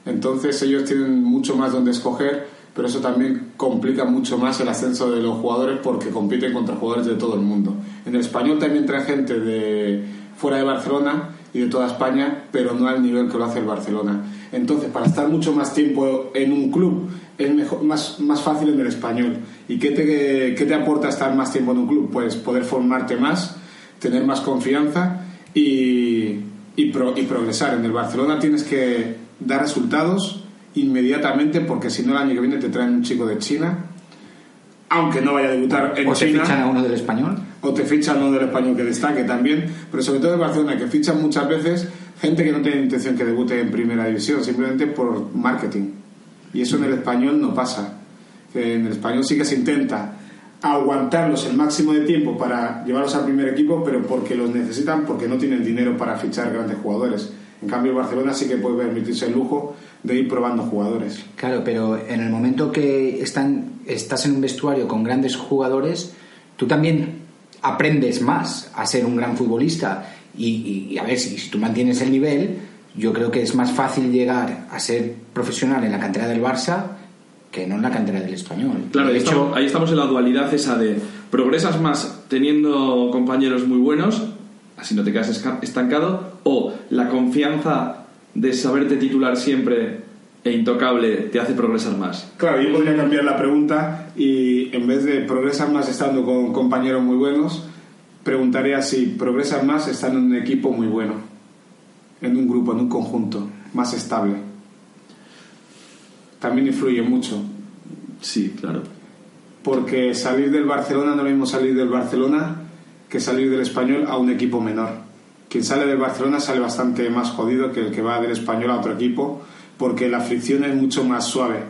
Entonces ellos tienen mucho más donde escoger, pero eso también complica mucho más el ascenso de los jugadores porque compiten contra jugadores de todo el mundo. En el español también trae gente de fuera de Barcelona y de toda España, pero no al nivel que lo hace el Barcelona. Entonces, para estar mucho más tiempo en un club es mejor, más, más fácil en el español. ¿Y qué te, qué te aporta estar más tiempo en un club? Pues poder formarte más, tener más confianza y, y, pro- y progresar. En el Barcelona tienes que dar resultados inmediatamente porque si no el año que viene te traen un chico de China, aunque no vaya a debutar en o se China. fichan a uno del español. o te fichan uno del español que destaque también, pero sobre todo en Barcelona, que fichan muchas veces gente que no tiene intención que debute en primera división, simplemente por marketing. Y eso en el español no pasa. En el español sí que se intenta aguantarlos el máximo de tiempo para llevarlos al primer equipo, pero porque los necesitan, porque no tienen dinero para fichar grandes jugadores. En cambio, el Barcelona sí que puede permitirse el lujo de ir probando jugadores. Claro, pero en el momento que están, estás en un vestuario con grandes jugadores, tú también aprendes más a ser un gran futbolista. Y, y- y a ver, si, si tú mantienes el nivel, yo creo que es más fácil llegar a ser profesional en la cantera del Barça que no en la cantera del español. Claro, de ahí, hecho, estamos, ahí estamos en la dualidad esa de progresas más teniendo compañeros muy buenos, así no te quedas estancado, o la confianza de saberte titular siempre e intocable te hace progresar más. Claro, yo podría cambiar la pregunta y en vez de progresar más estando con compañeros muy buenos, preguntaría si progresan más estando en un equipo muy bueno, en un grupo, en un conjunto, más estable. También influye mucho. Sí, claro. Porque salir del Barcelona no es lo mismo salir del Barcelona que salir del español a un equipo menor. Quien sale del Barcelona sale bastante más jodido que el que va del español a otro equipo porque la fricción es mucho más suave.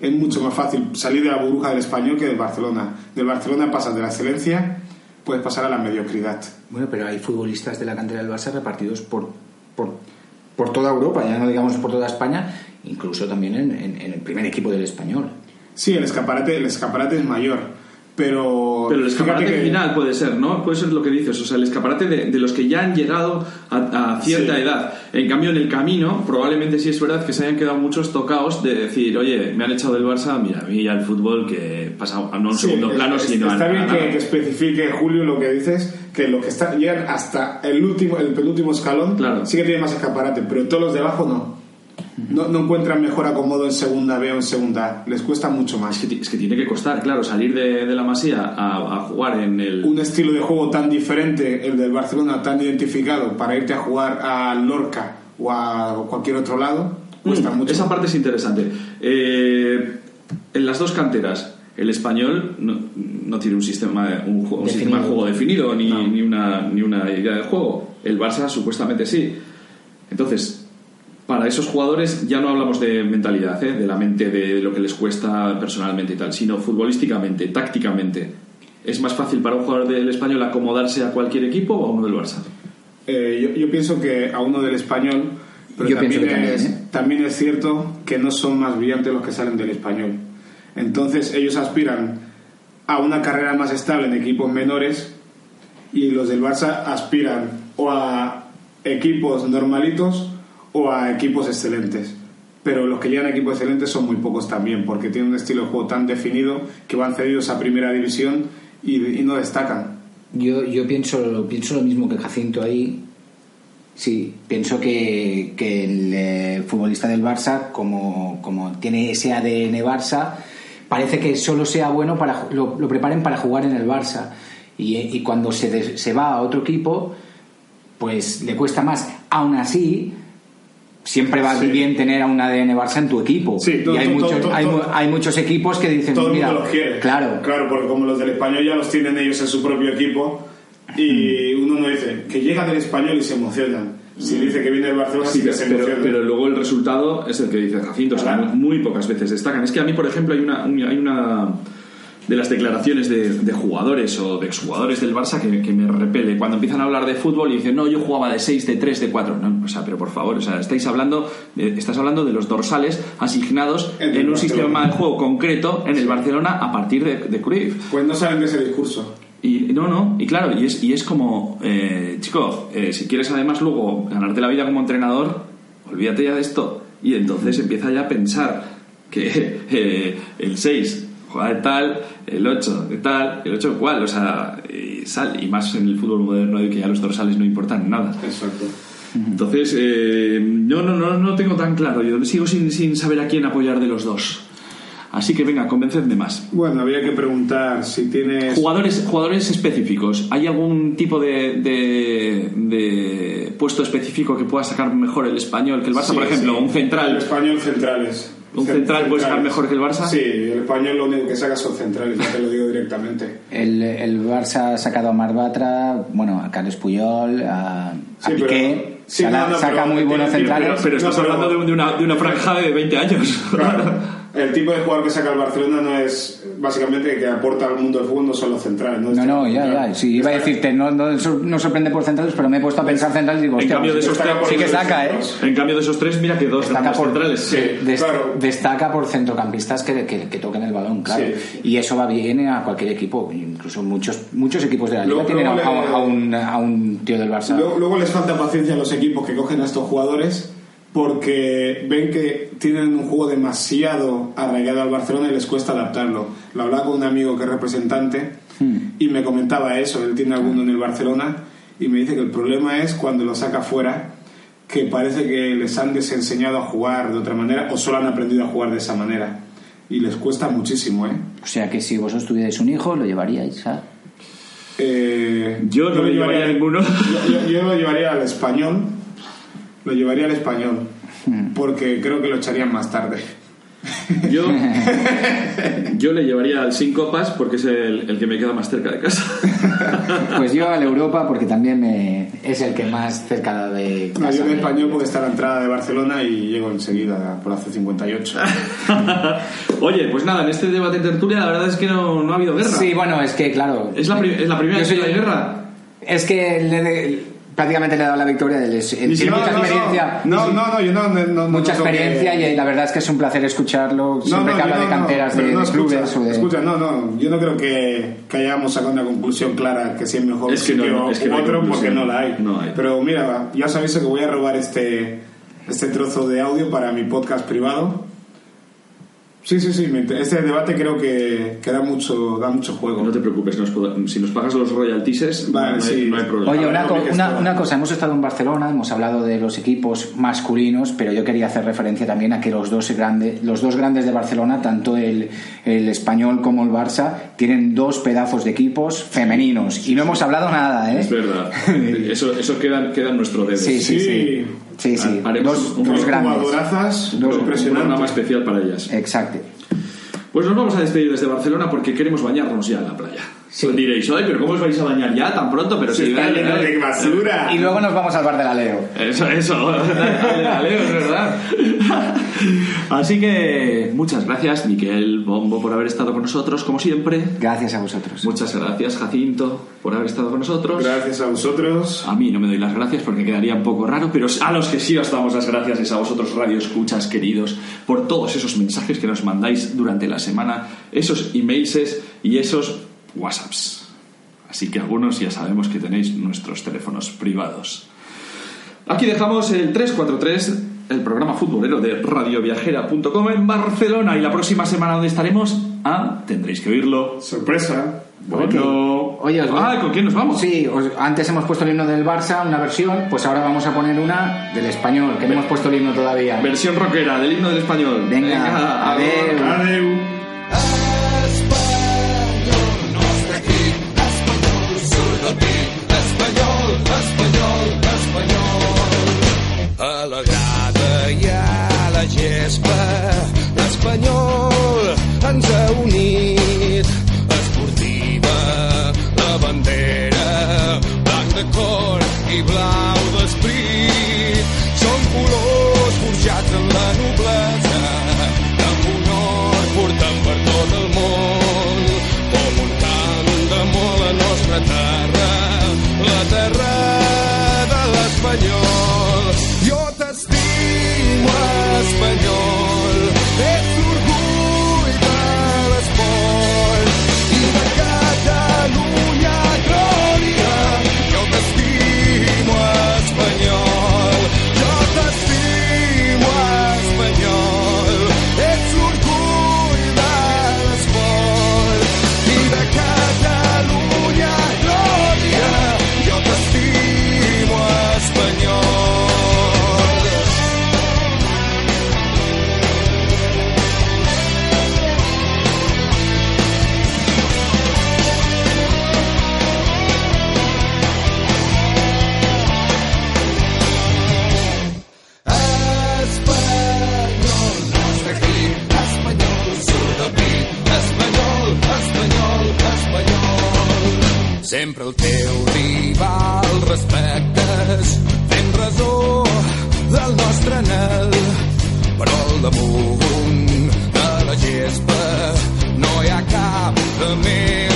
Es mucho más fácil salir de la burbuja del español que del Barcelona. Del Barcelona pasas de la excelencia, puedes pasar a la mediocridad. Bueno, pero hay futbolistas de la cantera del Barça repartidos por, por, por toda Europa, ya no digamos por toda España, incluso también en, en- en el primer equipo del español. Sí, el escaparate, el escaparate es mayor, pero... Pero el escaparate que- final puede ser, ¿no? Puede ser lo que dices, o sea, el escaparate de, de los que ya han llegado a, a cierta Sí. edad. En cambio, en el camino, probablemente sí es verdad que se hayan quedado muchos tocados de decir, oye, me han echado del Barça, mira, a mí ya el fútbol que pasa a no a un Sí, segundo es- plano, es- sino a Está bien a- que, que especifique Julio lo que dices, que los que están, llegan hasta el último, el penúltimo escalón, sí que tienen más escaparate, pero todos los de abajo no. No, no encuentran mejor acomodo en segunda B o en segunda A. Les cuesta mucho más. Es que, ti- es que tiene que costar, claro, salir de, de la masía a, a jugar en el... Un estilo de juego tan diferente, el del Barcelona, tan identificado, para irte a jugar a Lorca o a cualquier otro lado, cuesta Mm, mucho. Esa parte es interesante. Eh, en las dos canteras, el español no, no tiene un sistema, un, sistema de juego definido ni, ni, una, ni una idea de juego. El Barça supuestamente sí. Entonces, para esos jugadores ya no hablamos de mentalidad, ¿eh? de la mente, de lo que les cuesta personalmente y tal, sino futbolísticamente, tácticamente. ¿Es más fácil para un jugador del español acomodarse a cualquier equipo o a uno del Barça? Eh, yo, yo pienso que a uno del español, pero Yo también, pienso que también, es, ¿eh? también es cierto que no son más brillantes los que salen del español. Entonces ellos aspiran a una carrera más estable en equipos menores y los del Barça aspiran o a equipos normalitos o a equipos excelentes. Pero los que llegan a equipos excelentes son muy pocos también, porque tienen un estilo de juego tan definido que van cedidos a primera división y, y no destacan. Yo, yo pienso, pienso lo mismo que Jacinto ahí. Sí, pienso que, que el eh, futbolista del Barça, como, como tiene ese ADN Barça, parece que solo sea bueno para lo, lo preparen para jugar en el Barça. Y, y cuando se, des- se va a otro equipo, pues le cuesta más. Aún así, siempre va Sí. bien tener a un ADN Barça en tu equipo. Sí, todo- y hay, todo- muchos, todo- hay, hay muchos equipos que dicen, todo el mira, mundo los quiere. claro, Claro, porque como los del español ya los tienen ellos en su propio equipo y uno no dice que llega del español y se emocionan. Si dice que viene del Barcelona, sí, Sí, que se pero, emociona. pero luego el resultado es el que dice Jacinto, o sea, muy pocas veces destacan. Es que a mí, por ejemplo, hay una, un- hay una de las declaraciones de, de jugadores o de exjugadores del Barça que, que me repele. Cuando empiezan a hablar de fútbol y dicen, no, yo jugaba de 6, de 3, de 4. No, o sea, pero por favor, o sea, estáis hablando, de- estás hablando de los dorsales asignados En un sistema de juego concreto en el Barcelona a partir de, de Cruyff. Pues no salen de ese discurso. Y no, no, y claro, y es, y es como, eh, chico, eh, si quieres además luego ganarte la vida como entrenador, olvídate ya de esto. Y entonces empieza ya a pensar que eh, el 6 juega de tal, el 8 de tal, el 8 de cual, o sea, y, sal, y más en el fútbol moderno de que ya los dorsales no importan nada. Exacto. Entonces, eh, no, no, no, no tengo tan claro, yo sigo sin, sin saber a quién apoyar de los dos. Así que venga, convencedme más. Bueno, habría que preguntar si tienes. Jugadores, jugadores específicos. ¿Hay algún tipo de, de- de puesto específico que pueda sacar mejor el español que el Barça? Sí, por ejemplo, sí. un central. El español centrales. ¿Un central puede sacar mejor que el Barça? Sí, el español lo único que saca son centrales, ya te lo digo directamente. El, el Barça ha sacado a Marbatra, bueno, a Carles Puyol, a, a Sí, pero- Piqué, sí, Sala- no, no, saca pero- muy buenos pero- centrales. Pero, pero estás No, pero- hablando de, de una, de una franja de 20 años. Claro. El tipo de jugador que saca el Barcelona no es básicamente que aporta al mundo del fútbol, no son los centrales. No, No, no, ya, ya. Sí, iba a decirte, no, no, no sorprende por centrales, pero me he puesto a pensar centrales y digo, En hostia, cambio de esos tres, sí que saca, ¿eh? En cambio de esos tres, mira que dos Destaca por, centrales. Sí. des- claro. destaca por centrocampistas que, que, que toquen el balón, claro. Sí. Y eso va bien a cualquier equipo. Incluso muchos muchos equipos de la liga Luego- tienen a, luego le- a- a un, a un tío del Barça. Luego, luego les falta paciencia a los equipos que cogen a estos jugadores porque ven que tienen un juego demasiado arraigado al Barcelona y les cuesta adaptarlo. Lo hablaba con un amigo que es representante y me comentaba eso, él tiene alguno en el Barcelona y me dice que el problema es cuando lo saca fuera que parece que les han desenseñado a jugar de otra manera o solo han aprendido a jugar de esa manera y les cuesta muchísimo, ¿eh? O sea que si vosotros tuvierais un hijo, lo llevaríais a... Eh, Yo no lo le llevaría a ninguno. Yo, yo- yo lo llevaría al español. Lo llevaría al español. Porque creo que lo echarían más tarde. Yo, yo le llevaría al Sin Copas porque es el, el que me queda más cerca de casa. Pues yo al Europa porque también me, es el que más cerca de No, casa yo en me- español porque está a la entrada de Barcelona y llego enseguida por la C58. Oye, pues nada, en este debate de tertulia la verdad es que no, no ha habido guerra. Sí, bueno, es que claro. ¿Es la, pri- es la primera Yo vez que hay guerra? Es que le prácticamente le he dado la victoria. Él es- él Ni tiene mucha no, experiencia. No, no, no, yo no. no, no mucha no creo que- experiencia y la verdad es que es un placer escucharlo siempre no, que habla de canteras de, no, de escucha, clubes o de... Escucha, no, no, yo no creo que, que hayamos sacado una conclusión clara que si es mejor Es que sitio es que u otro porque no la hay. No hay. Pero mira, ya os aviso que voy a robar este, este trozo de audio para mi podcast privado. Sí, sí, sí, este debate creo que, que da, mucho, da mucho juego. No te preocupes, nos pod- si nos pagas los royalties, Vale, no, hay, sí. no hay problema. Oye, una, co- ¿cómo que una, una cosa, hemos estado en Barcelona, hemos hablado de los equipos masculinos, pero yo quería hacer referencia también a que los dos, grandes los dos grandes de Barcelona, tanto el, el español como el Barça, tienen dos pedazos de equipos femeninos. Y no hemos hablado nada, ¿eh? Es verdad. Eso, eso queda, queda en nuestro dedo. Sí, sí, sí. Sí. Sí, sí. Haremos Dos, un- dos un grandes. Jugadorazas, Un, un impresionante. programa especial para ellas. Exacto. Pues nos vamos a despedir desde Barcelona porque queremos bañarnos ya en la playa. Pues diréis, oye, pero ¿cómo os vais a bañar ya tan pronto? Pero si está lleno de basura. Y luego nos vamos al bar de la Leo. Eso, eso, dale, dale, es verdad. Así que muchas gracias, Miquel Bombo, por haber estado con nosotros, como siempre. Gracias a vosotros. Muchas gracias, Jacinto, por haber estado con nosotros. Gracias a vosotros. A mí no me doy las gracias porque quedaría un poco raro, pero a los que sí os damos las gracias es a vosotros, radio escuchas queridos, por todos esos mensajes que nos mandáis durante la semana, esos emails y esos WhatsApps. Así que algunos ya sabemos que tenéis nuestros teléfonos privados. Aquí dejamos el 343, el programa futbolero de radioviajera.com en Barcelona. Y la próxima semana, ¿dónde estaremos? Ah, tendréis que oírlo. Sorpresa. Bueno. Oye, os ah, ¿con quién nos vamos? Sí, os- antes hemos puesto el himno del Barça, una versión, pues ahora vamos a poner una del español, que no hemos puesto el himno todavía. Versión rockera del himno del español. Venga, adeu. Adeu. teu rival respectes. ten resó del nostre anel, però al damunt de la gespa no hi ha cap de més